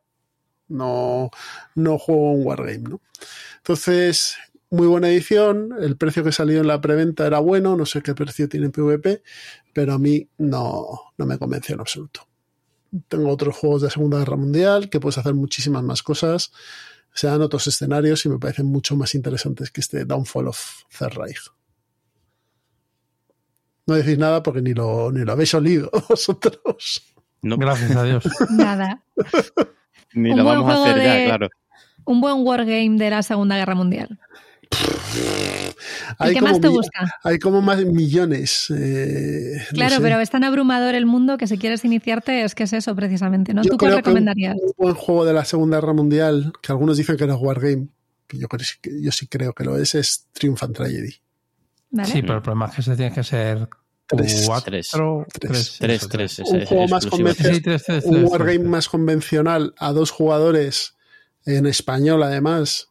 No, no juego un wargame, ¿no? Entonces, muy buena edición. El precio que salió en la preventa era bueno. No sé qué precio tiene en PvP, pero a mí no, no me convenció en absoluto. Tengo otros juegos de Segunda Guerra Mundial que puedes hacer muchísimas más cosas. Se dan otros escenarios y me parecen mucho más interesantes que este Downfall of Third Reich. No decís nada porque ni lo, ni lo habéis olido [laughs] vosotros. No, Gracias a Dios. Nada. ni un lo buen vamos a juego hacer ya, de- claro. Un buen wargame de la Segunda Guerra Mundial. ¿Y qué más como te mi- gusta? Hay como más millones. eh, no Claro, sé. pero es tan abrumador el mundo que si quieres iniciarte es que es eso precisamente, ¿no? Yo ¿Tú cuál creo que un- recomendarías? Un, buen juego de la Segunda Guerra Mundial, que algunos dicen que no es Wargame, que yo, creo, que- yo sí creo que lo es, es Triumph and Tragedy. ¿Vale? Sí, pero el problema es que se tiene que ser Tres. cuatro, Tres. Un juego más convencional. Wargame más convencional a dos jugadores, en español además,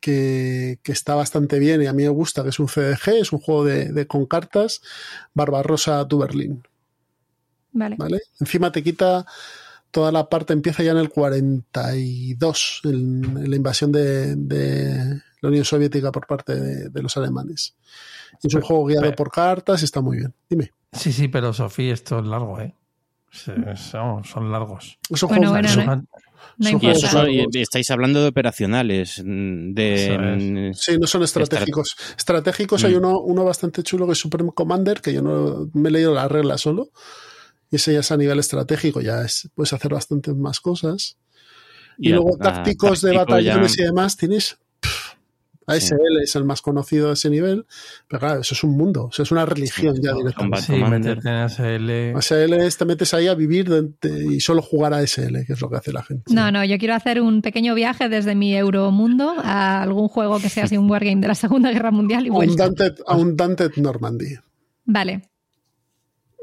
que, que está bastante bien y a mí me gusta, que es un CDG, es un juego de, de con cartas, Barbarossa to Berlín. Vale. ¿vale? Encima te quita toda la parte empieza ya en el 42, en, en la invasión de, de, la Unión Soviética por parte de, de los alemanes. Es un Pero- juego guiado pero- por cartas y está muy bien. Dime. Sí, sí, pero Sofía, esto es largo, ¿eh? Se- Son, son largos. Es un Bueno, juego bueno, no- Son- No Y, eso son- estáis hablando de operacionales, mm, de... Sí, no son estratégicos. Estratégicos hay Mm. uno, uno bastante chulo que es Supreme Commander, que yo no me he leído la regla solo. Y ese ya es a nivel estratégico, ya es, puedes hacer bastantes más cosas. Y, a- luego a tácticos de táctico batallones ya- y demás tienes. ASL es el más conocido de ese nivel, pero claro, eso es un mundo, o sea, es una religión Sí, ya directamente. Sí, meterte en SL. ASL es te metes ahí a vivir de- y solo jugar a ASL, que es lo que hace la gente. No, no, yo quiero hacer un pequeño viaje desde mi Euromundo a algún juego que sea así un wargame de la Segunda Guerra Mundial y A un vuelta. Dante, a un Dante Normandy. Vale.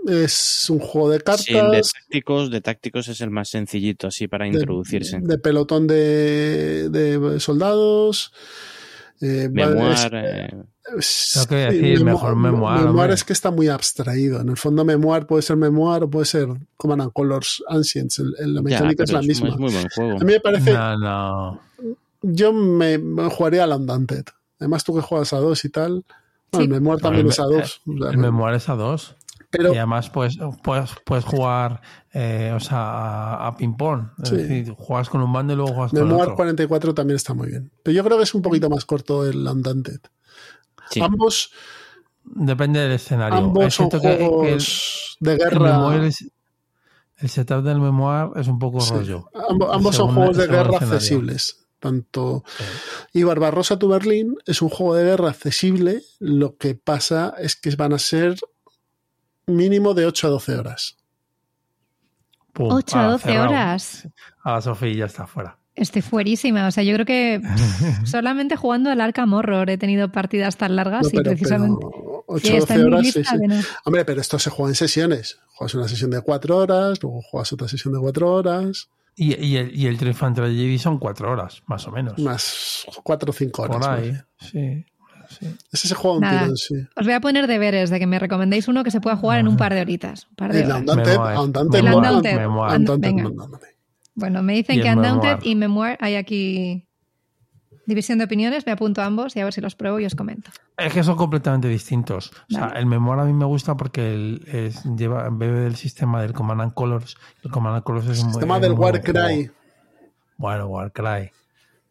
Es un juego de cartas. Sí, el de tácticos, de tácticos es el más sencillito así para de- introducirse. De, pelotón de, de soldados. Eh, Memoir, es- eh, es- Lo que decir, memo- mejor memoir, Memoir hombre. es que está muy abstraído. En el fondo, memoir puede ser memoir o puede ser Command and Colors Ancients. El- el- la ya, mecánica es la misma. Es muy buen juego. A mí me parece. No, no. Yo me, me jugaría al Undaunted. Además, tú que juegas a dos y tal. Bueno, Sí. el memoir también El es a dos. o sea, El memoir es a dos. Pero y además puedes, puedes, puedes jugar eh, o sea, a, a ping-pong. Es Sí. decir, juegas con un bando y luego juegas con Memoir otro. 44 también está muy bien. Pero yo creo que es un poquito más corto el Undaunted. Sí. Ambos, Depende del escenario. ambos Es son que- que el- juegos de el, guerra. memoir es- el setup del memoir es un poco Sí. rollo. Ambo- ambos son Según- juegos de el guerra accesibles. Tanto. Y Barbarossa to Berlín es un juego de guerra accesible. Lo que pasa es que van a ser mínimo de 8 a 12 horas. Pum, 8 a ala, 12 cerrado. horas. A Sofía ya está fuera. Estoy fuerísima. O sea, yo creo que [laughs] solamente jugando al Arkham Horror he tenido partidas tan largas No, y pero, precisamente. pero 8 Sí, a está 12 en mi horas. sí, lista sí. de no. Hombre, pero esto se juega en sesiones. Juegas una sesión de 4 horas, luego juegas otra sesión de 4 horas, Y, y el, y el Triumph Tragedy son cuatro horas, más o menos. más 4 o 5 horas. Por ahí. ¿vale? Sí, sí. Ese se juega un Nada. tirón, sí. Os voy a poner deberes de que me recomendéis uno que se pueda jugar en un par de horitas. Un par de El horas. Undaunted, El. Bueno, me dicen que el Undaunted y Memoir hay aquí división de opiniones. Me apunto a ambos y a ver si los pruebo y os comento. Es que son completamente distintos. O sea, el Memoir a mí me gusta porque el- es- lleva, bebe del sistema del Command and Colors. El Command and Colors es un Sistema del Warcry. Bueno, Warcry.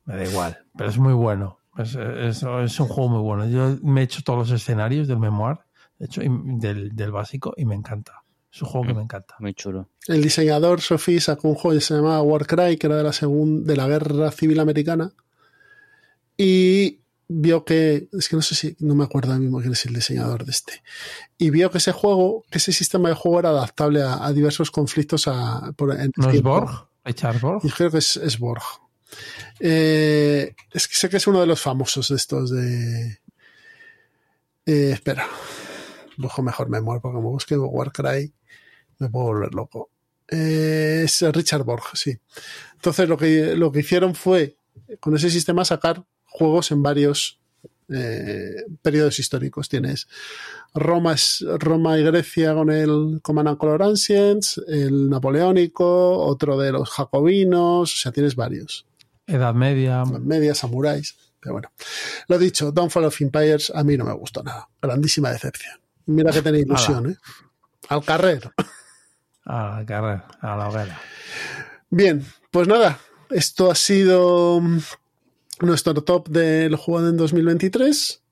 Me da igual. Pero es muy bueno. Es, es- es un juego muy bueno. Yo me he hecho todos los escenarios del Memoir, de hecho, y del, del básico, y me encanta. Es un juego que me encanta. Muy chulo. El diseñador Sophie sacó un juego que se llamaba Warcry, que era de la segunda, de la guerra civil americana. Y vio que, es que no sé si, no me acuerdo ahora mismo quién es el diseñador de este. Y vio que ese juego, que ese sistema de juego era adaptable a, a diversos conflictos a, por, en ¿No es. Borg? ¿Richard Borg? Y creo que es, es Borg. Eh, es que sé que es uno de los famosos estos de. Eh, espera. Mejor memoria porque como busque Warcry me puedo volver loco. Eh, es Richard Borg, sí. Entonces lo que, lo que hicieron fue con ese sistema sacar juegos en varios periodos históricos. Tienes Roma, Roma y Grecia con el Command and Color Ancients, el napoleónico, otro de los jacobinos, o sea, tienes varios. Edad Media. Medias, samuráis. Pero bueno, lo dicho, Downfall of Empires a mí no me gustó nada. Grandísima decepción. Mira que tenía ilusión, ¿eh? Al carrer. A la carrera, a la hoguera. Bien, pues nada, esto ha sido mm, nuestro top del juego en 2023.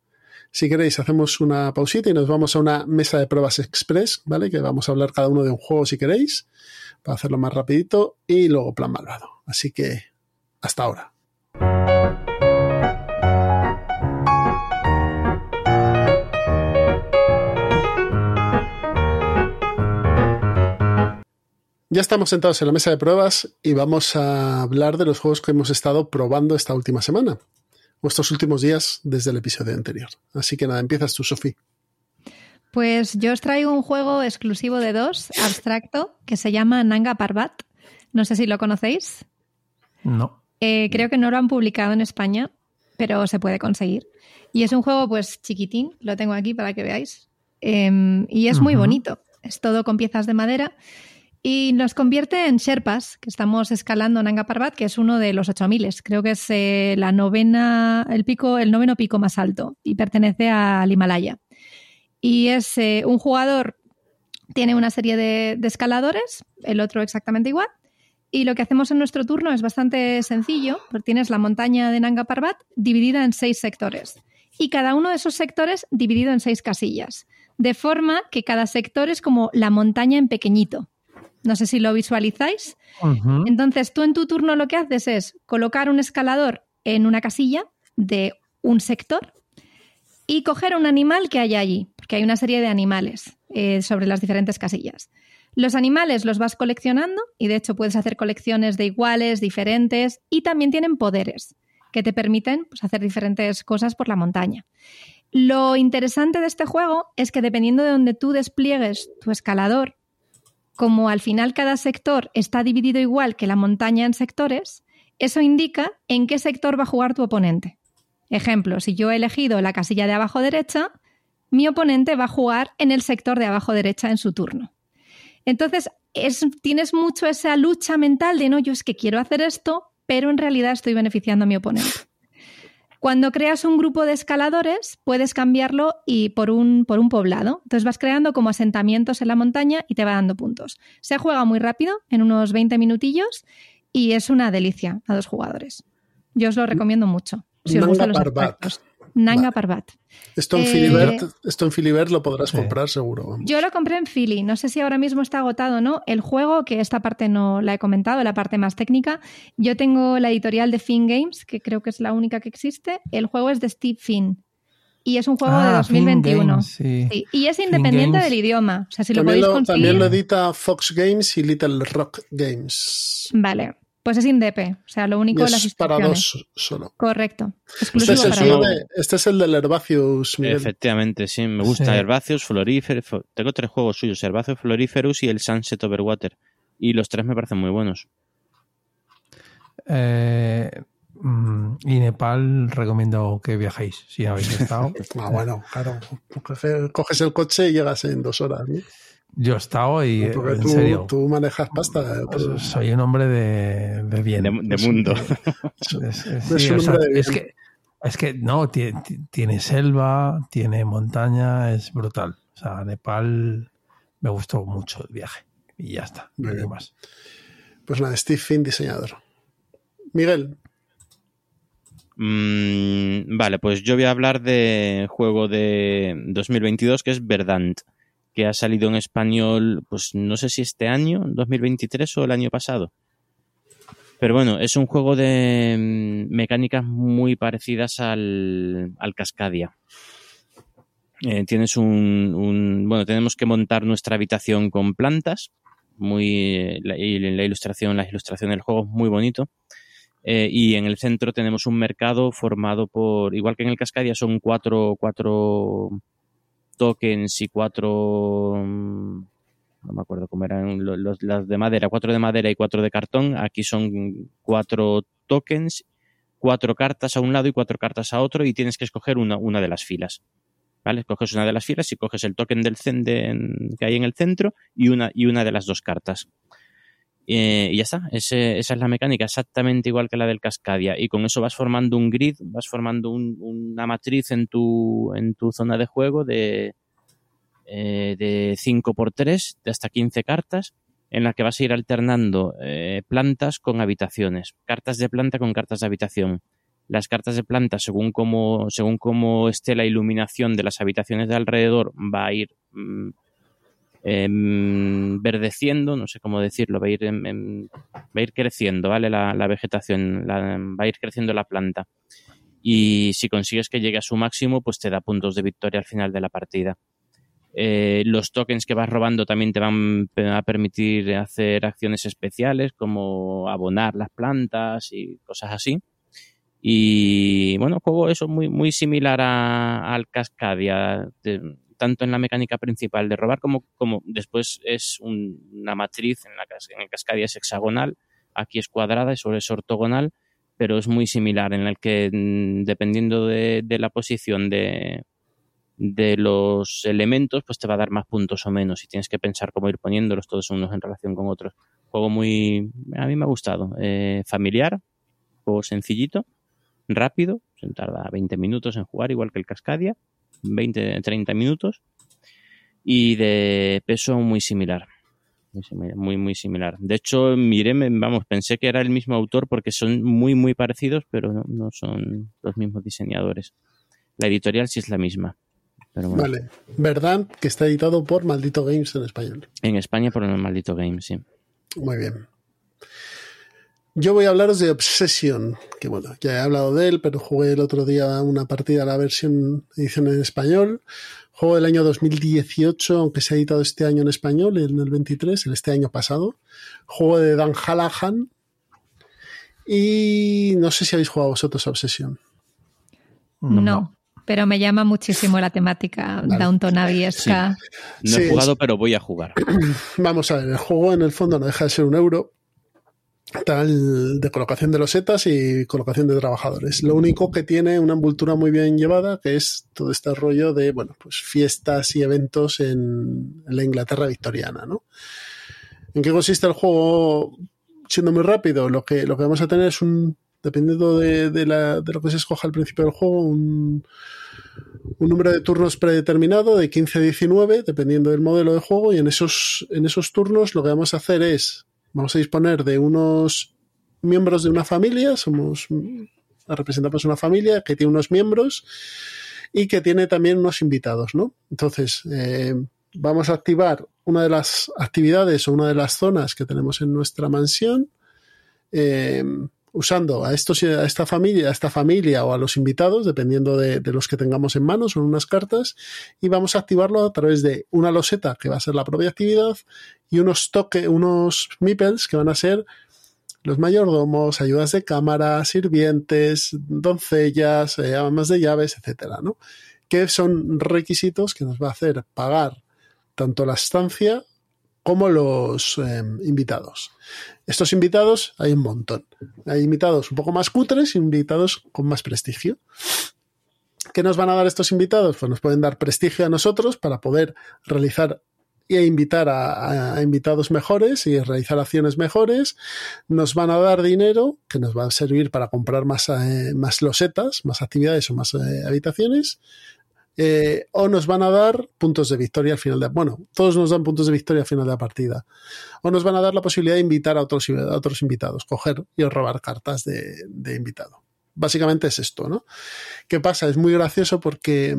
Si queréis, hacemos una pausita y nos vamos a una mesa de pruebas express, ¿vale? Que vamos a hablar cada uno de un juego si queréis, para hacerlo más rapidito, y luego plan malvado. Así que, hasta ahora. Ya estamos sentados en la mesa de pruebas y vamos a hablar de los juegos que hemos estado probando esta última semana, o estos últimos días desde el episodio anterior. Así que nada, empiezas tú, Sofía. Pues yo os traigo un juego exclusivo de dos, abstracto, que se llama Nanga Parbat. No sé si lo conocéis. No. Eh, creo que no lo han publicado en España, pero se puede conseguir. Y es un juego pues chiquitín, lo tengo aquí para que veáis. Em, y es muy bonito. Es todo con piezas de madera. Y nos convierte en Sherpas, que estamos escalando Nanga Parbat, que es uno de los 8000. Creo que es eh, la novena, el pico, el noveno pico más alto y pertenece al Himalaya. Y es eh, un jugador, tiene una serie de, de escaladores, el otro exactamente igual, y lo que hacemos en nuestro turno es bastante sencillo, porque tienes la montaña de Nanga Parbat dividida en seis sectores y cada uno de esos sectores dividido en seis casillas, de forma que cada sector es como la montaña en pequeñito. No sé si lo visualizáis. Entonces tú en tu turno lo que haces es colocar un escalador en una casilla de un sector y coger un animal que haya allí, porque hay una serie de animales eh, sobre las diferentes casillas. Los animales los vas coleccionando y de hecho puedes hacer colecciones de iguales, diferentes y también tienen poderes que te permiten pues, hacer diferentes cosas por la montaña. Lo interesante de este juego es que dependiendo de donde tú despliegues tu escalador, como al final cada sector está dividido igual que la montaña en sectores, eso indica en qué sector va a jugar tu oponente. Ejemplo, si yo he elegido la casilla de abajo derecha, mi oponente va a jugar en el sector de abajo derecha en su turno. Entonces, tienes mucho esa lucha mental de no, yo es que quiero hacer esto, pero en realidad estoy beneficiando a mi oponente. Cuando creas un grupo de escaladores, puedes cambiarlo y por un, por un poblado. Entonces vas creando como asentamientos en la montaña y te va dando puntos. Se juega muy rápido, en unos 20 minutillos, y es una delicia a dos jugadores. Yo os lo recomiendo mucho. Si os gustan los Nanga Parbat. Esto en, Filibert, eh, esto en Filibert lo podrás comprar seguro. Yo lo compré en Philly. No sé si ahora mismo está agotado o no. El juego, que esta parte no la he comentado, la parte más técnica. Yo tengo la editorial de Finn Games, que creo que es la única que existe. El juego es de Steve Finn. Y es un juego de 2021. Ah, y es independiente del idioma. O sea, si lo podéis conseguir. También lo edita Fox Games y Little Rock Games. Vale. Pues es INDEPE, o sea, lo único es las para dos solo. Correcto. Este es, el este es el del Herbaceus, Efectivamente, sí, me gusta Herbaceus, Floriferus, tengo tres juegos suyos, Herbaceus, Floriferus y el Sunset Overwater. Y los tres me parecen muy buenos. Eh, mm, y Nepal recomiendo que viajéis, si habéis estado. [laughs] ah, bueno, claro. Coges el coche y llegas en dos horas. ¿no? Yo he estado y en tú, serio. Tú manejas pasta. Eh, pues soy un hombre de, de bien. De, mundo. Es, que, es que no, tiene, selva, tiene montaña, es brutal. O sea, Nepal me gustó mucho el viaje. Y ya está. No más. Pues nada, Steve Finn, diseñador. Miguel. Mm, vale, pues yo voy a hablar de juego de 2022 que es Verdant que ha salido en español, pues no sé si este año, 2023 o el año pasado. Pero bueno, es un juego de mm, mecánicas muy parecidas al, al Cascadia. Eh, tienes un, bueno, tenemos que montar nuestra habitación con plantas. Muy la, la ilustración, la ilustración del juego es muy bonito. Eh, y en el centro tenemos un mercado formado por, igual que en el Cascadia, son cuatro, cuatro tokens y cuatro mm, no me acuerdo cómo eran las de madera, cuatro de madera y cuatro de cartón. Aquí son cuatro tokens, cuatro cartas a un lado y cuatro cartas a otro y tienes que escoger una, una de las filas. ¿Vale? Escoges una de las filas y coges el token del que hay en el centro y una, y una de las dos cartas. Eh, y ya está, esa es la mecánica, exactamente igual que la del Cascadia. Y con eso vas formando un grid, vas formando una matriz en tu, en tu zona de juego de, eh, de 5x3, de hasta 15 cartas, en la que vas a ir alternando eh, plantas con habitaciones, cartas de planta con cartas de habitación. Las cartas de planta, según cómo, según cómo esté la iluminación de las habitaciones de alrededor, va a ir mm, Verdeciendo, no sé cómo decirlo, va a ir, va a ir creciendo, ¿vale? La, vegetación, va a ir creciendo la planta. Y si consigues que llegue a su máximo, pues te da puntos de victoria al final de la partida. Eh, los tokens que vas robando también te van a permitir hacer acciones especiales como abonar las plantas y cosas así. Y bueno, juego eso muy, muy similar al Cascadia tanto en la mecánica principal de robar como, como después es una matriz, en, la, en el Cascadia es hexagonal, aquí es cuadrada y sobre es ortogonal, pero es muy similar en el que mm, dependiendo de, la posición de, de los elementos, pues te va a dar más puntos o menos y tienes que pensar cómo ir poniéndolos todos unos en relación con otros. Juego muy, a mí me ha gustado, eh, familiar, juego sencillito, rápido, se tarda 20 minutos en jugar, igual que el Cascadia, 20, 30 minutos y de peso muy similar. Muy, muy similar. De hecho, miré, vamos, pensé que era el mismo autor porque son muy, muy parecidos, pero no, no son los mismos diseñadores. La editorial sí es la misma. Vale. ¿Verdad? Que está editado por Maldito Games en español. En España por el Maldito Games, sí. Muy bien. Yo voy a hablaros de Obsession, que bueno, ya he hablado de él, pero jugué el otro día una partida a la versión edición en español. Juego del año 2018, aunque se ha editado este año en español, en el 23, el este año pasado. Juego de Dan Hallahan. Y no sé si habéis jugado vosotros a Obsession. No pero me llama muchísimo la temática vale. downtonaviesca. No he jugado, pero voy a jugar. [clears throat] Vamos a ver, el juego en el fondo no deja de ser un euro tal de colocación de losetas y colocación de trabajadores. Lo único que tiene una envoltura muy bien llevada, que es todo este rollo de, bueno, pues fiestas y eventos en, la Inglaterra victoriana, ¿no? ¿En qué consiste el juego? Siendo muy rápido, lo que, lo que vamos a tener es un dependiendo de, de, lo que se escoja al principio del juego, un, un, número de turnos predeterminado de 15 a 19, dependiendo del modelo de juego, y en esos, en esos turnos lo que vamos a hacer es, vamos a disponer de unos miembros de una familia, somos, representamos una familia que tiene unos miembros y que tiene también unos invitados, ¿no? Entonces, eh, vamos a activar una de las actividades o una de las zonas que tenemos en nuestra mansión. Eh, usando a, esta familia, a esta familia o a los invitados, dependiendo de, de, los que tengamos en mano, son unas cartas, y vamos a activarlo a través de una loseta que va a ser la propia actividad y unos toques, unos meeples que van a ser los mayordomos, ayudas de cámara, sirvientes, doncellas, eh, amas de llaves, etcétera, ¿no? Que son requisitos que nos va a hacer pagar tanto la estancia como los eh, invitados. Estos invitados hay un montón. Hay invitados un poco más cutres y invitados con más prestigio. ¿Qué nos van a dar estos invitados? Pues nos pueden dar prestigio a nosotros para poder realizar e invitar a, a, invitados mejores y realizar acciones mejores. Nos van a dar dinero que nos va a servir para comprar más, eh, más losetas, más actividades o más eh, habitaciones. Eh, o nos van a dar puntos de victoria al final de bueno todos nos dan puntos de victoria al final de la partida. O nos van a dar la posibilidad de invitar a otros, a invitados coger y robar cartas de, de invitado. Básicamente es esto no qué pasa es muy gracioso porque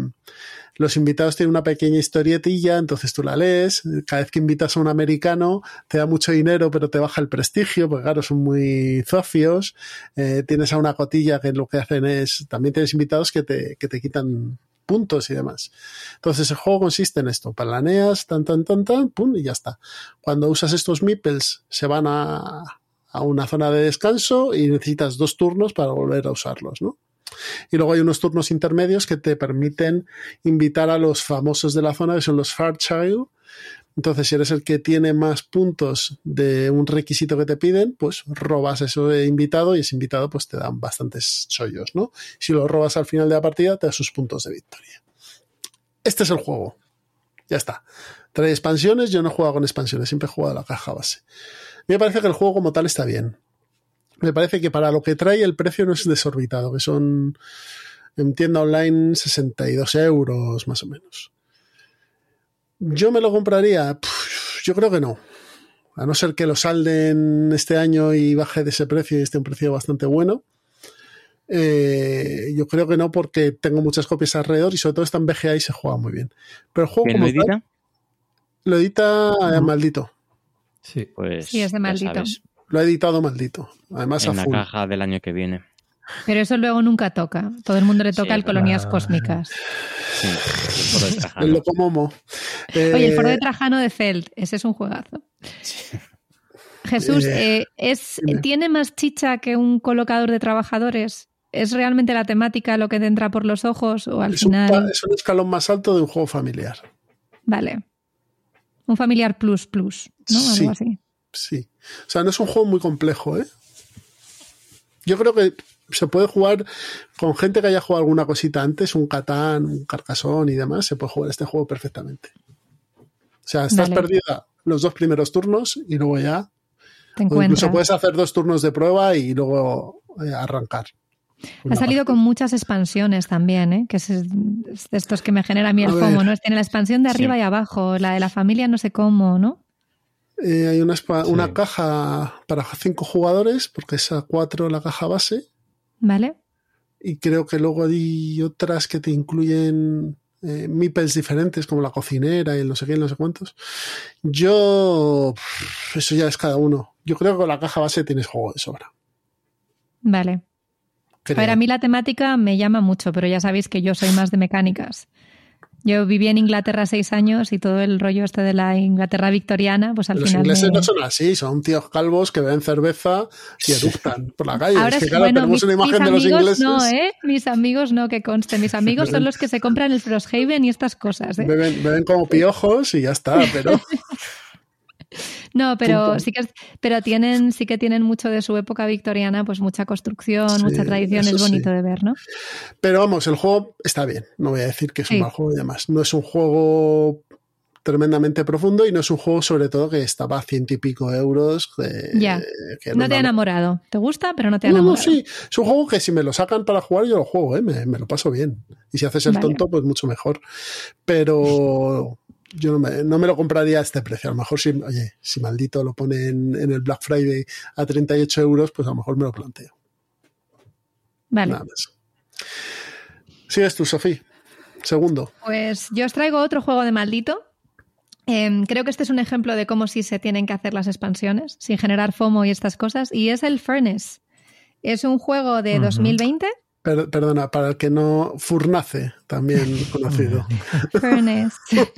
los invitados tienen una pequeña historietilla, entonces tú la lees, cada vez que invitas a un americano te da mucho dinero pero te baja el prestigio, porque claro, son muy zofios, eh, tienes a una cotilla que lo que hacen es, también tienes invitados que te, que te quitan puntos y demás. Entonces el juego consiste en esto, planeas, tan, tan, tan, tan, pum, y ya está. Cuando usas estos meeples se van a, a una zona de descanso y necesitas dos turnos para volver a usarlos, ¿no? Y luego hay unos turnos intermedios que te permiten invitar a los famosos de la zona, que son los Fairchild. Entonces, si eres el que tiene más puntos de un requisito que te piden, pues robas eso de invitado y ese invitado pues te dan bastantes chollos, ¿no? Si lo robas al final de la partida, te da sus puntos de victoria. Este es el juego. Ya está. Trae expansiones, yo no he jugado con expansiones, siempre he jugado a la caja base. Me parece que el juego como tal está bien me parece que para lo que trae el precio no es desorbitado, que son en tienda online 62 euros más o menos. ¿Yo me lo compraría? Pff, yo creo que no. A no ser que lo salden este año y baje de ese precio y esté un precio bastante bueno. Eh, yo creo que no porque tengo muchas copias alrededor y sobre todo está en VGA y se juega muy bien. Pero el juego como lo edita? Tal, lo edita eh, maldito. Sí, pues sí, es de maldito. Lo ha editado maldito. Además, en a la full. caja del año que viene. Pero eso luego nunca toca. Todo el mundo le toca Sí, el Colonias pero- Cósmicas. Sí, el foro de Trajano. El Locomomo. Oye, el Eh, foro de Trajano de Feld, ese es un juegazo. Jesús, Eh, eh, es. ¿tiene más chicha que un colocador de trabajadores? ¿Es realmente la temática lo que te entra por los ojos o al es, un, final? pa- es un escalón más alto de un juego familiar. Vale. Un familiar plus plus, ¿no? Algo Sí. así. Sí. O sea, no es un juego muy complejo, ¿eh? Yo creo que se puede jugar con gente que haya jugado alguna cosita antes, un Catán, un Carcasón y demás, se puede jugar este juego perfectamente. O sea, estás perdida los dos primeros turnos y luego ya. Te O incluso puedes hacer dos turnos de prueba y luego eh, arrancar. Ha salido con muchas expansiones también, ¿eh? que es, es de estos que me genera a mí el. FOMO, ¿no? Tiene la expansión de arriba Sí. y abajo, la de la familia no sé cómo, ¿no? Eh, hay una, Sí. una caja para cinco jugadores, porque es a cuatro la caja base. ¿Vale? Y creo que luego hay otras que te incluyen eh, meeples diferentes, como la cocinera y el no sé qué, no sé cuántos. Yo. Eso ya es cada uno. Yo creo que con la caja base tienes juego de sobra. Vale. Creo. A ver, a mí la temática me llama mucho, pero ya sabéis que yo soy más de mecánicas. Yo viví en Inglaterra seis años y todo el rollo este de la Inglaterra victoriana, pues al Los final. ingleses me- no son así, son tíos calvos que beben cerveza y eructan por la calle. Ahora es que, claro, bueno, tenemos mis, una imagen de los amigos ingleses. no, ¿eh? Mis amigos no, que conste. Mis amigos son los que se compran el Frosthaven y estas cosas, ¿eh? Beben, beben como piojos y ya está, pero [laughs] [laughs] No, pero Punto. sí que pero tienen, sí que tienen mucho de su época victoriana, pues mucha construcción, Sí, mucha tradición, es bonito sí. de ver, ¿no? Pero vamos, el juego está bien. No voy a decir que es Sí. un mal juego y demás. No es un juego tremendamente profundo y no es un juego sobre todo que estaba a ciento y pico euros. Ya. que No te ha enamorado. ¿Te gusta? Pero no te ha No, no, enamorado. sí. Es un juego que si me lo sacan para jugar, yo lo juego, ¿eh? me, me lo paso bien. Y si haces el Vale. tonto, pues mucho mejor. Pero yo no me, no me lo compraría a este precio. A lo mejor si, oye, si maldito lo pone en, en el Black Friday a 38 euros, pues a lo mejor me lo planteo. Vale. Nada más. Sigues tú, Sofía. Segundo. Pues yo os traigo otro juego de maldito. Em, creo que este es un ejemplo de cómo sí se tienen que hacer las expansiones sin generar FOMO y estas cosas. Y es el Furnace. Es un juego de Ujú. 2020. Per- perdona, para el que no, Furnace, también [laughs] conocido. Furnace. [laughs]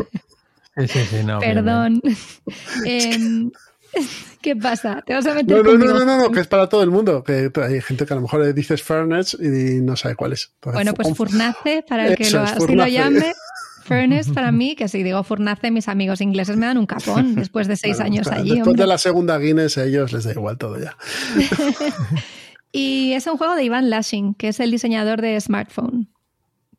Sí, sí, sí, no, bien, bien. Perdón. [laughs] Em, [laughs] ¿Qué pasa? ¿Te vas a meter No, no, no, conmigo? no, no, no, que es para todo el mundo. Que hay gente que a lo mejor le dices Furnace y no sabe cuál es. Entonces, Bueno, pues con- Furnace, para el que lo, así lo llame. [laughs] Furnace para mí, que si digo Furnace, mis amigos ingleses me dan un capón después de seis Claro, años claro, allí. Después hombre. de la segunda Guinness, a ellos les da igual todo ya. Y es un juego de Ivan Lashing, que es el diseñador de Smartphone.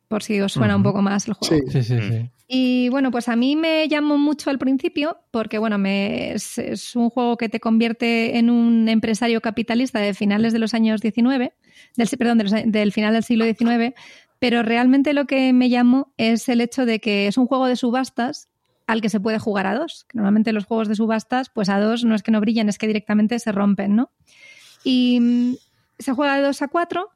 Por si os suena un poco más el juego. Sí. Sí, sí, sí. Y bueno, pues a mí me llamó mucho al principio porque, bueno, me, es, es un juego que te convierte en un empresario capitalista de finales de los años 19, del, perdón, de los a- del final del siglo XIX, pero realmente lo que me llamó es el hecho de que es un juego de subastas al que se puede jugar a dos. Que normalmente los juegos de subastas, pues a dos no es que no brillen, es que directamente se rompen, ¿no? Y mm, se juega de dos a cuatro.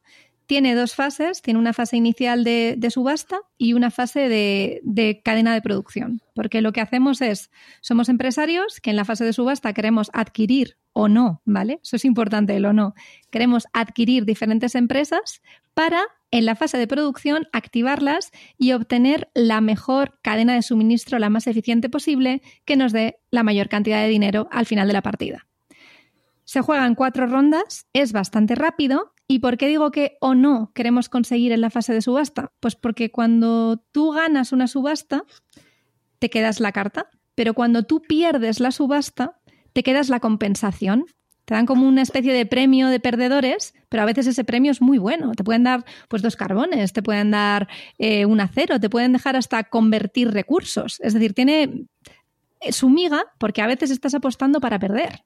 Tiene dos fases, tiene una fase inicial de, subasta y una fase de, de cadena de producción. Porque lo que hacemos es, somos empresarios que en la fase de subasta queremos adquirir o no, ¿vale? Eso es importante, el o no. Queremos adquirir diferentes empresas para, en la fase de producción, activarlas y obtener la mejor cadena de suministro, la más eficiente posible, que nos dé la mayor cantidad de dinero al final de la partida. Se juega en cuatro rondas, es bastante rápido. ¿Y por qué digo que o no queremos conseguir en la fase de subasta? Pues porque cuando tú ganas una subasta, te quedas la carta, pero cuando tú pierdes la subasta, te quedas la compensación. Te dan como una especie de premio de perdedores, pero a veces ese premio es muy bueno. Te pueden dar pues dos carbones, te pueden dar eh, un acero, te pueden dejar hasta convertir recursos. Es decir, tiene eh, su miga porque a veces estás apostando para perder.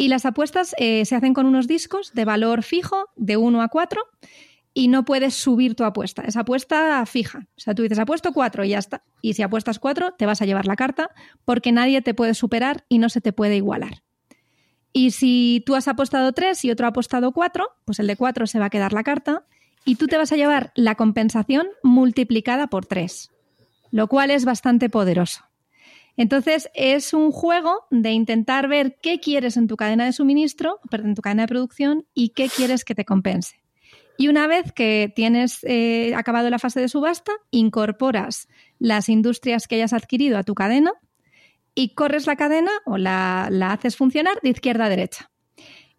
Y las apuestas eh, se hacen con unos discos de valor fijo, de 1 a 4, y no puedes subir tu apuesta. Es apuesta fija. O sea, tú dices apuesto 4 y ya está. Y si apuestas 4, te vas a llevar la carta porque nadie te puede superar y no se te puede igualar. Y si tú has apostado 3 y otro ha apostado 4, pues el de 4 se va a quedar la carta y tú te vas a llevar la compensación multiplicada por 3, lo cual es bastante poderoso. Entonces, es un juego de intentar ver qué quieres en tu cadena de suministro, perdón, en tu cadena de producción y qué quieres que te compense. Y una vez que tienes eh, acabado la fase de subasta, incorporas las industrias que hayas adquirido a tu cadena y corres la cadena o la, haces funcionar de izquierda a derecha.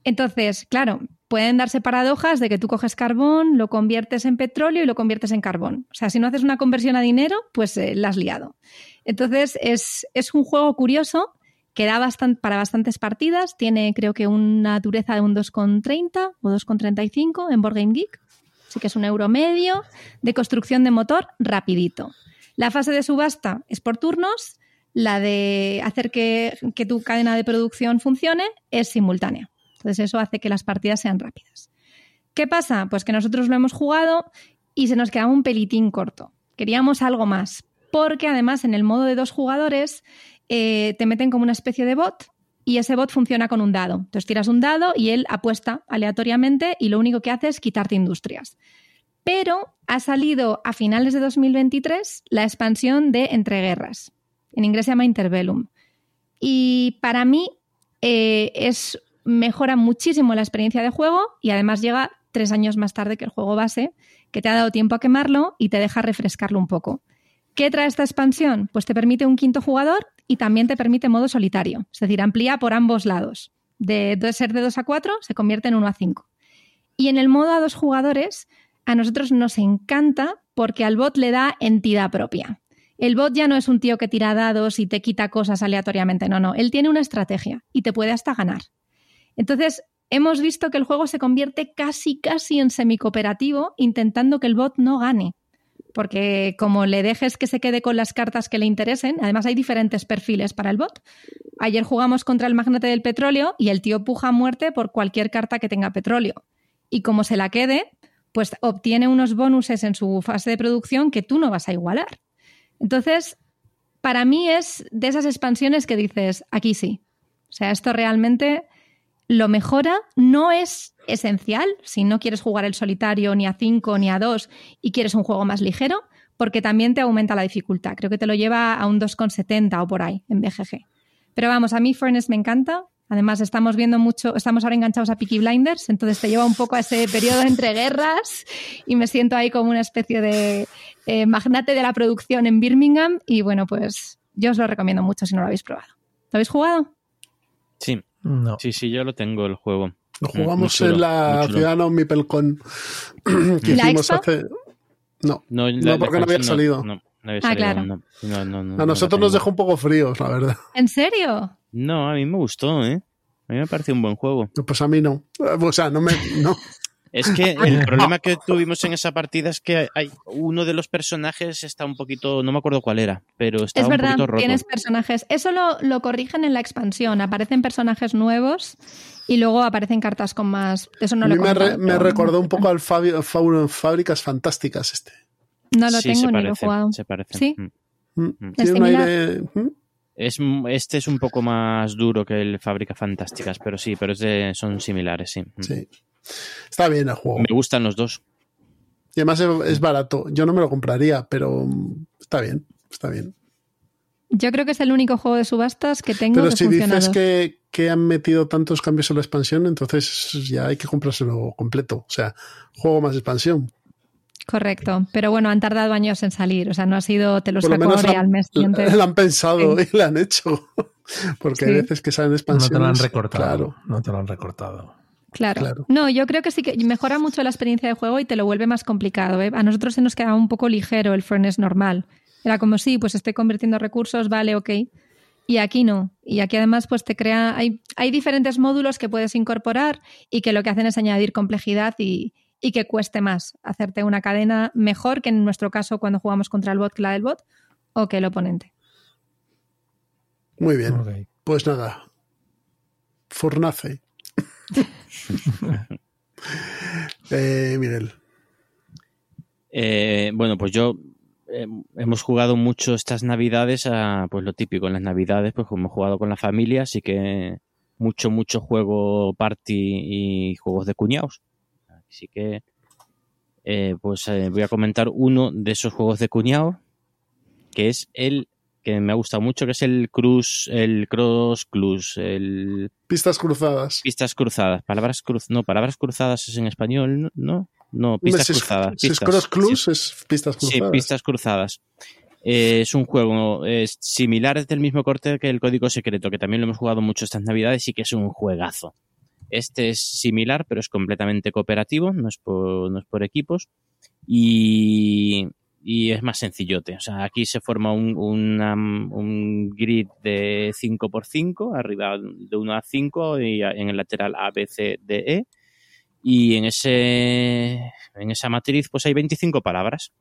Entonces, claro, pueden darse paradojas de que tú coges carbón, lo conviertes en petróleo y lo conviertes en carbón. O sea, si no haces una conversión a dinero, pues eh, la has liado. Entonces, es, es un juego curioso que da para bastantes partidas. Tiene creo que una dureza de un 2,30 o 2,35 en Board Game Geek. Así que es un euro medio de construcción de motor rapidito. La fase de subasta es por turnos. La de hacer que, que tu cadena de producción funcione es simultánea. Entonces eso hace que las partidas sean rápidas. ¿Qué pasa? Pues que nosotros lo hemos jugado y se nos quedaba un pelitín corto. Queríamos algo más, porque además en el modo de dos jugadores eh, te meten como una especie de bot y ese bot funciona con un dado. Entonces tiras un dado y él apuesta aleatoriamente y lo único que hace es quitarte industrias. Pero ha salido a finales de 2023 la expansión de Entreguerras. En inglés se llama Interbellum. Y para mí eh, es, mejora muchísimo la experiencia de juego y además llega tres años más tarde que el juego base, que te ha dado tiempo a quemarlo y te deja refrescarlo un poco. ¿Qué trae esta expansión? Pues te permite un quinto jugador y también te permite modo solitario, es decir, amplía por ambos lados. De, ser de 2 a 4 se convierte en 1 a 5. Y en el modo a dos jugadores, a nosotros nos encanta porque al bot le da entidad propia. El bot ya no es un tío que tira dados y te quita cosas aleatoriamente, no, no, él tiene una estrategia y te puede hasta ganar. Entonces, hemos visto que el juego se convierte casi, casi en semicooperativo, intentando que el bot no gane. Porque como le dejes que se quede con las cartas que le interesen, además hay diferentes perfiles para el bot. Ayer jugamos contra el magnate del petróleo y el tío puja a muerte por cualquier carta que tenga petróleo. Y como se la quede, pues obtiene unos bonuses en su fase de producción que tú no vas a igualar. Entonces, para mí es de esas expansiones que dices, aquí sí. O sea, esto realmente lo mejora, no es esencial si no quieres jugar el solitario ni a 5 ni a 2 y quieres un juego más ligero, porque también te aumenta la dificultad. Creo que te lo lleva a un 2,70 o por ahí en BGG. Pero vamos, a mí Furnace me encanta. Además, estamos viendo mucho, estamos ahora enganchados a Peaky Blinders, entonces te lleva un poco a ese periodo entre guerras y me siento ahí como una especie de eh, magnate de la producción en Birmingham. Y bueno, pues yo os lo recomiendo mucho si no lo habéis probado. ¿Lo habéis jugado? Sí, no. Sí, sí, yo lo tengo el juego. Lo jugamos en la Ciudadano Mipelcon [clears throat] que hicimos hace. No, no, porque no había salido. ah, claro. a nosotros nos dejó un poco fríos, la verdad. ¿En serio? No, a mí me gustó, ¿eh? A mí me parece un buen juego. Pues a mí no. O sea, no me. No. [laughs] Es que el problema que tuvimos en esa partida es que hay uno de los personajes está un poquito, no me acuerdo cuál era, pero está es un verdad, poquito roto. Tienes personajes. Eso lo, lo, corrigen en la expansión. Aparecen personajes nuevos y luego aparecen cartas con más. Eso no A mí me, me recordó un poco al Fabio, Fábricas Fantásticas este. No lo tengo ni lo he jugado. Se parece. Sí. Mm. Mm. ¿Es aire... ¿Mm? Es, este es un poco más duro que el Fábricas Fantásticas, pero sí, pero es de, son similares, sí. Sí. Está bien el juego. Me gustan los dos. Y además es, barato. Yo no me lo compraría, pero está bien, está bien. Yo creo que es el único juego de subastas que tengo. Pero si dices que, que, han metido tantos cambios en la expansión, entonces ya hay que comprárselo completo. O sea, juego más expansión. Correcto, pero bueno, han tardado años en salir, o sea, no ha sido te lo saco ahora al mes siguiente. Lo han pensado y lo han hecho, [laughs] porque hay veces que salen expansiones. No te lo han recortado, no te lo han recortado. Claro. No, yo creo que sí que mejora mucho la experiencia de juego y te lo vuelve más complicado. ¿eh? A nosotros se nos quedaba un poco ligero el furnace normal. Era como, sí, pues estoy convirtiendo recursos, vale, ok. Y aquí no. Y aquí además pues te crea... Hay, hay diferentes módulos que puedes incorporar y que lo que hacen es añadir complejidad y, y que cueste más hacerte una cadena mejor que en nuestro caso cuando jugamos contra el bot que la del bot o que el oponente. Muy bien. Pues nada. Fornace. [laughs] [laughs] eh, Miguel. Eh, bueno, pues yo eh, hemos jugado mucho estas navidades a pues lo típico en las navidades, pues hemos jugado con la familia, así que mucho, mucho juego party y juegos de cuñados. Así que eh, pues voy a comentar uno de esos juegos de cuñados, que es el que me ha gustado mucho, que es el cruz, el cross cruz, el pistas cruzadas. Pistas cruzadas, palabras cruz, no, palabras cruzadas es en español, ¿no? No, pistas cruzadas. Si es cross cruz, es pistas cruzadas. Sí, pistas cruzadas. Eh, es un juego es similar, es del mismo corte que el Código Secreto, que también lo hemos jugado mucho estas navidades y que es un juegazo. Este es similar, pero es completamente cooperativo, no es por, no es por equipos. Y y es más sencillote. O sea, aquí se forma un, una- un grid de 5x5, arriba de 1 a 5 y en el lateral A, B, C, D, E. Y en, ese, en esa matriz pues hay 25 palabras.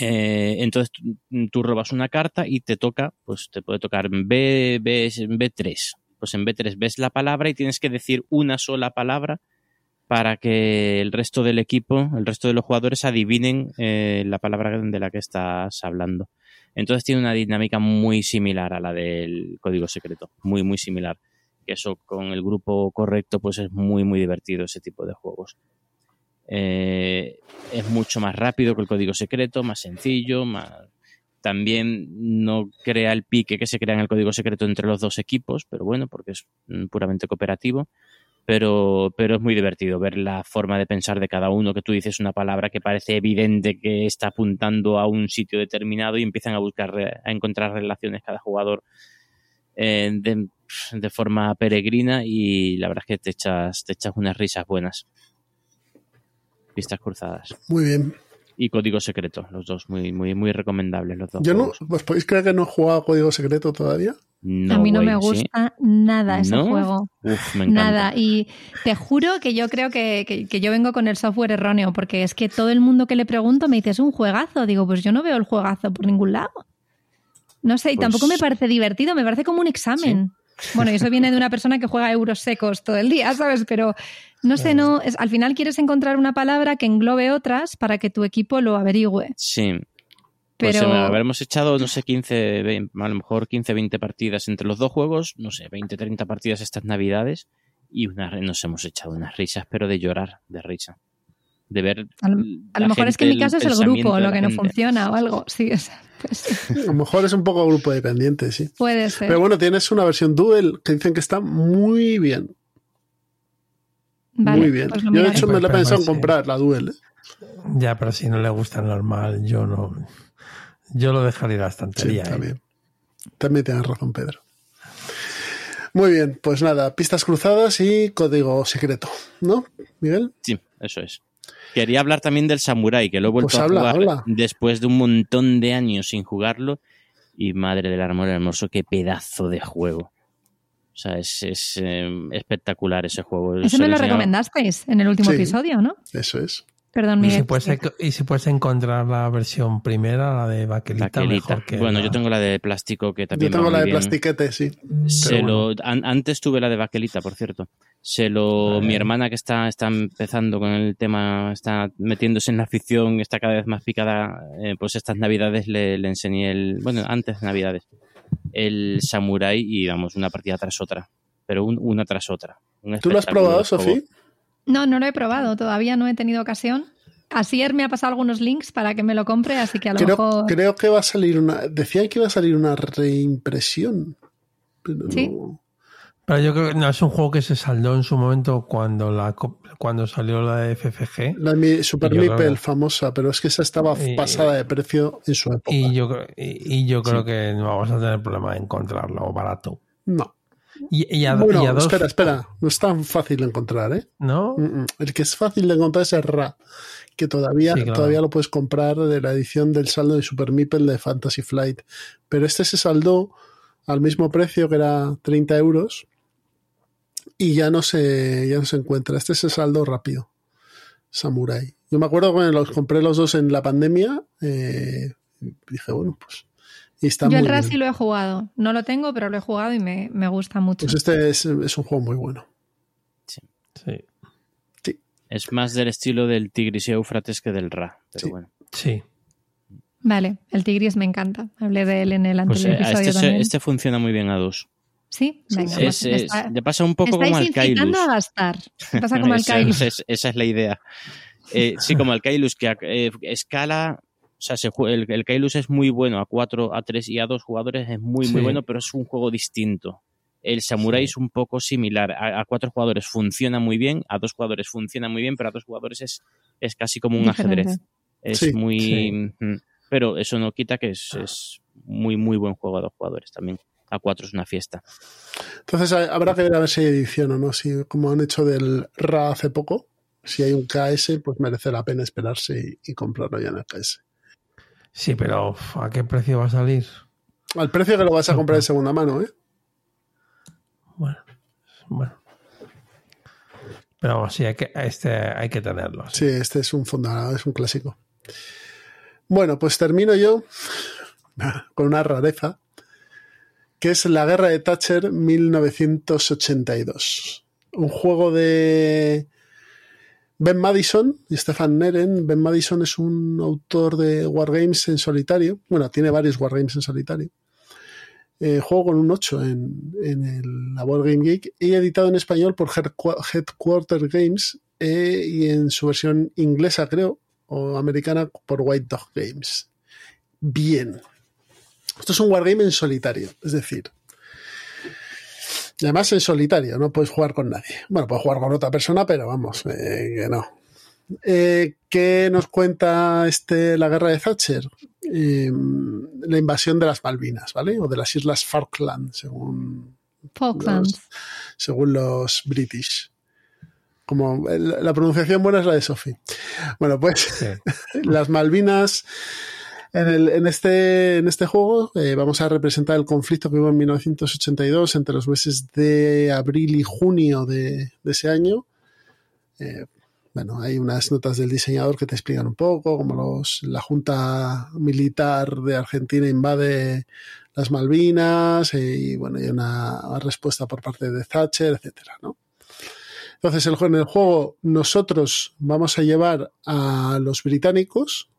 Eh, entonces tú, tú robas una carta y te toca, pues te puede tocar B, B, B3. Pues en B3 ves la palabra y tienes que decir una sola palabra para que el resto del equipo, el resto de los jugadores adivinen eh, la palabra de la que estás hablando. Entonces tiene una dinámica muy similar a la del código secreto, muy muy similar. Que eso con el grupo correcto pues es muy muy divertido ese tipo de juegos. Eh, es mucho más rápido que el código secreto, más sencillo, más... también no crea el pique que se crea en el código secreto entre los dos equipos, pero bueno, porque es mm, puramente cooperativo pero, pero es muy divertido ver la forma de pensar de cada uno, que tú dices una palabra que parece evidente que está apuntando a un sitio determinado y empiezan a buscar, a encontrar relaciones cada jugador eh, de, forma peregrina y la verdad es que te echas, te echas unas risas buenas. Pistas cruzadas. Muy bien. Y código secreto, los dos, muy, muy, muy recomendables los dos. Yo no. ¿Os podéis creer que no he jugado Código Secreto todavía? No a mí no me ¿sí? gusta nada ese ¿No? juego. Uf, me encanta. Nada, y te juro que yo creo que, que- que yo vengo con el software erróneo, porque es que todo el mundo que le pregunto me dice, es un juegazo. Digo, pues yo no veo el juegazo por ningún lado. No sé, y Pues- tampoco me parece divertido, me parece como un examen. Bueno, y eso viene de una persona que juega euros secos todo el día, ¿sabes? Pero no sé, no, es, al final quieres encontrar una palabra que englobe otras para que tu equipo lo averigüe. Sí. Pues Pero eh, habremos echado, no sé, 15, 20, a lo mejor 15, 20 partidas entre los dos juegos, no sé, 20, 30 partidas estas navidades y una, nos hemos echado unas risas, pero de llorar, de risa. De ver. a lo, a lo la mejor es que en mi caso es el grupo lo que no funciona o algo. Sí, [laughs] es- pues, A lo mejor es un poco grupo dependiente, sí. puede ser. Pero bueno, tienes una versión Duel que dicen que está muy bien. Vale, muy bien. pues Yo de hecho me la he pensado en comprar, la Duel. ¿eh? Ya, pero si no le gusta el normal, yo no. Yo lo dejaría en la Sí, estantería. ¿eh? también. También tienes razón, Pedro. Muy bien, pues nada, pistas cruzadas y código secreto, ¿no, Miguel? Sí, eso es. Quería hablar también del Samurai, que lo he vuelto Pues a habla, jugar habla. después de un montón de años sin jugarlo. Y madre del amor hermoso, qué pedazo de juego. O sea, es, es, eh, espectacular ese juego. Ese Se me lo recomendasteis en el último Sí. episodio, ¿no? Eso es. Perdón, Y Miguel. si, puedes, y si puedes encontrar la versión primera, la de Baquelita, Baquelita. mejor que Bueno, la- yo tengo la de plástico que Yo también. tengo va la muy de bien. plastiquete, sí. Se lo, an- antes tuve la de Baquelita, por cierto. Se lo, Vale. mi hermana que está, está empezando con el tema, está metiéndose en la afición, está cada vez más picada, eh, pues estas navidades le, le enseñé el, bueno, antes de navidades, el Samurai y vamos, una partida tras otra, pero un- una tras otra. Un ¿Tú lo has probado. Sofía? No, no lo he probado, todavía no he tenido ocasión. Asier me ha pasado algunos links para que me lo compre, así que a lo Creo, mejor. creo que va a salir una. Decían que iba a salir una reimpresión. Pero Sí. no. Pero yo creo que no, es un juego que se saldó en su momento cuando la cuando salió la de FFG. La mi- Super que- famosa, pero es que esa estaba Y- pasada de precio en su época. Y yo, creo- y, y yo creo que no vamos a tener problema de encontrarlo barato. No. Y, y a, bueno, y a dos, espera, espera. No es tan fácil de encontrar, ¿eh? ¿No? El que es fácil de encontrar es el RA, que todavía, Sí, claro. todavía lo puedes comprar de la edición del saldo de Super Meeple de Fantasy Flight. Pero este se saldó al mismo precio que era 30 euros y ya no se, ya no se encuentra. Este se saldo rápido. Samurai. Yo me acuerdo cuando los compré los dos en la pandemia. eh, dije, bueno, pues. Y está Yo muy el RAS sí lo he jugado. No lo tengo, pero lo he jugado y me, me gusta mucho. Pues este es, es un juego muy bueno. Sí. Es más del estilo del Tigris y Éufrates que del Ra, pero Sí. bueno. Sí. Vale, el Tigris me encanta. Hablé de él en el Pues, anterior eh, episodio este, también. este funciona muy bien a dos. Sí, venga. sí. pues Es- es- está- le pasa un poco como al Kailus. a gastar. Pasa [laughs] como al Esa- Kailus. esa es- esa es la idea. Eh, sí, como el Kailus, que eh, escala. O sea, se jue- el, el Kailus es muy bueno a 4, a 3 y a 2 jugadores, es muy, muy bueno, pero es un juego distinto. El Samurai Sí. es un poco similar. A, a cuatro jugadores funciona muy bien, a dos jugadores funciona muy bien, pero a dos jugadores es, es casi como un Diferente. ajedrez. Es Sí, muy. sí. Pero eso no quita que es, es muy, muy buen juego a dos jugadores también. A cuatro es una fiesta. Entonces ha- habrá que ver a ver si hay edición o no. Si, como han hecho del RA hace poco, si hay un KS, pues merece la pena esperarse y, y comprarlo ya en el KS. Sí, pero ¿a qué precio va a salir? Al precio que lo vas a comprar de segunda mano, ¿eh? Bueno, bueno. Pero sí, hay que, este hay que tenerlo. Sí, este es un fundamental, es un clásico. Bueno, pues termino yo [laughs] con una rareza, que es La Guerra de Thatcher 1982. Un juego de Ben Madison Stefan Neren. Ben Madison es un autor de Wargames en solitario. Bueno, tiene varios Wargames en solitario. Eh, juego con un 8 en, el, la World Game Geek y editado en español por Headquarter Games eh, y en su versión inglesa, creo, o americana por White Dog Games. Bien. Esto es un wargame en solitario, es decir, además en solitario, no puedes jugar con nadie. Bueno, puedes jugar con otra persona, pero vamos, eh, que no. Eh, ¿Qué nos cuenta este la guerra de Thatcher? Em, la invasión de las Malvinas, ¿vale? O de las islas Falkland, según Falklands. según los British. Como la pronunciación buena es la de Sophie. Bueno, pues [laughs] las Malvinas. En, este, en este juego eh, vamos a representar el conflicto que hubo en 1982 entre los meses de abril y junio de, ese año. Eh, bueno, hay unas notas del diseñador que te explican un poco cómo los, la Junta Militar de Argentina invade las Malvinas eh, y bueno, hay una respuesta por parte de Thatcher, etcétera, ¿no? Entonces, el, en el juego nosotros vamos a llevar a los británicos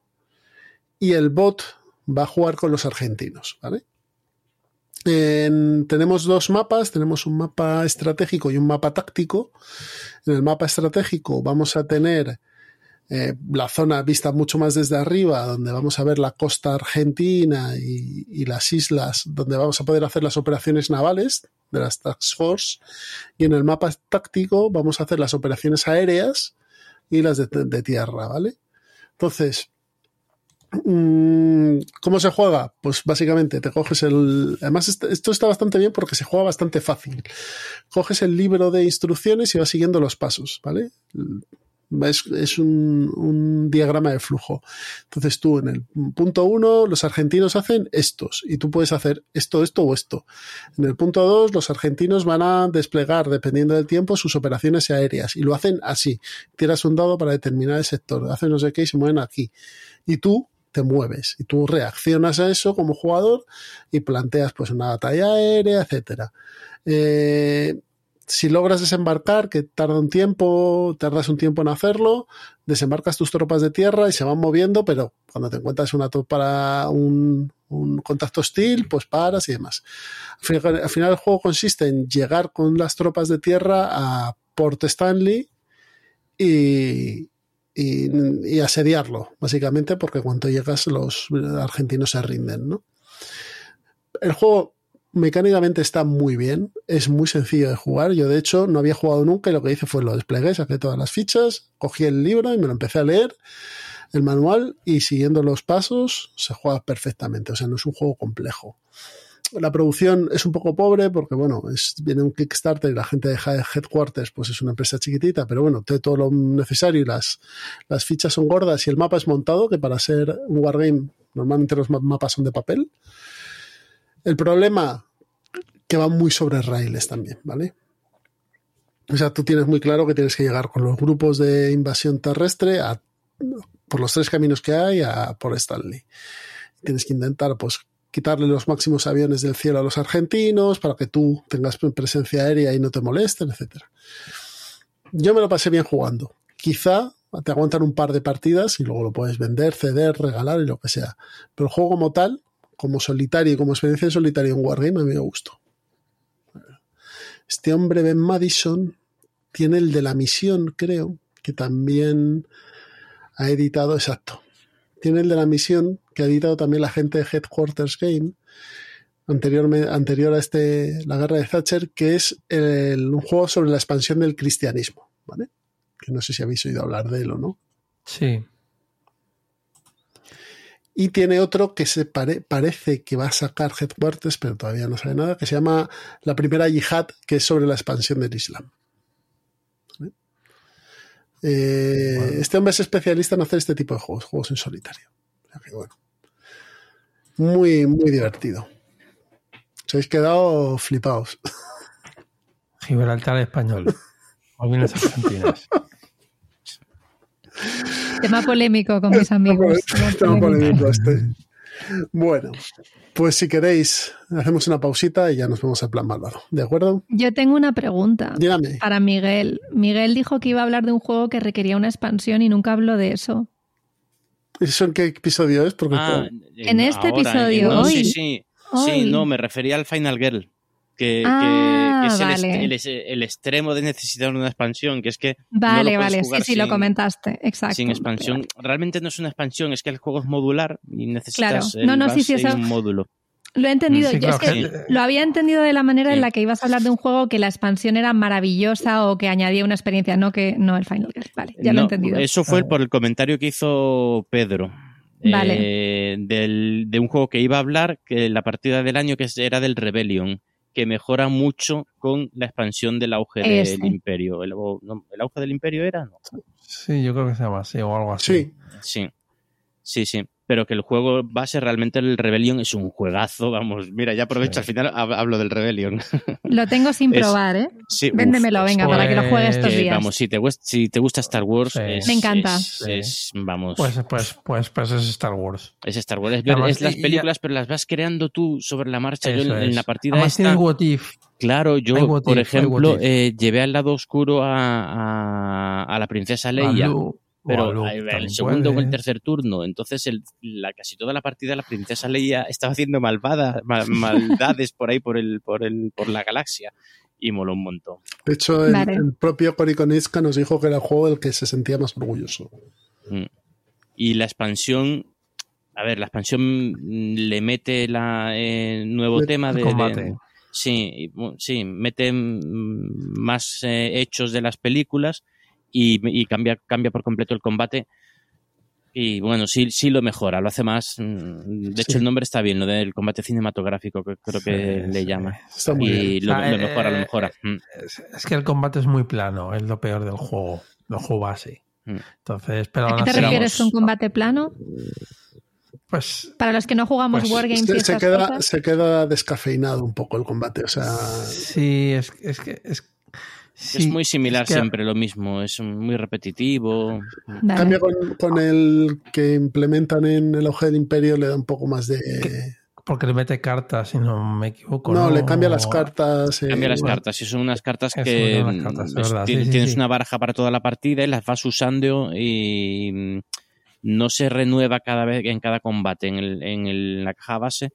y el bot va a jugar con los argentinos, ¿vale? tenemos dos mapas, tenemos un mapa estratégico y un mapa táctico. En el mapa estratégico vamos a tener eh, la zona vista mucho más desde arriba, donde vamos a ver la costa argentina y, las islas, donde vamos a poder hacer las operaciones navales de las Task Force. Y en el mapa táctico vamos a hacer las operaciones aéreas y las de, tierra, ¿vale? Entonces, ¿Cómo se juega? Pues básicamente te coges el... Además esto está bastante bien porque se juega bastante fácil. Coges el libro de instrucciones y vas siguiendo los pasos, ¿vale? Es, un, diagrama de flujo. Entonces tú en el punto 1 los argentinos hacen estos y tú puedes hacer esto, esto o esto. En el punto 2 los argentinos van a desplegar, dependiendo del tiempo, sus operaciones aéreas y lo hacen así. Tiras un dado para determinar el sector, hacen no sé qué y se mueven aquí. Y tú te mueves y tú reaccionas a eso como jugador y planteas pues una batalla aérea, etcétera. Eh, si logras desembarcar, que tarda un tiempo, tardas un tiempo en hacerlo, desembarcas tus tropas de tierra y se van moviendo, pero cuando te encuentras una para un, contacto hostil, pues paras y demás. Al final, el juego consiste en llegar con las tropas de tierra a Port Stanley y, y, asediarlo, básicamente, porque cuando llegas los argentinos se rinden, ¿no? El juego mecánicamente está muy bien, es muy sencillo de jugar. Yo, de hecho, no había jugado nunca y lo que hice fue lo desplegué, saqué todas las fichas, cogí el libro y me lo empecé a leer, el manual, y siguiendo los pasos se juega perfectamente. O sea, no es un juego complejo. La producción es un poco pobre porque, bueno, viene un Kickstarter y la gente de Headquarters pues es una empresa chiquitita, pero bueno, tiene todo lo necesario y las, las fichas son gordas y el mapa es montado, que para ser un wargame normalmente los mapas son de papel. El problema que va muy sobre raíles también, ¿vale? O sea, tú tienes muy claro que tienes que llegar con los grupos de invasión terrestre a, por los tres caminos que hay a por Stanley. Tienes que intentar, pues, quitarle los máximos aviones del cielo a los argentinos para que tú tengas presencia aérea y no te molesten, etc. Yo me lo pasé bien jugando. Quizá te aguantan un par de partidas y luego lo puedes vender, ceder, regalar y lo que sea. Pero el juego como tal como solitario y como experiencia en solitario en Wargame a mí me gustó. Este hombre, Ben Madison, tiene el de la misión, creo, que también ha editado, exacto. Tiene el de la misión, que ha editado también la gente de Headquarters Game, anterior, anterior a este, la guerra de Thatcher, que es un juego sobre la expansión del cristianismo, ¿vale? Que no sé si habéis oído hablar de él o no. Sí. Y tiene otro que se parece que va a sacar Headquarters, pero todavía no sabe nada, que se llama La Primera Yihad, que es sobre la expansión del Islam. Eh, este hombre es especialista en hacer este tipo de juegos, juegos en solitario. Muy, muy divertido. Os habéis quedado flipados. [laughs] Gibraltar español. Malvinas argentinas. Tema polémico con mis amigos. [laughs] Tema polémico este. Bueno, pues si queréis, hacemos una pausita y ya nos vemos al plan malvado. ¿De acuerdo? Yo tengo una pregunta Dígame. para Miguel. Miguel dijo que iba a hablar de un juego que requería una expansión y nunca habló de eso. ¿Eso en qué episodio es? Porque Ah, En este ahora, episodio, no, hoy. Sí, sí. Hoy. Sí, no, me refería al Final Girl. Que, Ah, que- que es el, vale. est- el es- el extremo de necesitar una expansión, que es que Vale, no lo puedes vale, sí, jugar sí, lo sin- comentaste. Exacto. sin expansión. Realmente no es una expansión, es que el juego es modular y necesitas Claro. No, no, sí, sí, eso- un módulo. Lo he entendido. Sí, Yo es que lo había entendido de la manera en la que ibas a hablar de un juego que la expansión era maravillosa o que añadía una experiencia, no que no el Final Girl. Vale, ya lo he entendido. Eso fue por el comentario que hizo Pedro. Vale. eh, del- de un juego que iba a hablar, que la partida del año que era del Rebellion, que mejora mucho con la expansión del auge Ese. del imperio. ¿El, o- no, ¿el auge del imperio era? No. Sí, yo creo que se llama así o algo así. Sí, Sí, sí, sí. Pero que el juego base realmente el Rebellion es un juegazo, vamos. Mira, ya aprovecho, Sí. al final hab- hablo del Rebellion. Lo tengo sin [laughs] Es- probar, ¿eh? Sí, uf, Véndemelo, venga, para que lo juegue estos que, días. vamos, si te, si te gusta Star Wars, Sí. es, Me encanta. es- es, vamos, Pues, pues, pues, pues es Star Wars. es Star Wars. Es, ver- Además, es las películas, pero las vas creando tú sobre la marcha. Yo en, la partida Además esta, What If. claro, yo, what por if, ejemplo, eh, llevé al lado oscuro a, a, a la princesa Leia. a Pero el segundo o el tercer turno, entonces el, la, casi toda la partida la princesa Leia estaba haciendo malvada, ma- [laughs] maldades por ahí por el, por el, por la galaxia y moló un montón. de hecho, el, Vale. el propio Cory Konieczka nos dijo que era el juego del que se sentía más orgulloso. Mm. Y la expansión, a ver, la expansión le mete la eh, nuevo tema de, de- combate. sí, sí, mete mm, más eh, hechos de las películas y, y cambia, cambia por completo el combate. Y bueno, sí, sí lo mejora, lo hace más. mm, De hecho, Sí. el nombre está bien, lo del combate cinematográfico, que creo que Sí, le sí. llama. Está muy bien. Y lo, Ah, lo mejora, lo eh, mejora. Mm. Es, es que el combate es muy plano, es lo peor del juego, del juego base. Mm. Entonces, pero ¿A qué te así, refieres con combate plano? Pues Para los que no jugamos Pues, Wargames y Se, se esas queda, cosas. se queda descafeinado un poco el combate. O sea, sí, es, es que es, sí, es muy similar es que- siempre lo mismo, es muy repetitivo. Vale. cambia con, con el que implementan en el auge del imperio, le da un poco más de. Porque le mete cartas, si no me equivoco. No, No, le cambia las cartas. eh, Cambia las bueno, cartas y son unas cartas que unas cartas, es sí, sí, tienes una baraja para toda la partida y las vas usando y mm, no se renueva cada vez en cada combate en, el- en el- la caja base.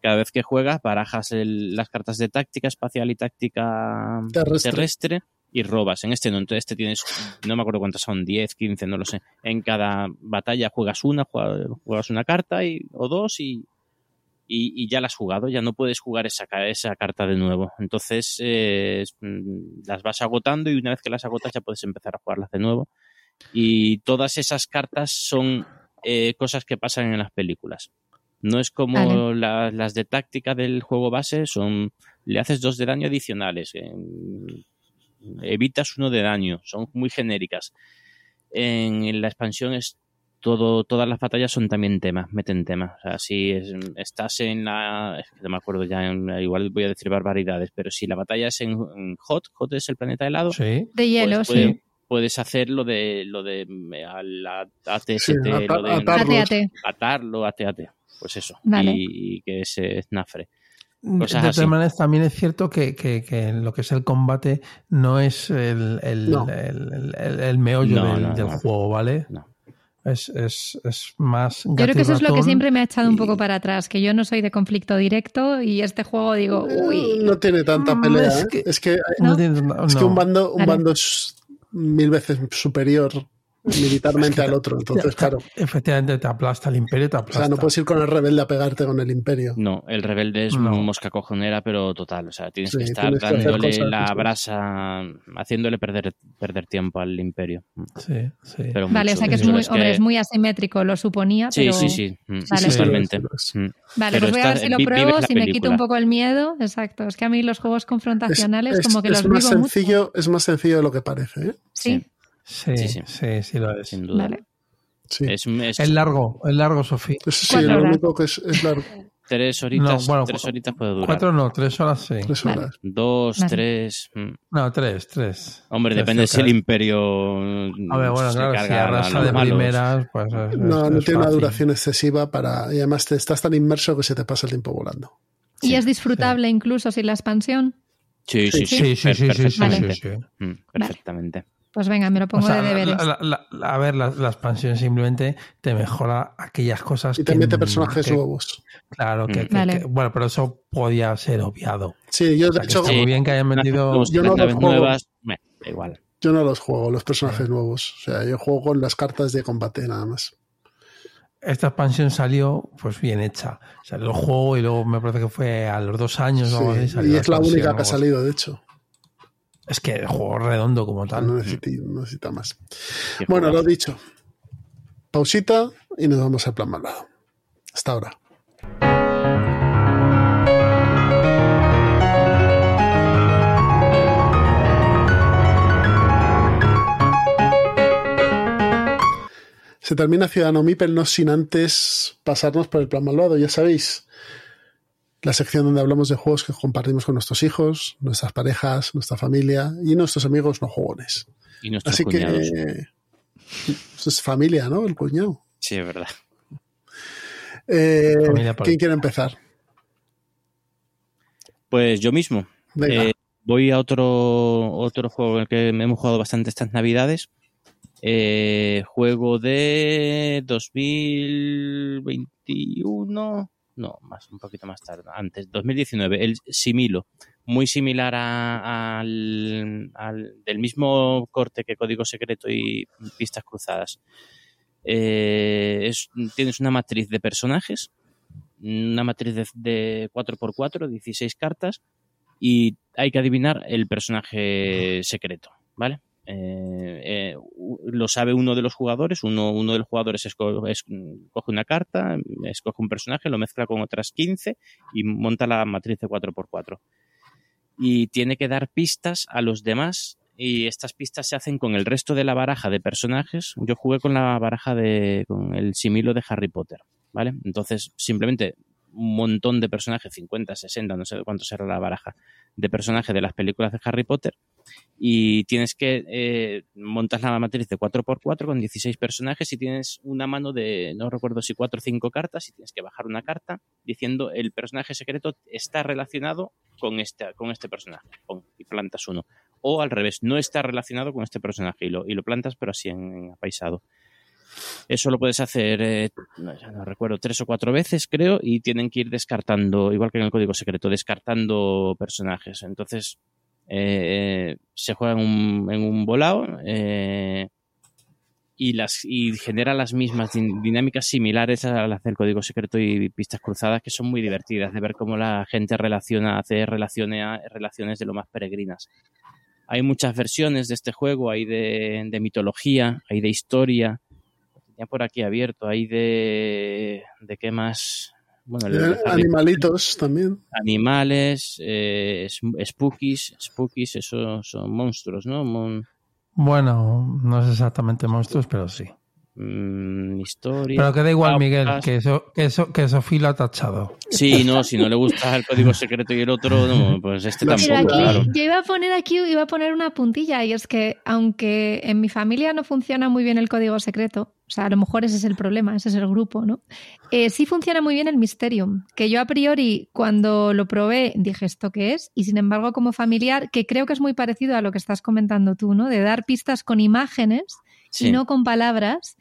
Cada vez que juegas, barajas el- las cartas de táctica espacial y táctica Terrestre. terrestre. y robas. En este no, entonces este tienes, no me acuerdo cuántas son, 10, 15, no lo sé. En cada batalla juegas una, juegas, una carta y, o dos y, y, y ya la has jugado, ya no puedes jugar esa, esa carta de nuevo. Entonces eh, mm, las vas agotando y una vez que las agotas ya puedes empezar a jugarlas de nuevo. Y todas esas cartas son eh, cosas que pasan en las películas. No es como Vale. la- las de táctica del juego base, son le haces dos de daño adicionales, eh, evitas uno de daño, son muy genéricas. En la expansión es todo, todas las batallas son también temas, meten temas. O sea, si es- estás en la. Es que no me acuerdo ya, en- igual voy a decir barbaridades, pero si la batalla es en, en Hot, Hot es el planeta helado, Sí. De hielo, pues sí. puede- puedes hacer lo de lo de a la ATST, Sí, lo de atarlos. Ate, atarlo, AT-AT. Pues eso. Vale. Y, y que se snafre. De Cosas todas así. maneras, también es cierto que, que- que lo que es el combate no es el, el, No. el- el- el meollo No, del, no, del no. juego, ¿vale? No. Es, es, es más. Yo creo que eso es lo que siempre me ha echado un poco para atrás, que yo no soy de conflicto directo y este juego digo, uy, No tiene tanta Mm, pelea. es ¿eh? que- Es que, es que un bando, un Vale. bando es mil veces superior militarmente al otro. Entonces, claro. Efectivamente, te aplasta el imperio, te O aplasta. sea, no puedes ir con el rebelde a pegarte con el imperio. No, el rebelde es No. mosca cojonera, pero total. O sea, tienes Sí, que estar tienes dándole la brasa, haciéndole perder, perder tiempo al imperio. Sí, sí. Pero vale, o sea que es muy, hombre, es muy asimétrico, lo suponía, Sí, pero... sí, sí. mm, Vale. Totalmente. Es. Vale, Pero pues voy a ver si lo pruebo, si me quito un poco el miedo. Exacto, es que a mí los juegos confrontacionales Es- como que es los más vivo mucho. sencillo, Es más sencillo de lo que parece. ¿eh? Sí, Sí, Sí, sí, sí. sí, lo es. Sin duda. vale. Sí. Es, es El largo, el largo, Sofía. Sí, lo único que es, es largo. [laughs] tres horitas, No, bueno, tres cu- horitas puede durar. Cuatro no, tres horas sí. Tres Vale. horas. Dos, Vale. tres. mm. No, tres, tres. Hombre, Tres, depende si el imperio. A ver, bueno, claro, si arrasa de malos. primeras, pues es, No, es- no es tiene una duración excesiva para. Y además te estás tan inmerso que se te pasa el tiempo volando. Y es disfrutable incluso sin la expansión. Sí, sí, sí. Sí, sí, sí, sí, sí, sí, sí, sí. Mm, Perfectamente. Pues venga, me lo O pongo sea, de deberes. la- la- la- a ver, la, la expansión simplemente te mejora aquellas cosas Y te que- mete personajes que- nuevos. Claro, que, Mm. que- Vale. que- bueno, pero eso podía ser obviado. Sí, yo O de sea, hecho, está muy bien que hayan metido. Yo no los juego. nuevas, da igual. yo no los juego, los personajes nuevos. O sea, yo juego con las cartas de combate nada más. Esta expansión salió pues bien hecha. Salió el juego y luego me parece que fue a los dos años o algo así, Sí, salió y es la única que ha salido, de hecho. Es que el juego redondo como No tal. necesita, no necesita más. Bueno, lo dicho. Pausita y nos vamos al plan malvado. Hasta ahora. Se termina Ciudadano Mipel no sin antes pasarnos por el plan malvado, ya sabéis. La sección donde hablamos de juegos que compartimos con nuestros hijos, nuestras parejas, nuestra familia y nuestros amigos no jugones. Y nuestros Así cuñados. que [laughs] eso es familia, ¿no? El cuñado. Sí, es verdad. Eh, ¿Quién quiere empezar? Pues yo mismo. Venga. Eh, voy a otro, otro juego en el que hemos jugado bastante estas navidades. Eh, juego de 2021. No, más, un poquito más tarde. Antes, 2019. El Similo. Muy similar a- al, al- del mismo corte que Código Secreto y Pistas Cruzadas. Eh, es- tienes una matriz de personajes, una matriz de, de 4x4, 16 cartas, y hay que adivinar el personaje secreto, ¿vale? Eh, eh, lo sabe uno de los jugadores, uno, uno de los jugadores esco- es- coge una carta, escoge un personaje, lo mezcla con otras 15 y monta la matriz de 4x4. Y tiene que dar pistas a los demás y estas pistas se hacen con el resto de la baraja de personajes. Yo jugué con la baraja de, con el similo de Harry Potter, ¿vale? Entonces, simplemente un montón de personajes, 50, 60, no sé cuánto será la baraja, de personajes de las películas de Harry Potter y tienes que eh, montas la matriz de 4x4 con 16 personajes y tienes una mano de, no recuerdo si 4 o 5 cartas y tienes que bajar una carta diciendo el personaje secreto está relacionado con este, con este personaje y plantas uno. O al revés, no está relacionado con este personaje y lo, y lo plantas pero así en, apaisado. Eso lo puedes hacer, eh, no, no recuerdo, tres o cuatro veces, creo, y tienen que ir descartando, igual que en el código secreto, descartando personajes. Entonces, eh, se juega en un, en un volado eh, y, las, y genera las mismas din- dinámicas similares a las del código secreto y pistas cruzadas, que son muy divertidas de ver cómo la gente relaciona, hace relaciones, relaciones de lo más peregrinas. Hay muchas versiones de este juego, hay de, de mitología, hay de historia, tenía por aquí abierto, hay de... ¿De qué más? Bueno, el de Eh, animalitos también. animales, eh, es- spookies, spookies, eso son monstruos, ¿no? Mon- Bueno, no es exactamente monstruos, pero sí. mm, historia. Pero que da igual. Miguel, que eso, que eso, que lo ha tachado. Sí, no, si no le gusta el código secreto y el otro, no, pues este Pero tampoco, aquí claro. yo iba a poner aquí, iba a poner una puntilla, y es que aunque en mi familia no funciona muy bien el código secreto, o sea, a lo mejor ese es el problema, ese es el grupo, ¿no? Eh, sí funciona muy bien el Mysterium, que yo a priori cuando lo probé dije esto qué es, y sin embargo como familiar, que creo que es muy parecido a lo que estás comentando tú, ¿no? De dar pistas con imágenes Sí, y no con palabras,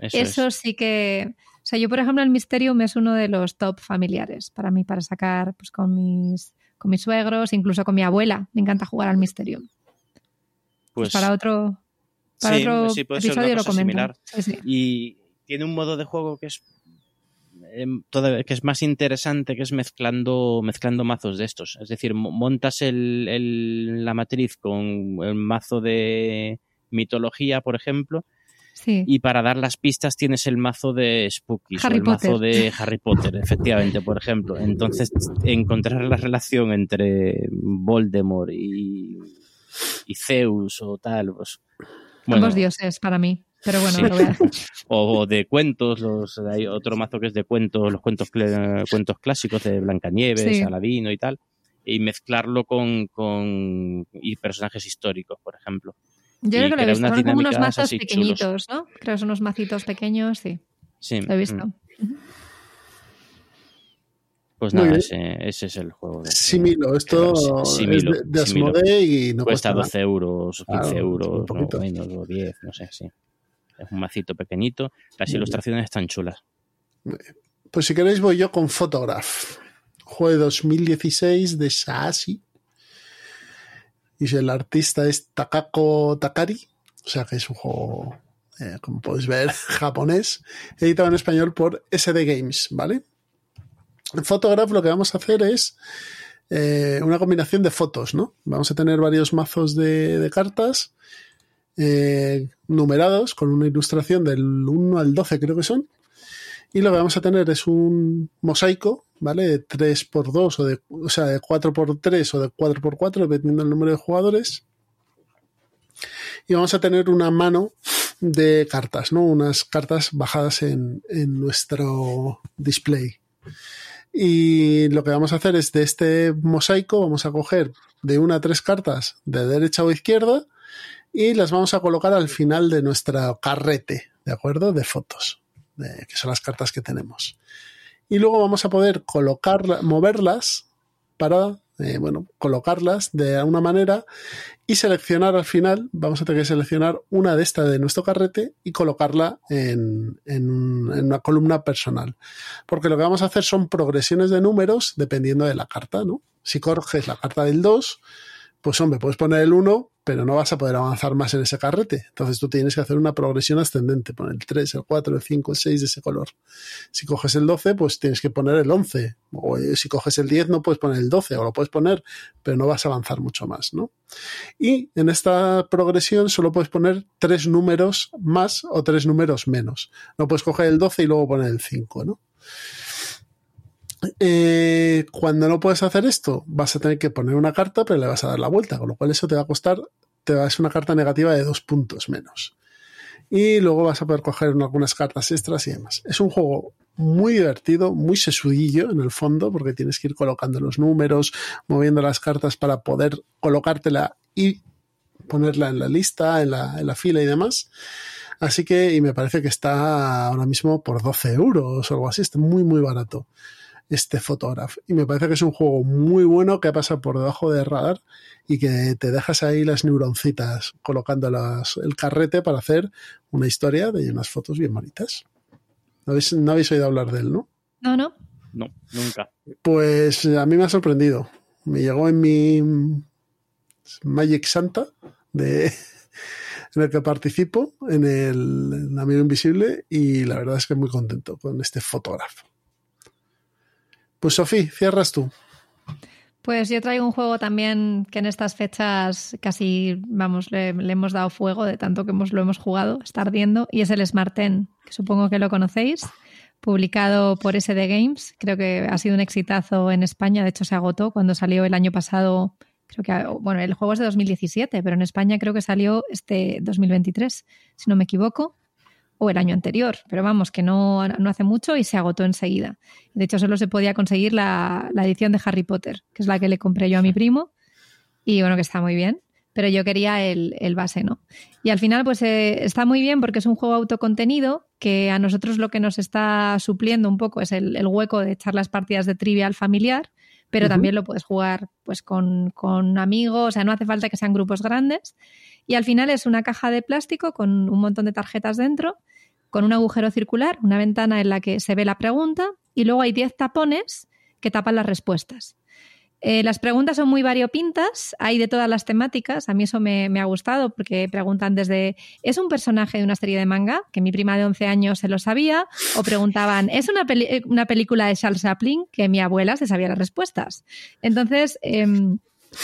eso, eso es. sí que. O sea, yo, por ejemplo, el Mysterium es uno de los top familiares para mí, para sacar pues, con, mis, con mis suegros, incluso con mi abuela. Me encanta jugar al Mysterium. Pues, Pues, para otro, para sí, otro sí, puede ser una cosa similar. Sí, y tiene un modo de juego que es em, que es más interesante que es mezclando mezclando mazos de estos es decir mo- montas el, el- la matriz con el mazo de mitología por ejemplo Sí. y para dar las pistas tienes el mazo de o el mazo de Harry Potter, efectivamente, por ejemplo. Entonces, encontrar la relación entre Voldemort y, y Zeus o tal, pues... Bueno, Ambos dioses para mí. Pero bueno, Sí. lo voy a hacer. [laughs] O de cuentos, los, hay otro mazo que es de cuentos, los cuentos, cuentos clásicos de Blancanieves, Sí. Aladino y tal, y mezclarlo con, con y personajes históricos, por ejemplo. Yo creo que lo he visto. Son como unos mazos chulos. pequeñitos, ¿no? Creo que son unos macitos pequeños, sí. Sí. Lo he visto. mm. Pues nada, ese, ese es el juego. de- Similo, esto es de, de Similo. Asmodee y no Cuesta cuesta 12 euros, 15 Claro, euros, un o poquito. menos, o 10, no sé, sí. Es un macito pequeñito. Las Muy bien. ilustraciones están chulas. nada. Pues si queréis voy yo con Photograph. Juego de 2016 de Saasi. Y el artista es Takako Takari. O sea que es un juego, eh, como podéis ver, [laughs] japonés. Editado en español por SD Games, ¿vale? En Photograph lo que vamos a hacer es eh, una combinación de fotos, ¿no? Vamos a tener varios mazos de, de cartas eh, numerados con una ilustración del 1 al 12 creo que son. Y lo que vamos a tener es un mosaico, ¿vale? De 3x2 o, de, o sea, de 4x3 o de 4x4, dependiendo del número de jugadores. Y vamos a tener una mano de cartas, ¿no? Unas cartas bajadas en, en nuestro display. Y lo que vamos a hacer es de este mosaico, vamos a coger de una a tres cartas de derecha o izquierda y las vamos a colocar al final de nuestra carrete, ¿de acuerdo? De fotos, que son las cartas que tenemos. Y luego vamos a poder colocar, moverlas para, eh, bueno, colocarlas de una manera y seleccionar al final, vamos a tener que seleccionar una de estas de nuestro carrete y colocarla en, en un- en una columna personal. Porque lo que vamos a hacer son progresiones de números dependiendo de la carta, ¿no? Si coges la carta del 2, pues hombre, puedes poner el 1, pero no vas a poder avanzar más en ese carrete. Entonces tú tienes que hacer una progresión ascendente, poner el 3, el 4, el 5, el 6 de ese color. Si coges el 12, pues tienes que poner el 11. O eh, si coges el 10, no puedes poner el 12, o lo puedes poner, pero no vas a avanzar mucho más, ¿no? Y en esta progresión solo puedes poner tres números más o tres números menos. No puedes coger el 12 y luego poner el 5, ¿no? Eh, cuando no puedes hacer esto, vas a tener que poner una carta, pero le vas a dar la vuelta, con lo cual eso te va a costar, te va a ser una carta negativa de dos puntos menos. Y luego vas a poder coger algunas cartas extras y demás. Es un juego muy divertido, muy sesudillo en el fondo, porque tienes que ir colocando los números, moviendo las cartas para poder colocártela y ponerla en la lista, en la, en la fila y demás. Así que, y me parece que está ahora mismo por 12 euros o algo así, está muy, muy barato este Photograph. Y me parece que es un juego muy bueno que pasa por debajo del radar y que te dejas ahí las neuroncitas colocando las, el carrete para hacer una historia de unas fotos bien bonitas. No habéis, no habéis oído hablar de él, ¿no? No, no. No, nunca. Pues a mí me ha sorprendido. Me llegó en mi Magic Santa de, en el que participo, en el, en Amigo Invisible, y la verdad es que muy contento con este fotógrafo. Pues Sofía, cierras tú. Pues yo traigo un juego también que en estas fechas casi, vamos, le, hemos dado fuego de tanto que hemos, lo hemos jugado, está ardiendo, y es el Smart Ten, que supongo que lo conocéis, publicado por SD Games. Creo que ha sido un exitazo en España, de hecho se agotó cuando salió el año pasado. Creo que, bueno, el juego es de 2017, pero en España creo que salió este 2023, si no me equivoco, o el año anterior, pero vamos, que no, no hace mucho y se agotó enseguida. De hecho, solo se podía conseguir la, la edición de Harry Potter, que es la que le compré yo a mi primo, y bueno, que está muy bien, pero yo quería el, el base, ¿no? Y al final, pues eh, está muy bien porque es un juego autocontenido que a nosotros lo que nos está supliendo un poco es el, el hueco de echar las partidas de trivial familiar, pero también lo puedes jugar pues con, con amigos, o sea, no hace falta que sean grupos grandes. Y al final es una caja de plástico con un montón de tarjetas dentro, con un agujero circular, una ventana en la que se ve la pregunta y luego hay 10 tapones que tapan las respuestas. Eh, las preguntas son muy variopintas, hay de todas las temáticas, a mí eso me, ha gustado porque preguntan desde ¿es un personaje de una serie de manga? Que mi prima de 11 años se lo sabía, o preguntaban ¿es una, peli una película de Charles Chaplin? Que mi abuela se sabía las respuestas. Entonces, eh,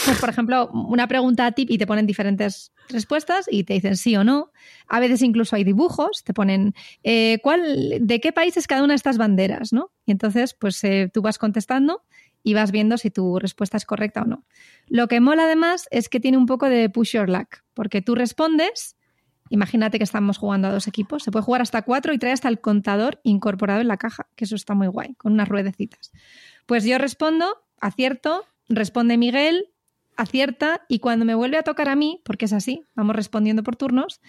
pues por ejemplo, una pregunta a ti y te ponen diferentes respuestas y te dicen sí o no. A veces incluso hay dibujos, te ponen eh, ¿cuál, de qué país es cada una de estas banderas, ¿no? Y entonces, pues eh, tú vas contestando y vas viendo si tu respuesta es correcta o no. Lo que mola además es que tiene un poco de push your luck, porque tú respondes Imagínate que estamos jugando a dos equipos. Se puede jugar hasta cuatro y trae hasta el contador incorporado en la caja, que eso está muy guay, con unas ruedecitas. Pues yo respondo, acierto, responde Miguel, acierta, y cuando me vuelve a tocar a mí, porque es así, vamos respondiendo por turnos,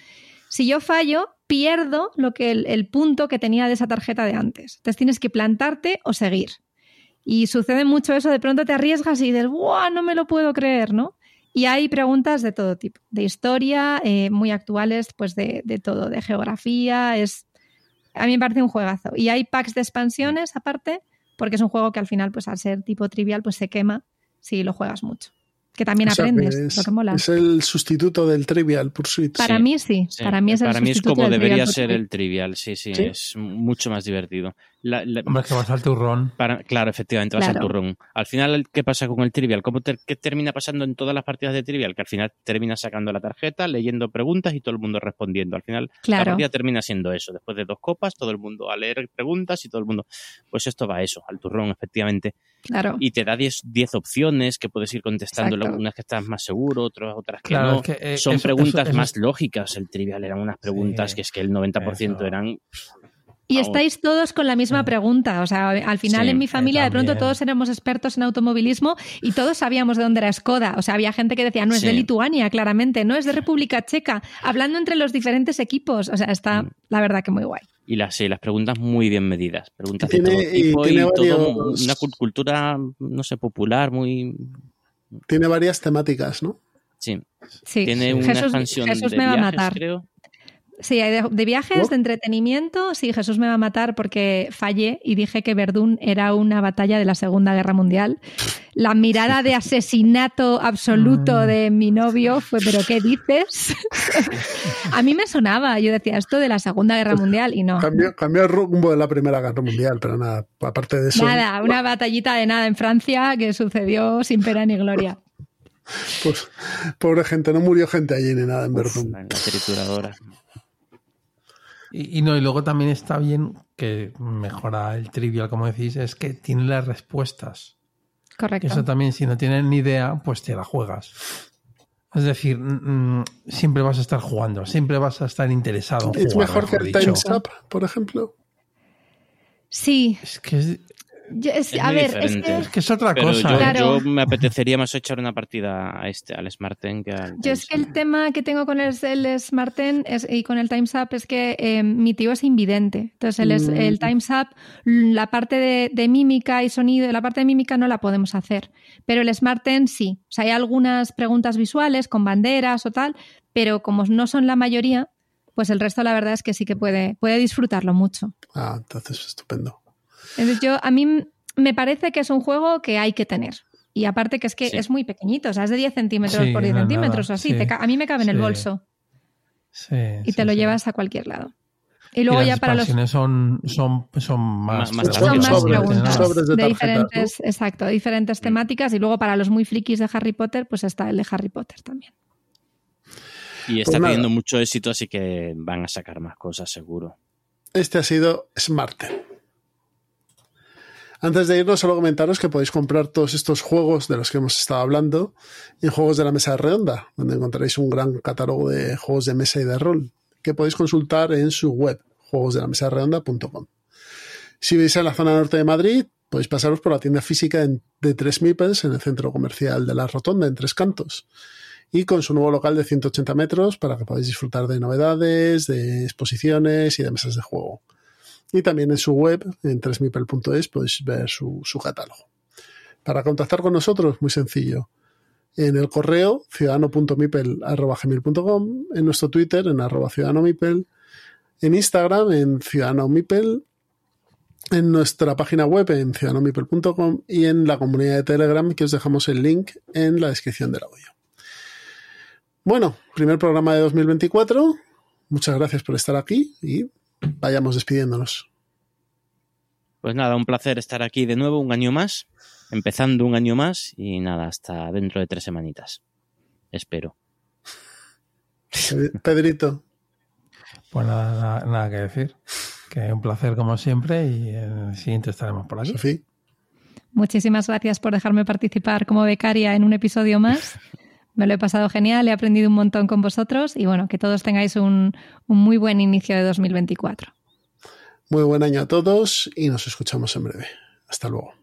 si yo fallo, pierdo lo que el, punto que tenía de esa tarjeta de antes. Entonces tienes que plantarte o seguir. Y sucede mucho eso, de pronto te arriesgas y dices, ¡guau! No me lo puedo creer, ¿no? Y hay preguntas de todo tipo, de historia, eh, muy actuales, pues de, de, todo, de geografía. Es, a mí me parece un juegazo. Y hay packs de expansiones aparte, porque es un juego que al final, pues al ser tipo trivial, pues se quema si lo juegas mucho que también O sea, aprendes, que es, lo que mola. es el sustituto del Trivial Pursuit. Para Sí, mí sí, Sí, para mí es el Para mí es como debería ser el trivial, sí, sí, Sí. es mucho más divertido. La- la- Hombre, es que vas al turrón. para- claro, efectivamente, vas al turrón. Al final, ¿qué pasa con el trivial? ¿Cómo ¿Qué termina pasando en todas las partidas de trivial? Que al final termina sacando la tarjeta, leyendo preguntas y todo el mundo respondiendo. Al final, la Claro, partida termina siendo eso. Después de dos copas, todo el mundo a leer preguntas y todo el mundo. Pues esto va a eso, al turrón, efectivamente. claro. Y te da 10 10 opciones que puedes ir contestando, Exacto. unas que estás más seguro, otras, otras que Claro, no. es que, eh, Son eso- preguntas eso- eso- más lógicas. El trivial eran unas preguntas Sí, que es que el 90% eso. eran Y Vamos. estáis todos con la misma Sí. pregunta. O sea, al final Sí, en mi familia de pronto todos éramos expertos en automovilismo y todos sabíamos de dónde era Skoda. O sea, había gente que decía, no es de. Lituania, claramente, no es de República Checa, hablando entre los diferentes equipos. O sea, está, Mm. la verdad que muy guay. Y las, sí, las preguntas muy bien medidas. Preguntas Tiene- de todo y tipo y, tiene todo varios- una cul- cultura, no sé, popular, muy... Tiene varias temáticas, ¿no? Sí, Sí, tiene una Jesús, expansión Jesús de me va a matar. creo. Sí, de, de viajes, ¿Oh? de entretenimiento, sí, Jesús me va a matar porque fallé y dije que Verdún era una batalla de la Segunda Guerra Mundial. La mirada de asesinato absoluto Mm. de mi novio fue, ¿pero qué dices? [laughs] a mí me sonaba, yo decía esto de la Segunda Guerra Mundial y no. Cambió, cambió el rumbo de la Primera Guerra Mundial, pero nada, aparte de eso, Nada, una batallita de nada en Francia que sucedió sin pena ni gloria. [laughs] pues pobre gente, no murió gente allí ni nada en Verdún. La trituradora. Y, y no, y luego también está bien que mejora el trivial, como decís, es que tiene las respuestas. Correcto. Eso también, si no tienes ni idea, pues te la juegas. Es decir, mm, mm, siempre vas a estar jugando, siempre vas a estar interesado en ¿Es jugar, mejor que el. Time's Up, por ejemplo? Sí, Es que es, yo- es- Es a ver, es es que es otra Pero cosa. yo, Claro. yo me apetecería más echar una partida a este, al Smart Ten que al... Yo es que el tema que tengo con el, el Smart Ten es- y con el Time's Up es que eh, mi tío es invidente. Entonces, el, es- Mm. el Time's Up, la parte de, de mímica y sonido, la parte de mímica no la podemos hacer. Pero el Smart Ten sí. O sea, hay algunas preguntas visuales con banderas o tal, pero como no son la mayoría, pues el resto la verdad es que sí que puede, puede disfrutarlo mucho. Ah, entonces estupendo. Entonces, yo, a mí me parece que es un juego que hay que tener. Y aparte que es que Sí. es muy pequeñito, o sea, es de 10 centímetros Sí, por 10 no es centímetros o así. sí. Te ca- a mí me cabe en el bolso Sí, y sí, te lo sí. llevas a cualquier lado. Y Y luego las ya para los son, son, son más, son más sobres, preguntas sobres de de, diferentes, exacto, de diferentes temáticas y luego para los muy frikis de Harry Potter, pues está el de Harry Potter también. Y está Pues nada. teniendo mucho éxito, así que van a sacar más cosas, seguro. Este ha sido Smarten. Antes de irnos, solo comentaros que podéis comprar todos estos juegos de los que hemos estado hablando en Juegos de la Mesa Redonda, donde encontraréis un gran catálogo de juegos de mesa y de rol, que podéis consultar en su web, juegosdelamesaredonda.com. Si veis en la zona norte de Madrid, podéis pasaros por la tienda física de Tres Mipels en el centro comercial de la Rotonda, en Tres Cantos, y con su nuevo local de 180 metros para que podáis disfrutar de novedades, de exposiciones y de mesas de juego. Y también en su web, en tresmipel.es, podéis ver su, su catálogo. Para contactar con nosotros, muy sencillo. En el correo ciudadano.mipel.com, en nuestro Twitter, en arroba ciudadanomipel, en Instagram, en ciudadanomipel, en nuestra página web, en ciudadanomipel.com y en la comunidad de Telegram, que os dejamos el link en la descripción del audio. Bueno, primer programa de 2024. Muchas gracias por estar aquí y vayamos despidiéndonos. Pues nada, un placer estar aquí de nuevo, un año más, empezando un año más y nada, hasta dentro de tres semanitas. Espero. Pedrito, Pues nada, nada, nada que decir. Que un placer como siempre y en el siguiente estaremos por aquí. Sofía. Muchísimas gracias por dejarme participar como becaria en un episodio más. [laughs] Me lo he pasado genial, he aprendido un montón con vosotros y bueno, que todos tengáis un, un muy buen inicio de 2024. Muy buen año a todos y nos escuchamos en breve. Hasta luego.